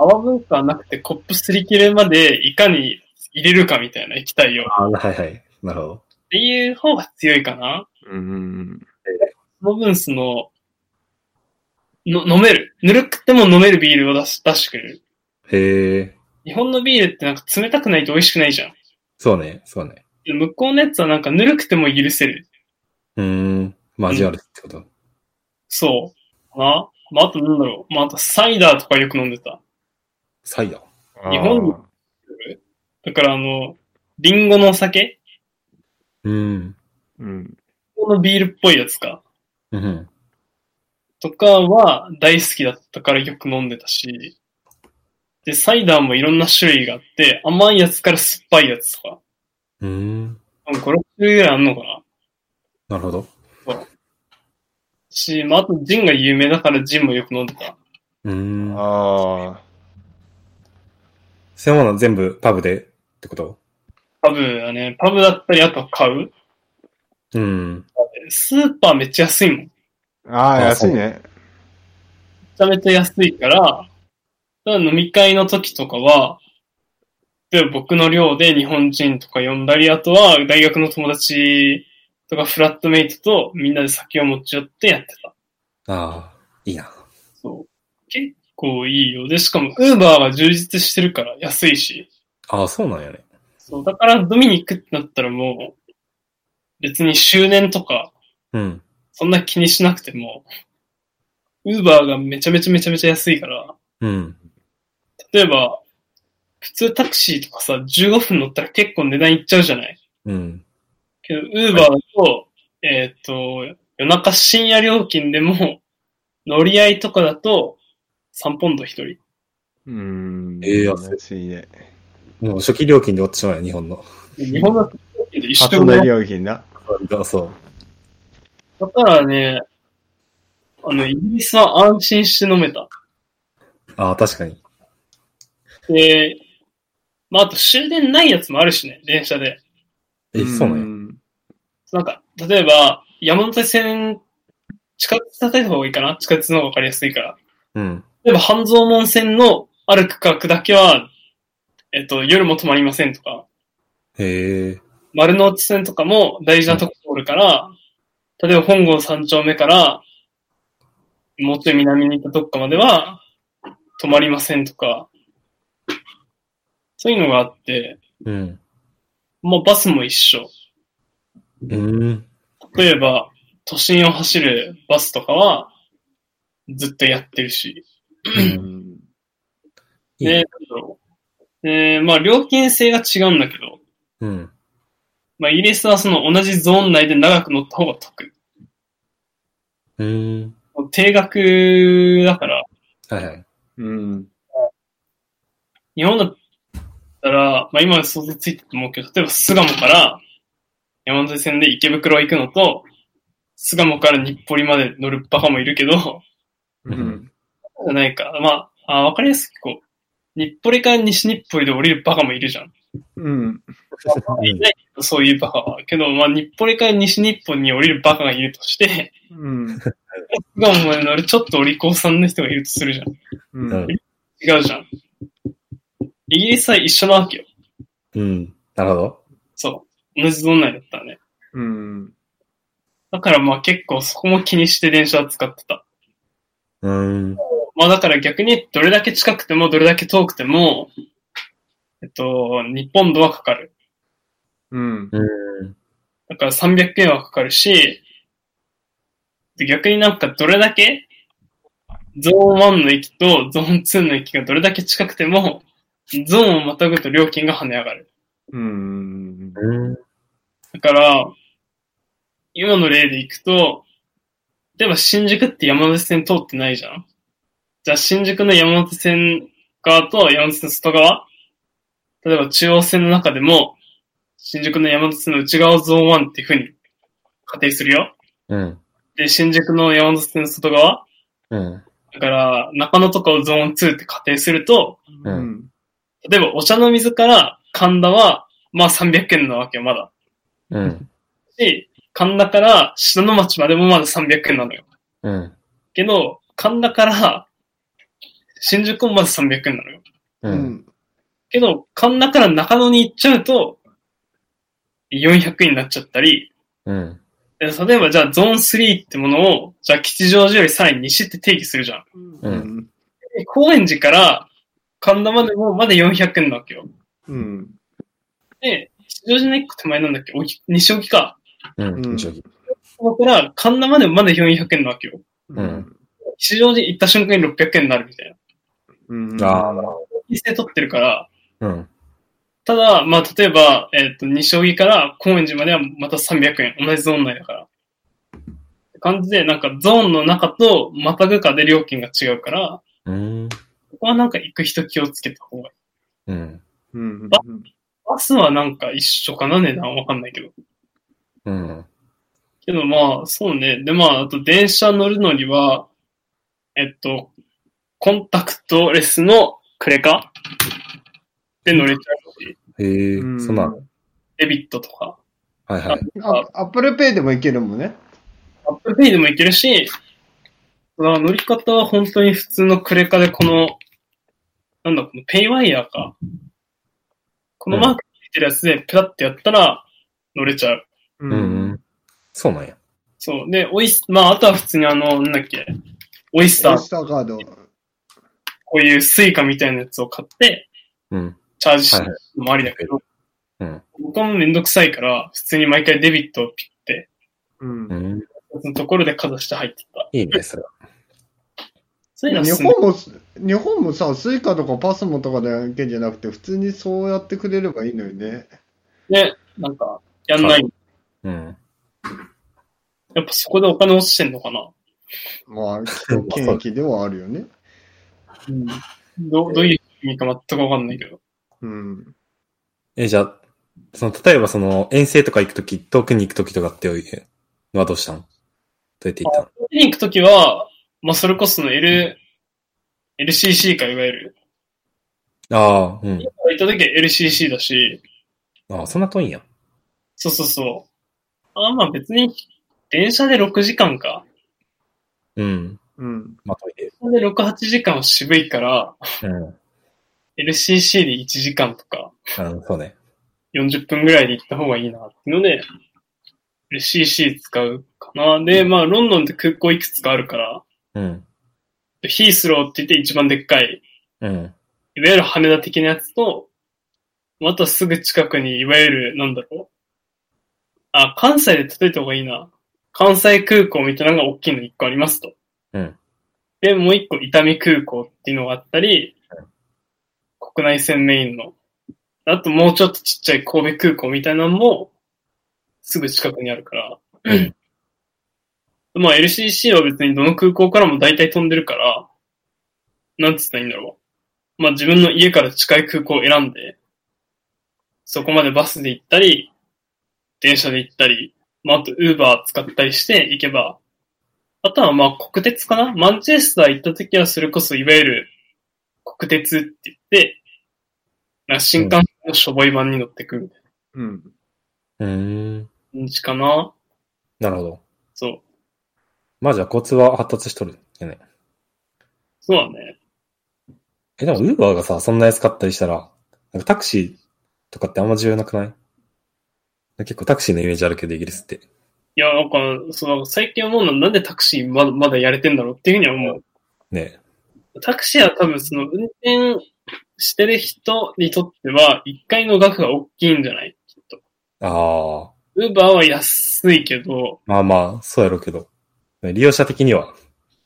泡文化はなくて、コップすり切れまでいかに入れるかみたいな液体を。っあはいはい。なるほど。ていう方が強いかな。うん。その分その、の飲める。ぬるくても飲めるビールを出し出してくれる。へえ。日本のビールってなんか冷たくないと美味しくないじゃん。そうね、そうね。で向こうのやつはなんかぬるくても許せる。うーん。まあ、るってこと？そう。な。まあ、あとなんだろう。まあ、あとサイダーとかよく飲んでた。サイダー？日本にだからあの、リンゴのお酒？うん。うん。このビールっぽいやつか。うん。とかは大好きだったからよく飲んでたし。で、サイダーもいろんな種類があって、甘いやつから酸っぱいやつとか。うーん。5、6種類ぐらいあんのかな？なるほど。し、まあ、あとジンが有名だからジンもよく飲んでた。うーん。ああ。そういうもの全部パブでってこと？パブだね。パブだったり、あと買ううん。スーパーめっちゃ安いもん。めああ、あ安いね。ちゃめちゃ安いから、ただ飲み会の時とかは、で僕の寮で日本人とか呼んだり、あとは大学の友達とかフラットメイトとみんなで酒を持ち寄ってやってた。ああ、いいな。そう。結構いいよ。で、しかも、ウーバーが充実してるから安いし。ああ、そうなんやね。そう。だから、ドミニクってなったらもう、別に周年とか、うん。そんな気にしなくても、ウーバーがめちゃめちゃめちゃめちゃ安いから、うん。例えば、普通タクシーとかさ、15分乗ったら結構値段いっちゃうじゃない？うん。けど、ウーバーだと、えっ、と、夜中深夜料金でも、乗り合いとかだと、3ポンド1人。うーん。ええ安い安いね。もう初期料金で終わってしまうよ、日本の。日本の料金で一初の緒だ料金な。そう。だからね、あの、イギリスは安心して飲めた。ああ、確かに。で、まあ、あと終電ないやつもあるしね、電車で。え、そうなんや。んなんか、例えば、山手線、地下鉄叩いた方がいいかな？地下鉄の方がわかりやすいから。うん。例えば、半蔵門線のある区画だけは、えっと、夜も止まりませんとか、へえ。丸の内線とかも大事なとこ通るから、例えば本郷三丁目から、もうちょい南に行ったとこかまでは、止まりませんとか、そういうのがあって、うん。もうバスも一緒。うん。例えば、都心を走るバスとかは、ずっとやってるし。うん。で。で、まあ、料金制が違うんだけど、うん。まあ、イギリスはその同じゾーン内で長く乗った方が得。うん。定額だから、はいはい。うん。日本だったら、まあ今は想像ついてると思うけど、例えば巣鴨から山手線で池袋行くのと、巣鴨から日暮里まで乗るバカもいるけど、うん。じゃ <laughs> ないか。まあ、あわかりやすくこう、日暮里から西日暮里で降りるバカもいるじゃん。うん。いないそういうバカは。けど、まあ日暮里から西日暮里に降りるバカがいるとして、<laughs> うん。巣鴨まで乗るちょっとお利口さんの人がいるとするじゃん。うん。違うじゃん。イギリスは一緒なわけよ。うん。なるほど。そう。同じゾーン内だったらね。うん。だからまあ結構そこも気にして電車は使ってた。うん。まあだから逆にどれだけ近くてもどれだけ遠くても、えっと、日本度はかかる。うん。うん。だから300円はかかるし、で逆になんかどれだけゾーン1の駅とゾーン2の駅がどれだけ近くても、ゾーンをまたぐと料金が跳ね上がる。うん。うん。だから、今の例でいくと、例えば新宿って山手線通ってないじゃんじゃあ新宿の山手線側と山手線外側例えば中央線の中でも、新宿の山手線の内側をゾーン1っていう風に仮定するよ。うん。で、新宿の山手線の外側うん。だから、中野とかをゾーン2って仮定すると、うん。例えばお茶の水から神田は、まあ300円なわけよ、まだ。うん。し、神田から信濃町までもまだ300円なのよ。うん。けど、神田から新宿もまず300円なのよ。う。うんん。けど、神田から中野に行っちゃうと、400円になっちゃったり、うん。で例えばじゃあゾーン3ってものを、じゃあ吉祥寺よりさらに西って定義するじゃん。うん。で高円寺から神田までもまだ400円なわけよ。うん。で、吉祥寺の一個手前なんだっけ？おき西荻か。うん。うん一応そこから神田までもまだ400円なわけよ。うん吉祥寺行った瞬間に600円になるみたいな。うん。ああ、一斉取ってるから、うん。ただ、まあ、例えば、えっ、と、西荻から高円寺まではまた300円。同じゾーン内だから。って感じで、なんかゾーンの中とまたぐかで料金が違うから、うん。ここはなんか行く人気をつけた方がいい。うん。うん。バスはなんか一緒かな値段わかんないけど。うん。けどまあ、そうね。でまあ、あと電車乗るのには、えっと、 contactless のクレカで乗れちゃうし、へえ、うんそんな、デビットとか、はいはい。あ Apple Pay でもいけるもんね。 Apple Pay でもいけるし、乗り方は本当に普通のクレカでこの、なんだ、この payWave か。このマークついてるやつでペラってやったら乗れちゃう。ううん。そうなんや。そう。で、オイス、まあ、あとは普通にあの、なんだっけ、オイスター、オイスターカード。こういうスイカみたいなやつを買って、うん。チャージする。のもありだけど、うん。僕はもうめんどくさいから、普通に毎回デビットをピッて、うんう。ん。そのところでかざして入ってた。いいね、それは。そういうのは日本も、日本もさ、スイカとかパスモとかだけじゃなくて、普通にそうやってくれればいいのよね。ね、なんか、やんない。うん。やっぱそこでお金落ちてんのかなまあ、権益ではあるよね。うん。どどういう意味か全くわかんないけど。うん。え、じゃあ、その、例えばその、遠征とか行くとき、遠くに行くときとかっていうのはどうしたんどうやって行ったの？見に行くときは、まあ、それこその L、LCC か、いわゆる。ああ、うん。行ったときは LCC だし、ああ、そんな遠いんや。そうそうそう。あまあ別に、電車で6時間か。うん。うん。まあ遠いで。電車で6、8時間は渋いから、うん。LCC で1時間とか、うん、そうね。40分ぐらいで行った方がいいなっていうので、LCC 使うかな。で、まあ、ロンドンって空港いくつかあるから、うん。ヒースローって言って一番でっかい、うん。いわゆる羽田的なやつと、またすぐ近くに、いわゆる、なんだろう。あ、関西で例えた方がいいな。関西空港みたいなのが大きいの1個ありますと。うん。で、もう1個伊丹空港っていうのがあったり、国内線メインの。あともうちょっとちっちゃい神戸空港みたいなのも、すぐ近くにあるから。うんまあ LCC は別にどの空港からも大体飛んでるから、なんつったらいいんだろう。まあ自分の家から近い空港を選んで、そこまでバスで行ったり、電車で行ったり、まああとウーバー使ったりして行けば、あとはまあ国鉄かな？マンチェスター行った時はそれこそいわゆる国鉄って言って、なんか新幹線のしょぼい版に乗ってくるみたいうん。うーん。な感じかな。なるほど。そう。まあじゃあ交通は発達しとるよね。そうだね。え、でもウーバーがさ、そんな安かったりしたら、なんかタクシーとかってあんま重要なくない？結構タクシーのイメージあるけど、イギリスって。いや、なんか、その、最近思うのはなんでタクシーまだ、まだやれてんだろうっていうふうには思ねう。タクシーは多分その、運転してる人にとっては、一回の額が大きいんじゃない？きっと。ああ、ウーバーは安いけど、まあまあ、そうやろうけど。利用者的には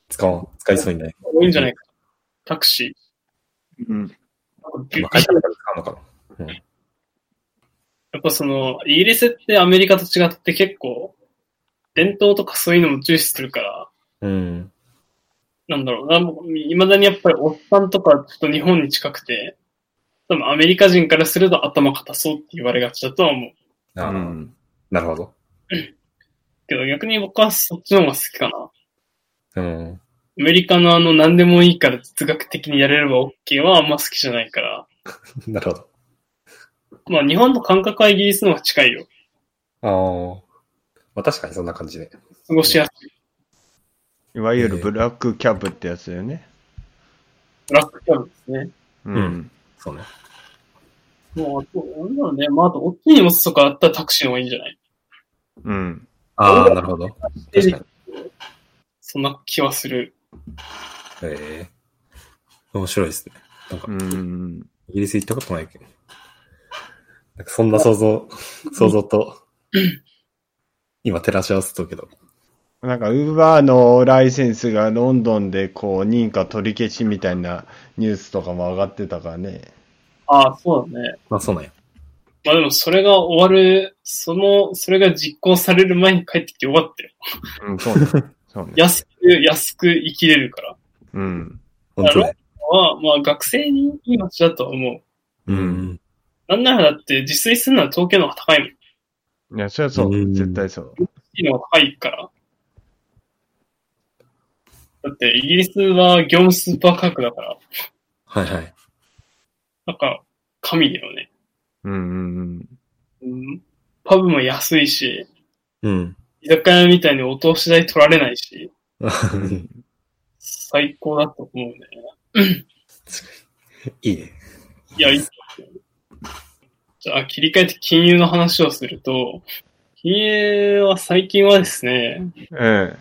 使わん、使いそうにない。多いんじゃないか。タクシうん。まあ、会社だから使うのかな。やっぱその、イギリスってアメリカと違って結構、伝統とかそういうのも重視するから、うん。なんだろうな、いまだにやっぱりおっさんとかちょっと日本に近くて、多分アメリカ人からすると頭固そうって言われがちだとは思う。ああ、うん。なるほど。けど逆に僕はそっちの方が好きかな。うん。アメリカのあの何でもいいから哲学的にやれれば OK はあんま好きじゃないから。<laughs> なるほど。まあ日本の感覚はイギリスの方が近いよ。ああ。まあ確かにそんな感じで。過ごしやすい。いわゆるブラックキャブってやつだよね。ブラックキャブですね。ううん。そうね。もう、あと、なんだろうね。まあ、あと、大きい荷物とかあったらタクシーの方がいいんじゃない？うん。ああ、なるほど。確かに。そんな気はする。ええ面白いですね。なんかう、ん。イギリス行ったことないけど。なんかそんな想像、想像と、今照らし合わせとるけど。なんか、ウーバーのライセンスがロンドンでこう、認可取り消しみたいなニュースとかも上がってたからね。ああ、そうだね。まあそうなんや。まあでも、それが終わる、その、それが実行される前に帰ってきてよかったよ。うん、そうね。そうね。<laughs> 安く、安く生きれるから。うん。本当ね。は、まあ、学生にいい街だとは思う。うん。なんならだって、自炊するのは東京の方が高いもん。いいや、そりゃそうう。ん絶対そう。いのが高いから。だって、イギリスは業務スーパー価格だから、はいはい。なんか、神だよね。うんうんうん。パブも安いし、うん。居酒屋みたいにお通し代取られないし、うん。最高だと思うね。<laughs> いいね。いや、いいじゃあ、切り替えて金融の話をすると、金融は最近はですね、うん。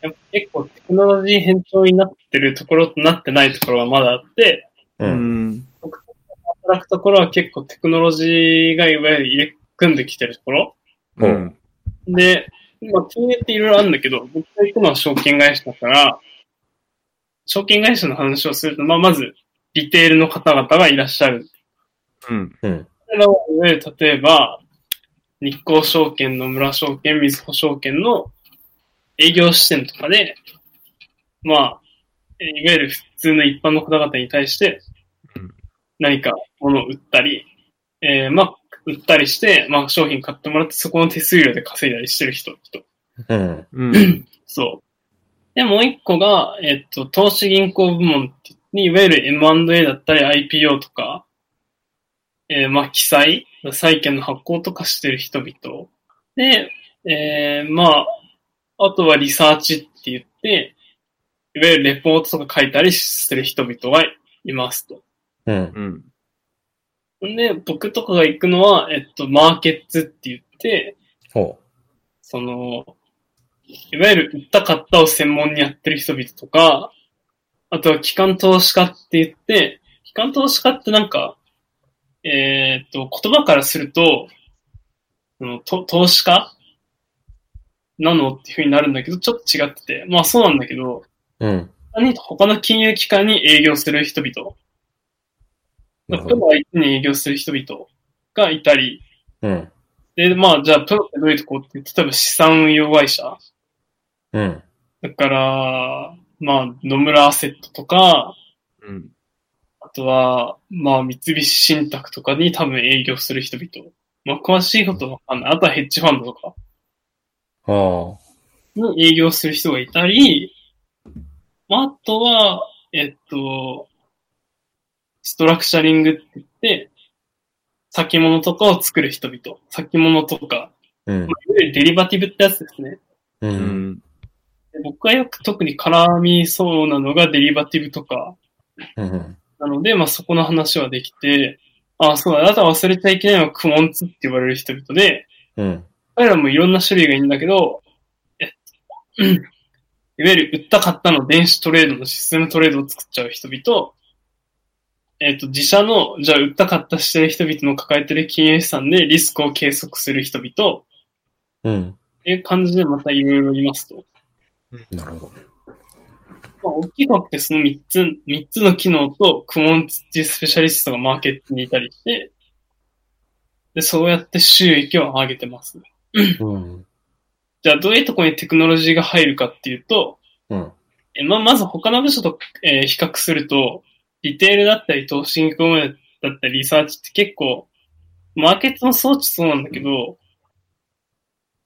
やっぱ結構テクノロジー変調になってるところとなってないところがまだあって、う。うんん。働くところは結構テクノロジーがいわゆる入れ組んできてるところ。うん。で、まあ、金融っていろいろあるんだけど、僕が行くのは証券会社だから、証券会社の話をすると、まあ、まず、リテールの方々がいらっしゃる。うん。うん。それらはいわゆる例えば、日興証券、野村証券、みずほ証券の営業支店とかで、まあ、えいわゆる普通の一般の方々に対してうん、何か物を売ったり、えーまあ、売ったりして、まあ、商品買ってもらって、そこの手数料で稼いだりしてる人、人。うん。うん。<coughs> そう。で、もう一個が、えっと、投資銀行部門って言って、いわゆる M&A だったり IPO とか、えーまあ、記載、債券の発行とかしてる人々。で、えーまあ、あとはリサーチって言って、いわゆるレポートとか書いたりする人々がいますと。うん。うん。で、僕とかが行くのは、えっと、マーケッツって言って、ほその、いわゆる売った買ったを専門にやってる人々とか、あとは機関投資家って言って、機関投資家ってなんか、えーっと、言葉からすると、そのと投資家なのっていう風になるんだけど、ちょっと違ってて、まあそうなんだけど、う。うん。他に他の金融機関に営業する人々。プロ相手に営業する人々がいたり、うん。で、まあじゃあプロってどういうとこって、例えば資産運用会社うん。だから、まあ、野村アセットとか、うん。あとは、まあ、三菱信託とかに多分営業する人々。まあ、詳しいことわかんない。あとはヘッジファンドとかああ。に営業する人がいたり、まあ、あとは、えっと、ストラクチャリングって言って、先物とかを作る人々。先物とか、うんまあ。いわゆるデリバティブってやつですね。う。うん僕がよく特に絡みそうなのがデリバティブとか、うん。なので、まあそこの話はできて、あ、そうだ、あとは忘れちゃいけないのはクモンツって言われる人々で、うん。彼らもいろんな種類がいいんだけど、えっと、うんいわゆる売った買ったの電子トレードのシステムトレードを作っちゃう人々、えっと、自社の、じゃあ売った買ったしてる人々の抱えてる金融資産でリスクを計測する人々、うん。っていう感じでまたいろいろいますと。なるほど。まあ、大きく分けてその3つ、三つの機能と、クモンツっていうスペシャリストがマーケットにいたりして、で、そうやって収益を上げてます。うん。じゃあ、どういうところにテクノロジーが入るかっていうと、うん。えま、まず他の部署と、えー比較すると、リテールだったり、投資銀行だったり、リサーチって結構、マーケットの装置そうなんだけど、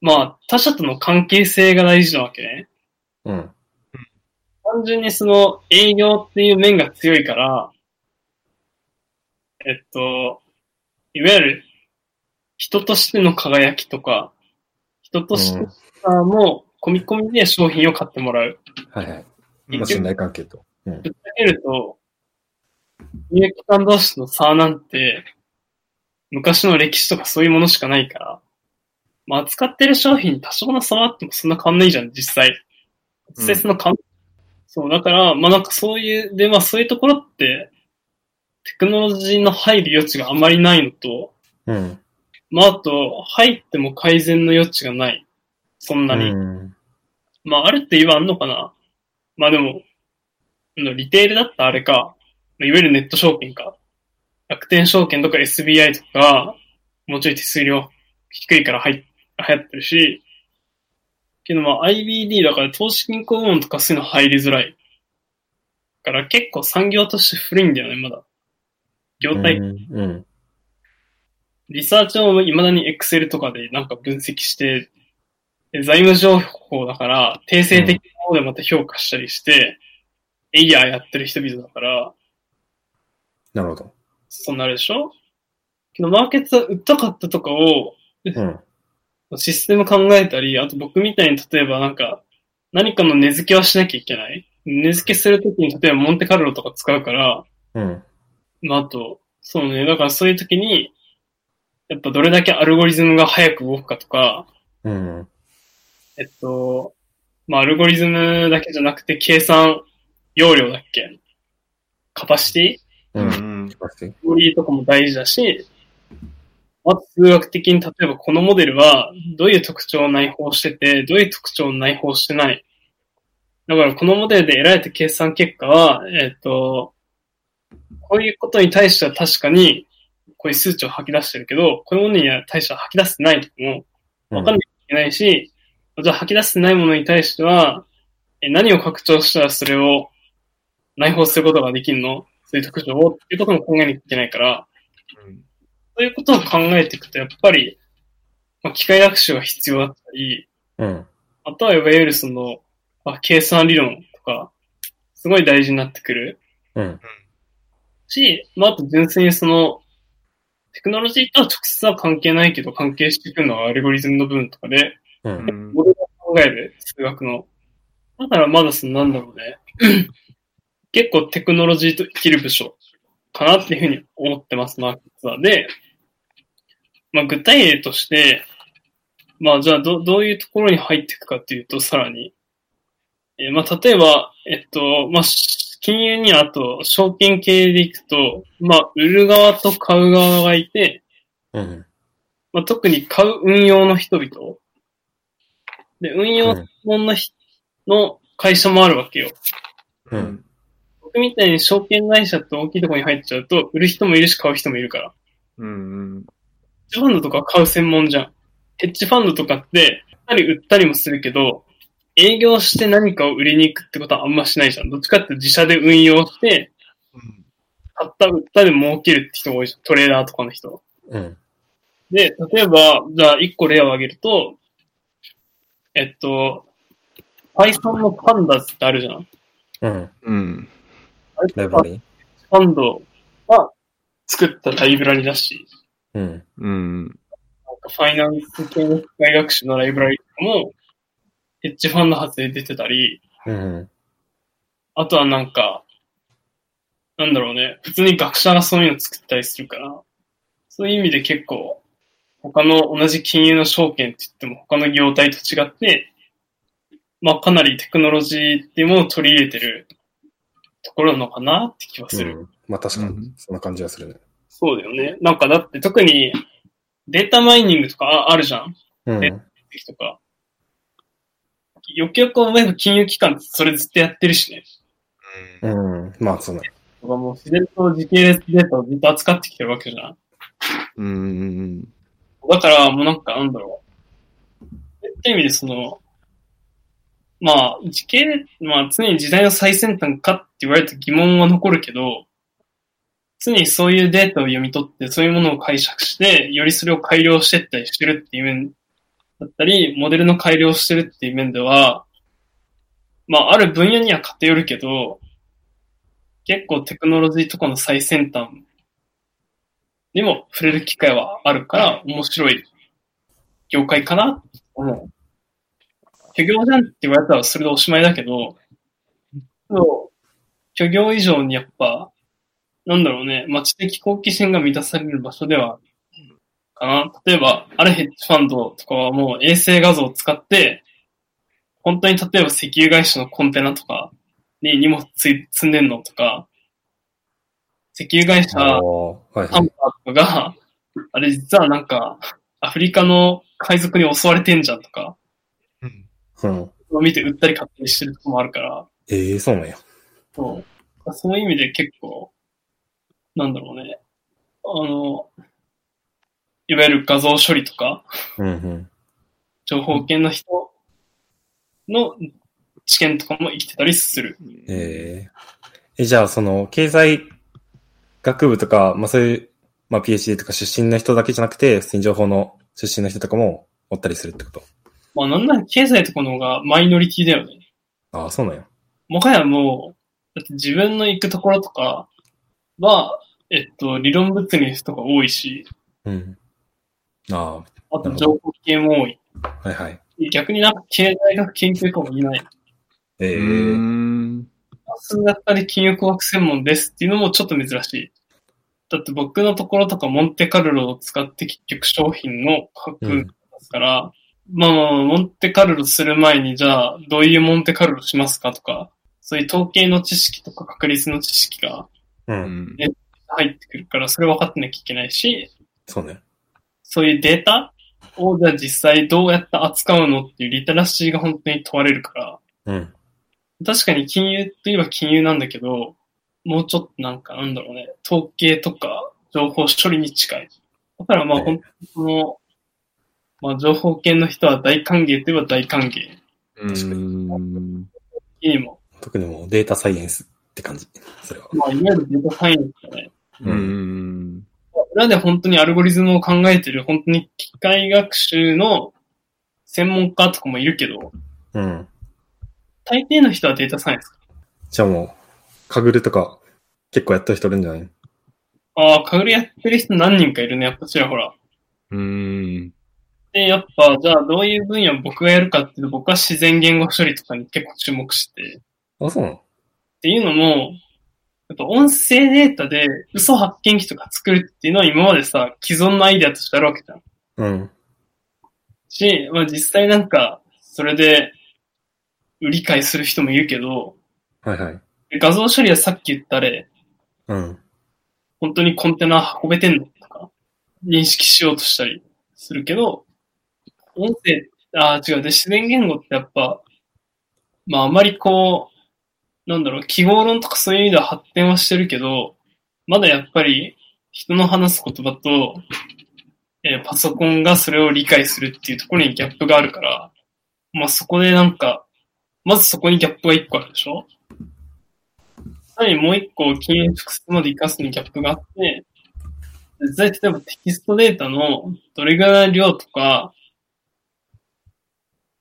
まあ、他社との関係性が大事なわけね。うん。単純にその営業っていう面が強いから、えっと、いわゆる人としての輝きとか、人としても込み込みで商品を買ってもらう。はいはい。まあ、信頼関係と。うん。ぶっちゃけると、金融機関同士の差なんて、昔の歴史とかそういうものしかないから、まあ、扱ってる商品に多少の差はあってもそんな変わんないじゃん、実際。実際その変わんそう、だから、まあなんかそういう、で、まあそういうところって、テクノロジーの入る余地があまりないのと、うん。まああと、入っても改善の余地がない。そんなに。うん。まあ、あるって言えばあんのかな。まあでも、あのリテールだったらあれか、いわゆるネット証券か。楽天証券とか SBI とか、もうちょい手数料低いから入っ流行ってるし、けどまあ IBD だから投資銀行部門とかそういうの入りづらい。だから結構産業として古いんだよね、まだ。業態うん。うん。リサーチを未だに Excel とかでなんか分析して、で財務情報だから、定性的なものでまた評価したりして、エイヤーやってる人々だから、なるほど。そうなるでしょ？けど、マーケットは売ったかったとかを、うん。システム考えたり、あと僕みたいに例えばなんか、何かの値付けはしなきゃいけない？値付けするときに例えばモンテカルロとか使うから、うん。まあ、あと、そうね、だからそういうときに、やっぱどれだけアルゴリズムが早く動くかとか、うん。えっと、まあ、アルゴリズムだけじゃなくて計算容量だっけ？カパシティ？う。うんん。ストーリーとかも大事だし、あと数学的に例えばこのモデルはどういう特徴を内包してて、どういう特徴を内包してない。だからこのモデルで得られた計算結果は、えっ、と、こういうことに対しては確かにこういう数値を吐き出してるけど、こういうものには対しては吐き出してないとかもわかんなきゃいけないし、じゃあ吐き出してないものに対しては、え何を拡張したらそれを内包することができるのそういう特徴をっていうことも考えなきゃいけないから、そういうことを考えていくと、やっぱり、まあ、機械学習が必要だったり、うん。あとはいわゆるその、まあ、計算理論とか、すごい大事になってくるうん。し、まあ、あと純粋にその、テクノロジーとは直接は関係ないけど、関係してくるのはアルゴリズムの部分とかで、う。うんん。モデルを考える数学の。だからまだそのなんだろうね。結構テクノロジーと生きる部署かなっていうふうに思ってます、マーケットは。で、まあ具体例として、まあじゃあどどういうところに入っていくかっていうと、さらに。えーまあ例えば、えっと、まあし金融にはあと証券系でいくと、まあ売る側と買う側がいて、うん。まあ、特に買う運用の人々。で、運用の人の会社もあるわけよ。うん。僕みたいに証券会社って大きいところに入っちゃうと、売る人もいるし買う人もいるから。うん。ヘッジファンドとかは買う専門じゃん。ヘッジファンドとかって、売ったり売ったりもするけど、営業して何かを売りに行くってことはあんましないじゃん。どっちかって自社で運用して、買った売ったで儲けるって人が多いじゃん。トレーダーとかの人。うん。で、例えば、じゃあ一個例を挙げると、えっと、Python の Pandas ってあるじゃん。うん。うん。ライブラリファンドが作ったライブラリだし、うん。うん。なんかファイナンス系の機械学習のライブラリとかも、ヘッジファンド発で出てたり、うん。あとはなんか、なんだろうね、普通に学者がそういうの作ったりするから、そういう意味で結構、他の同じ金融の証券って言っても他の業態と違って、まあかなりテクノロジーっていうものを取り入れてるところなのかなって気はする。うん。まあ確かにうん、そんな感じがするね。そうだよね。なんかだって特にデータマイニングとかああるじゃん？うん。えとか。よくよく思えば金融機関ってそれずっとやってるしね。うん。まあそうね。とかもう自然と時系列データをずっと扱ってきてるわけじゃん。うん。だから、もうなんか、なんだろう。って意味で、その、まあ、時系列、まあ、常に時代の最先端かって言われると疑問は残るけど、常にそういうデータを読み取って、そういうものを解釈して、よりそれを改良していったりしてるっていう面だったり、モデルの改良してるっていう面では、まあ、ある分野には偏るけど、結構テクノロジーとかの最先端にも触れる機会はあるから、面白い業界かなって思う。虚業じゃんって言われたらそれでおしまいだけど、そう虚業以上にやっぱ、なんだろうね、まあ、知的好奇心が満たされる場所では、かな。例えば、あるヘッジファンドとかはもう衛星画像を使って、本当に例えば石油会社のコンテナとかに荷物つい積んでんのとか、石油会社、はい。ハンバーとかが、あれ実はなんか、アフリカの海賊に襲われてんじゃんとか、うん。見て売ったり買ったりしてるとこもあるから、ええそうなんや。そう。そういう意味で結構、なんだろうね。あの、いわゆる画像処理とか、うんうん。情報系の人の知見とかも生きてたりする。えええ、じゃあ、その、経済学部とか、まあそういう、まあ PhD とか出身の人だけじゃなくて、普通に情報の出身の人とかもおったりするってこと？まあなんなら経済とかの方がマイノリティだよね。ああ、そうなんや。もはやもう、だって自分の行くところとかは、えっと、理論物理の人が多いし、うん。ああと情報系も多い。あ、はいはい。逆になんか経済学研究家もいない。ええうん。数学科で金融工学専門ですっていうのもちょっと珍しい。だって僕のところとかモンテカルロを使って結局商品の価格うんですから、まあまあ、モンテカルロする前にじゃあ、どういうモンテカルロしますかとか、そういう統計の知識とか確率の知識がう。うんん。入ってくるから、それ分かってなきゃいけないし、そうね。そういうデータをじゃあ実際どうやって扱うのっていうリテラシーが本当に問われるから、うん。確かに金融といえば金融なんだけど、もうちょっとなんかなんだろうね、統計とか情報処理に近い。だからまあね本当にその、まあ情報系の人は大歓迎といえば大歓迎。うん。いいも。特にもうデータサイエンスって感じ。それは。まあいわゆるデータサイエンスだね。う。ん。裏で本当にアルゴリズムを考えてる、本当に機械学習の専門家とかもいるけど、うん。大抵の人はデータサイエンス。じゃあもう、カグルとか結構やった人いるんじゃない？ああ、カグルやってる人何人かいるね、やっぱちらほら。うん。で、やっぱ、じゃあどういう分野を僕がやるかっていうと、僕は自然言語処理とかに結構注目してあ、そうなの？ていうのも、やっぱ音声データで嘘発見器とか作るっていうのは今までさ、既存のアイデアとしてあるわけじゃん。うん。し、まあ実際なんか、それで、理解する人もいるけど、はいはい。画像処理はさっき言ったあれ、うん。本当にコンテナ運べてんのとか、認識しようとしたりするけど、音声、ああ、違う。で、自然言語ってやっぱ、まああまりこう、なんだろう、記号論とかそういう意味では発展はしてるけど、まだやっぱり人の話す言葉と、えーパソコンがそれを理解するっていうところにギャップがあるから、まあそこでなんか、まずそこにギャップが一個あるでしょ？さらにもう一個、金融複数まで活かすにギャップがあって、実際例えばテキストデータのどれぐらいの量とか、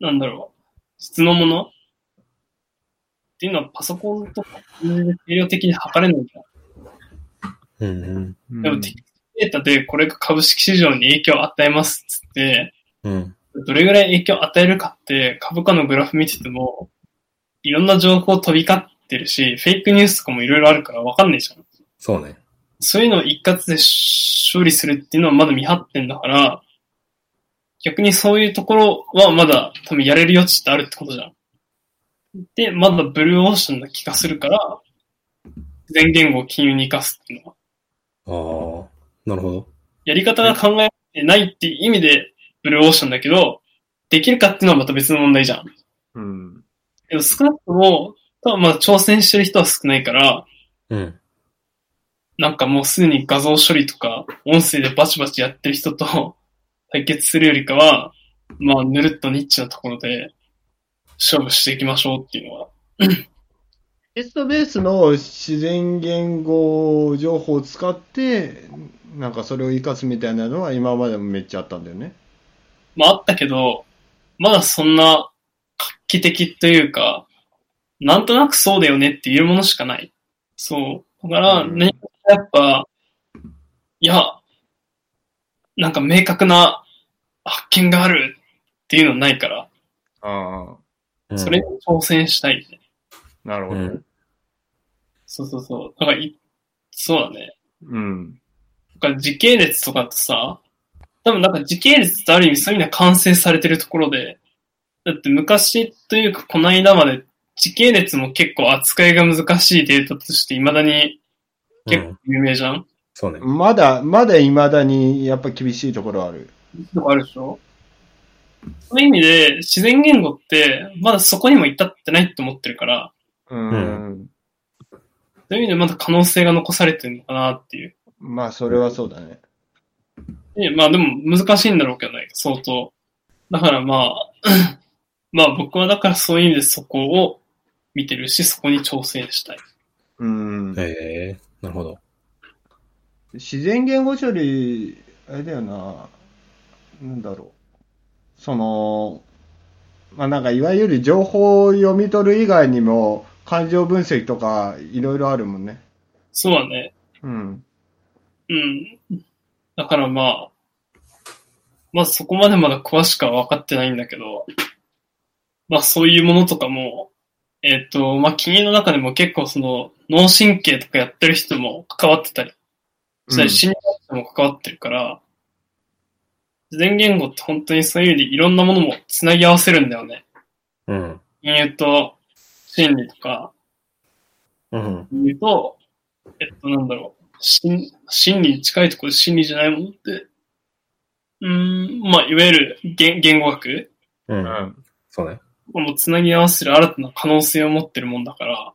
なんだろう、質のもの？っていうのはパソコンとかで定量的に測れないじゃん。うんうん。でもテキストデータでこれが株式市場に影響を与えますっつって、うん。どれぐらい影響を与えるかって株価のグラフ見てても、いろんな情報飛び交ってるし、フェイクニュースとかもいろいろあるからわかんないじゃん。そうね。そういうのを一括で処理するっていうのはまだ未発展だから、逆にそういうところはまだ多分やれる余地ってあるってことじゃん。で、まだブルーオーシャンな気がするから、全言語を金融に活かすっていうのは。ああ、なるほど。やり方が考えてないっていう意味でブルーオーシャンだけど、できるかっていうのはまた別の問題じゃん。うん。けど少なくとも、多分まだ挑戦してる人は少ないから、うん。なんかもうすでに画像処理とか、音声でバチバチやってる人と対決するよりかは、まあ、ぬるっとニッチなところで勝負していきましょうっていうのは。テストベースの自然言語情報を使って、なんかそれを活かすみたいなのは今までもめっちゃあったんだよね。まああったけど、まだそんな画期的というか、なんとなくそうだよねっていうものしかない。そう。だから、うんね、やっぱ、いや、なんか明確な発見があるっていうのないから、ああ、うんそれに挑戦したい、ね。なるほどね。そうそうそう。だからい、そうだね。うん。だから時系列とかってさ、多分なんか時系列ってある意味そういう意味では完成されてるところで、だって昔というかこの間まで時系列も結構扱いが難しいデータとして未だに結構有名じゃん、そうね。まだ、まだ未だにやっぱ厳しいところある。とかあるでしょ？そういう意味で自然言語ってまだそこにも至ってないって思ってるから、うん。そういう意味でまだ可能性が残されてるのかなっていう。まあ、それはそうだね。でまあでも難しいんだろうけどね、相当。だからまあ、<coughs> まあ僕はだからそういう意味でそこを見てるし、そこに挑戦したい。うん。へえ、なるほど。自然言語処理、あれだよな、なんだろう。その、まあなんかいわゆる情報を読み取る以外にも、感情分析とかいろいろあるもんね。そうだね。うん。うん。だからまあ、まあそこまでまだ詳しくは分かってないんだけど、まあそういうものとかも、えっ、と、まあ金融の中でも結構その脳神経とかやってる人も関わってたりそれ心理学も関わってるから、自然言語って本当にそういう意味でいろんなものもつなぎ合わせるんだよね。うん。金融と心理とか、うん。言うと、えっと、なんだろう。心心理に近いところで心理じゃないものって、うーん、まあ、いわゆる言言語学うん。うん。そうね。もうつなぎ合わせる新たな可能性を持ってるもんだから、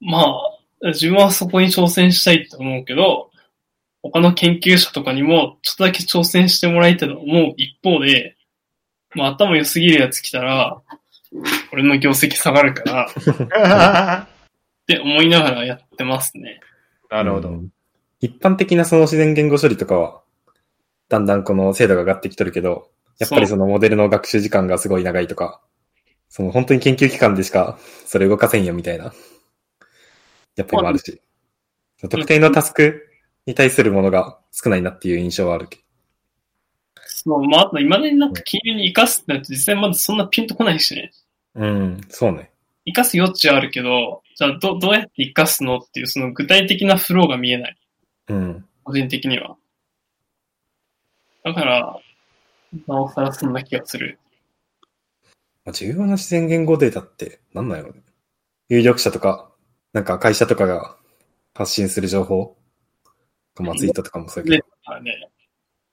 まあ、自分はそこに挑戦したいと思うけど、他の研究者とかにもちょっとだけ挑戦してもらいたいと思う一方で、まあ頭良すぎるやつ来たら、俺の業績下がるから、って思いながらやってますね。なるほど。うん一般的なその自然言語処理とかは、だんだんこの精度が上がってきとるけど、やっぱりそのモデルの学習時間がすごい長いとか、その本当に研究機関でしかそれ動かせんよみたいな、やっぱりもあるし、特定のタスクに対するものが少ないなっていう印象はあるけそう、まあ、あと今までになんか金融に活かすってなると実際まだそんなピンとこないしね。ど。うん、そうね。活かす余地はあるけど、じゃあどどうやって活かすのっていうその具体的なフローが見えない。うん。個人的には。だから、なおさらそんな気がする。まあ重要な自然言語データって何なんやろね。有力者とか、なんか会社とかが発信する情報まあツイートとかもそうやけねど。。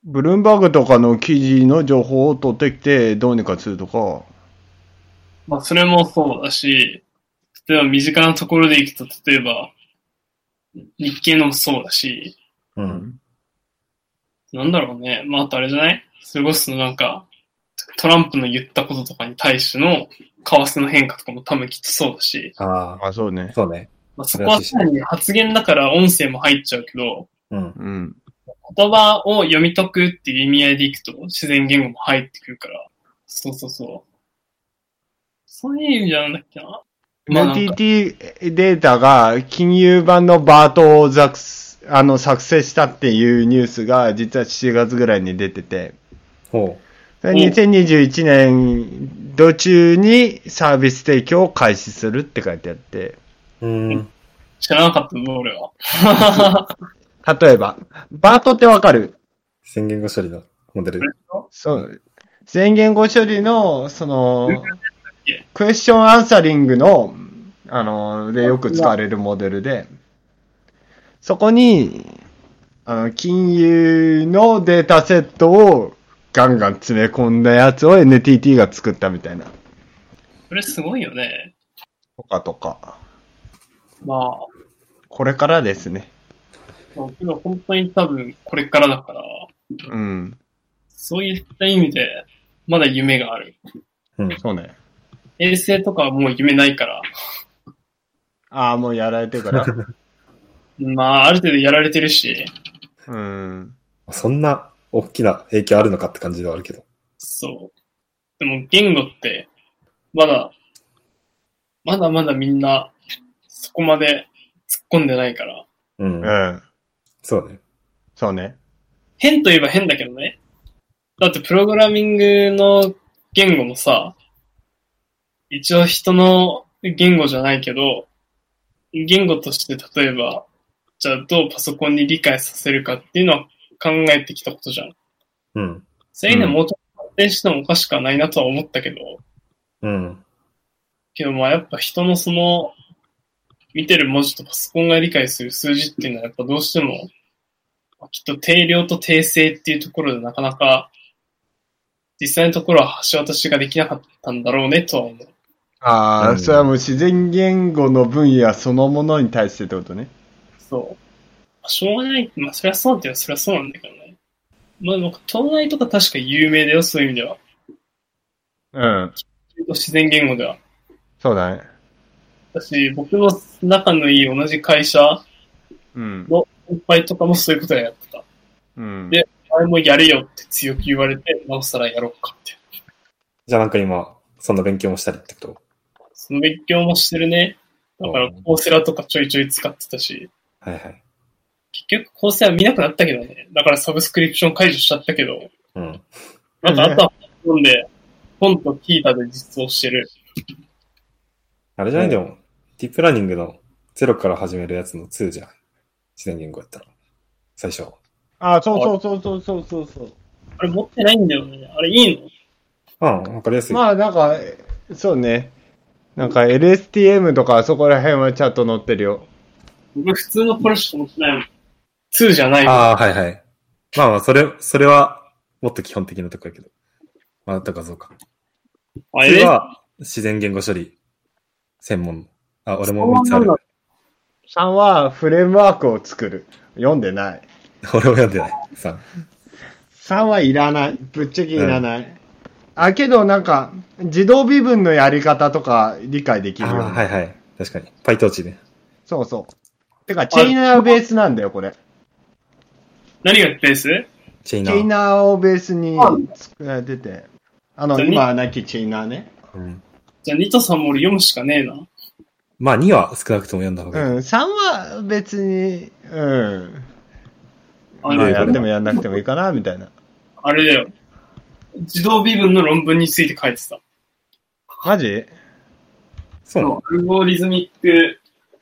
ブルームバーグとかの記事の情報を取ってきて、どうにかするとか。まあ、それもそうだし、例えば身近なところでいくと、例えば、日経のもそうだし、うん。なんだろうね。まあ、あとあれじゃない？それこそなんか、トランプの言ったこととかに対しての為替の変化とかも多分きっとそうだし、ああ、あ、そうね。そうね。まあ、そこはさらに発言だから音声も入っちゃうけど、うん。うん。言葉を読み解くっていう意味合いでいくと自然言語も入ってくるから。そうそうそう。そういう意味じゃなんだっけな。まあなんか NTT データが金融版のバートを作すあの作成したっていうニュースが実は7月ぐらいに出てて、ほそれ2021年度中にサービス提供を開始するって書いてあって、う。うん。知らなかったぞ、俺は。<laughs> 例えば、バートってわかる？宣言語処理のモデル。そう。宣言語処理の、そのけ、クエスチョンアンサリングの、あの、でよく使われるモデルで、そこに、あの、金融のデータセットをガンガン詰め込んだやつを NTT が作ったみたいな。それすごいよね。とかとか。まあ、これからですね。まあけど本当に多分これからだから、うん。そういった意味で、まだ夢がある。うん。そうね。衛星とかはもう夢ないから、<laughs> ああ、もうやられてるから。<laughs> まあ、ある程度やられてるし、うん。そんな大きな影響あるのかって感じではあるけど。そう。でも言語って、まだ、まだまだみんな、そこまで突っ込んでないから、うん。うん。そうね。そうね。変といえば変だけどね。だってプログラミングの言語もさ、一応人の言語じゃないけど、言語として例えば、じゃあどうパソコンに理解させるかっていうのは考えてきたことじゃん。うん。そういうのはもうちょっと発展してもおかしくはないなとは思ったけど、うん。けどまあやっぱ人のその、見てる文字とパソコンが理解する数字っていうのはやっぱどうしても、まあきっと定量と定性っていうところでなかなか、実際のところは橋渡しができなかったんだろうねとは思う。ああ、うんそれはもう自然言語の分野そのものに対してってことね。そう。まあしょうがない。まあそりゃそうってそりゃそうなんだけどね。まあなんか東大とか確か有名だよ、そういう意味では。うん。自然言語では。そうだね。私、僕の仲のいい同じ会社うん。の先輩とかもそういうことをやってた。うん。であれもやれよって強く言われて、なおさらやろうかって。じゃあなんか今、そんな勉強もしたりってこと？その勉強もしてるね。だから、コーセラとかちょいちょい使ってたし、はいはい。結局コーセラ見なくなったけどね。だからサブスクリプション解除しちゃったけど、うん。なんかあとは本で、本とキータで実装してる。あれじゃない？でも、ディープラーニングのゼロから始めるやつの2じゃん。自然言語やったら。最初。あ、そうそうそうそうそうそうそう。あれ持ってないんだよね。あれいいの？ああ、わかりやすい。まあなんか、そうね。なんか LSTM とかそこら辺はちゃんと載ってるよ。僕普通のポルシェしか持ってないもん。2じゃないもん。ああ、はいはい。まあまあ、それ、それは、もっと基本的なとこやけど。まあ、だからそうか。あれ？は、自然言語処理、専門。あ、俺も3つある。3はフレームワークを作る。読んでない。俺も読んでない。3。3はいらない。ぶっちゃけいらない。あ、けどなんか、自動微分のやり方とか理解できるあ。はいはい。確かに。PyTorch ね。そうそう。てか、チェイナーベースなんだよ、これ。何がベース？Chainer。Chainer をベースにあ作られてて。あの、今は亡き Chainer ね。うん。じゃあ、2と3も俺読むしかねえな。まあ、2は少なくとも読んだ方うがいい。ん、3は別に、うん。あまあ、れやってもやんなくてもいいかな、みたいな。あれだよ。自動微分の論文について書いてた。マジ？そう algorithmic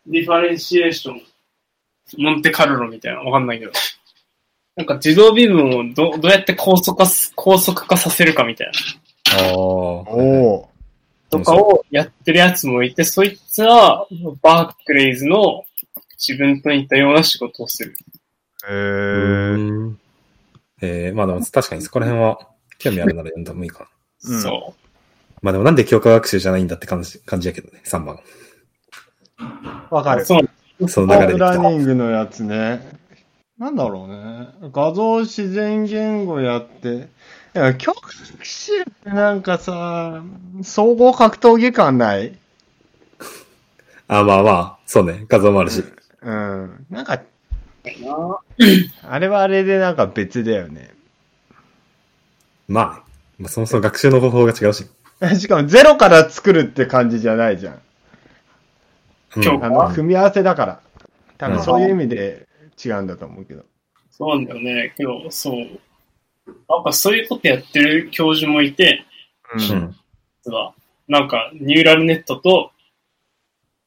differentiation、モンテカルロみたいな、わかんないけど。なんか自動微分をどどうやって高速化す、高速化させるかみたいな。ああ。おお。とかをやってるやつもいて、そいつはバークレイズの自分と似たような仕事をする。へうー。えー、まあでも確かにそこら辺は興味あるなら読んだもいいかな。うんそまあでもなんで教科学習じゃないんだって感じ感じやけどね、3番。う。わかる。そう。その流れできた。ミングのやつね。なんだろうね。画像自然言語やって。いや、教科学習ってなんかさ、総合格闘技感ない？あ、まあまあ、そうね、画像もあるし。うん。なんか、なあれはあれでなんか別だよね。まあね、まあ、そもそも学習の方法が違うし。<laughs> しかもゼロから作るって感じじゃないじゃん。うん今日あの、組み合わせだから。多うん分そういう意味で違うんだと思うけど。そうなんだよね。けど、そう。なんかそういうことやってる教授もいて、う。ん。実はなんかニューラルネットと、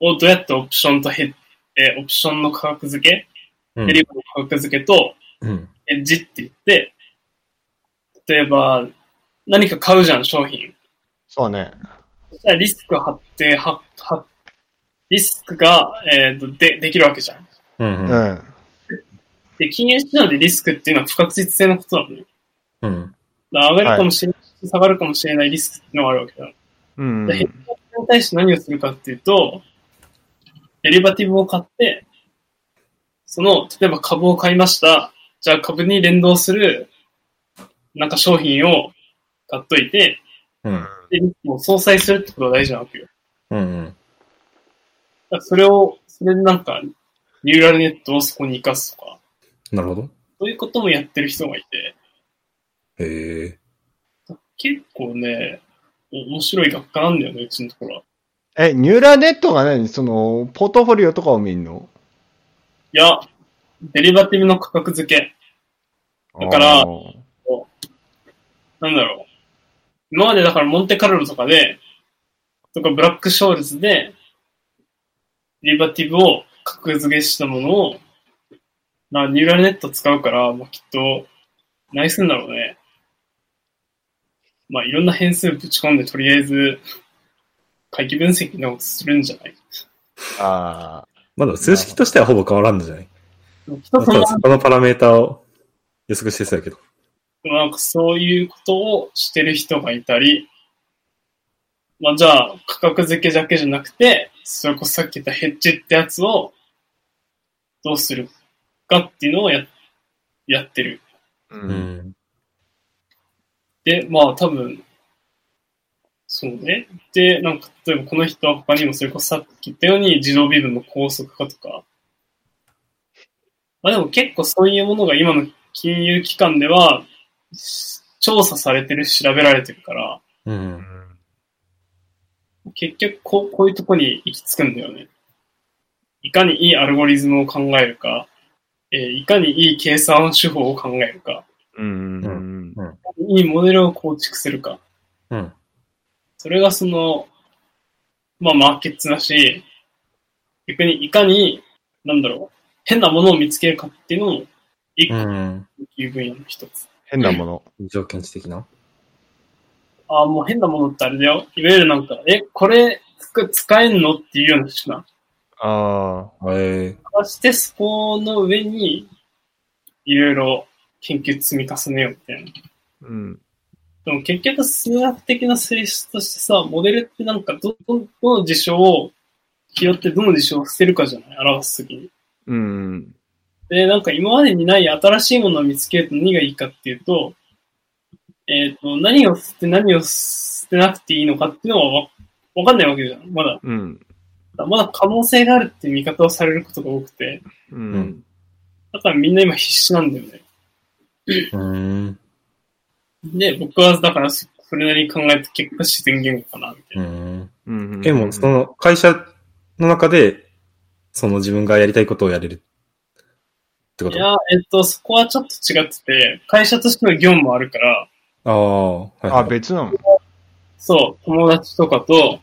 をどうやってオプションとヘッ、えーオプションの価格付け、うんデリバの価格付けと、うん。エッジって言って、例えば、何か買うじゃん、商品。そうね。そしたらリスク貼って、は、は、リスクが、えっ、と、で、できるわけじゃん。うん。ううん。ん。で、金融市場でリスクっていうのは不確実性のことなのね。うん。上がるかもしれない、下がるかもしれないリスクがあるわけだ。うんで、ヘッジに対して何をするかっていうと、デリバティブを買って、その、例えば株を買いました。じゃあ株に連動する、なんか商品を買っといて、うん。で、リスクを相殺するってことが大事なわけよ。うん。だからそれを、それでなんか、ニューラルネットをそこに活かすとか、なるほど。そういうこともやってる人がいて、へえ。結構ね、お面白い学科なんだよね、うちのところは。え、ニューラルネットが何その、ポートフォリオとかを見んの？いや、デリバティブの価格付け。だからあーなんだろう。今までだからモンテカルロとかで、とかブラックショールズで、デリバティブを格付けしたものを、なニューラルネット使うから、まあ、きっと、何するんだろうね。まあ、いろんな変数ぶち込んで、とりあえず、回帰分析のするんじゃない？あまあでも数式としてはほぼ変わらんのじゃない？そのパラメータを予測してそうやけど。なんかそういうことをしてる人がいたり、まあじゃあ価格付けだけじゃなくて、それこそさっき言ったヘッジってやつをどうするかっていうのをややってる。ーう。うんん。で、まあ多分、そうね。で、なんか例えばこの人は他にもそれこそさっき言ったように自動微分の高速化とか、まあでも結構そういうものが今の金融機関では調査されてるし調べられてるから、うん。結局こうこういうとこに行き着くんだよね。いかにいいアルゴリズムを考えるか、えーいかにいい計算手法を考えるか、うん。うん。いいモデルを構築するか。うん。それがその、まあマーケットだし、逆にいかに、なんだろう、変なものを見つけるかっていうのも、一個うん。いう分野の一つ。変なもの。条件値的な？ああ、もう変なものってあれだよ。いわゆるなんか、え、これ使使えんのっていうような手段。あえそしてそこの上に、いろいろ研究積み重ねようみたいな。あ。うん。でも結局数学的な性質としてさ、モデルってなんかど、ど、どの事象を拾ってどの事象を捨てるかじゃない？表すときに。うん。で、なんか今までにない新しいものを見つけると何がいいかっていうと、えっ、と、何を捨て何を捨てなくていいのかっていうのはわわかんないわけじゃん。まだ。うん。まだ可能性があるっていう見方をされることが多くて、うん。だからみんな今必死なんだよね。で、僕はだからそそれなりに考えた結果自然言語かな、みたいうな。うん。え、もう、その、会社の中で、その自分がやりたいことをやれるってこと？いや、えっと、そこはちょっと違ってて、会社としての業務もあるから、ああ、はいあ、はい。別なの？そう、友達とかと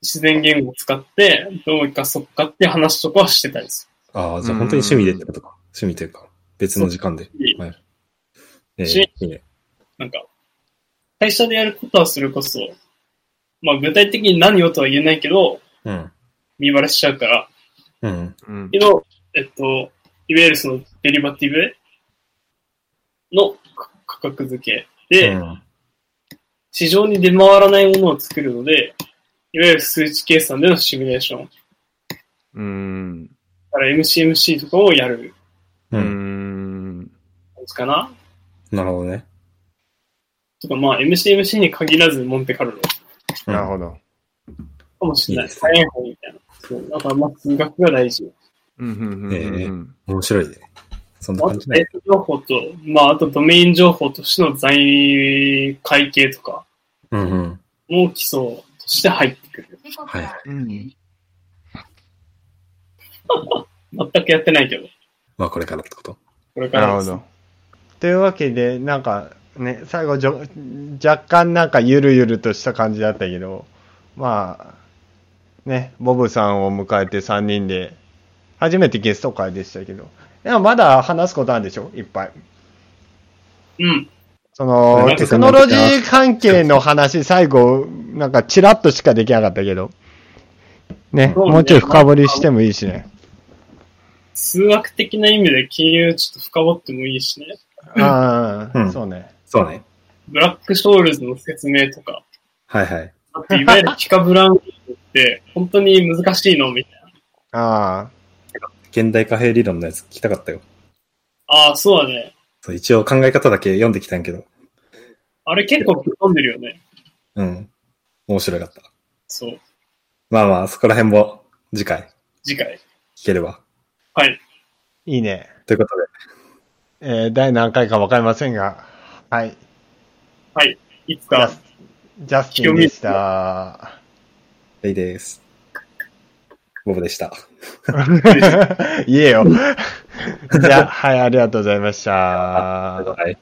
自然言語を使って、どうにかそっかって話とかはしてたりすああ、じゃあ本当に趣味でってことか。趣味というか、別の時間で。る。はい。えーしいいね。なんか、会社でやることはそれこそ、まあ具体的に何をとは言えないけど、うん。見バレしちゃうから、うん。うんけ。ど、えっと、いわゆるそのデリバティブの価格付けで、うん市場に出回らないものを作るので、いわゆる数値計算でのシミュレーション。だうん。から MCMC とかをやるう。うんん。感じかな。なるほどね。とかまあ MCMC に限らずモンテカルロうんなるほど。かもしれない。いいです早い方みたいな。そう。だからまあ数学が大事。うん。うん。うん。面白いね。そんなあ感じね。とデータ情報と、まああとドメイン情報としての在会計とかうんうん。も基礎として入ってくる。はいはい。うん。全くやってないけど。まあこれからってこと？これからです。なるほど。というわけで、なんかね、最後じょ、若干なんかゆるゆるとした感じだったけど、まあ、ね、ボブさんを迎えて3人で、初めてゲスト会でしたけど、でもまだ話すことあるでしょ？いっぱい。うん。その、はいテクノロジー関係の話、最後、なんかチラッとしかできなかったけど、ね、ねもうちょい深掘りしてもいいしね。数学的な意味で金融ちょっと深掘ってもいいしね。ああ、うんそうね。そうね。ブラックショールズの説明とか、はいはい。あといわゆるピカブランって本当に難しいのみたいな。ああ、現代貨幣理論のやつ聞きたかったよ。ああ、そうだね。そう一応考え方だけ読んできたんやけど。あれ結構ぶっ飛んでるよね。うん。面白かった。そう。まあまあ、そこら辺も次回次回。聞ければ。はい。いいね。ということで、えー、第何回かわかりませんが、はい。はい。いつジャかスジャスティンでした。レイです。ボブでした。<laughs> 言えよ。じゃあ、はい、ありがとうございました。はい。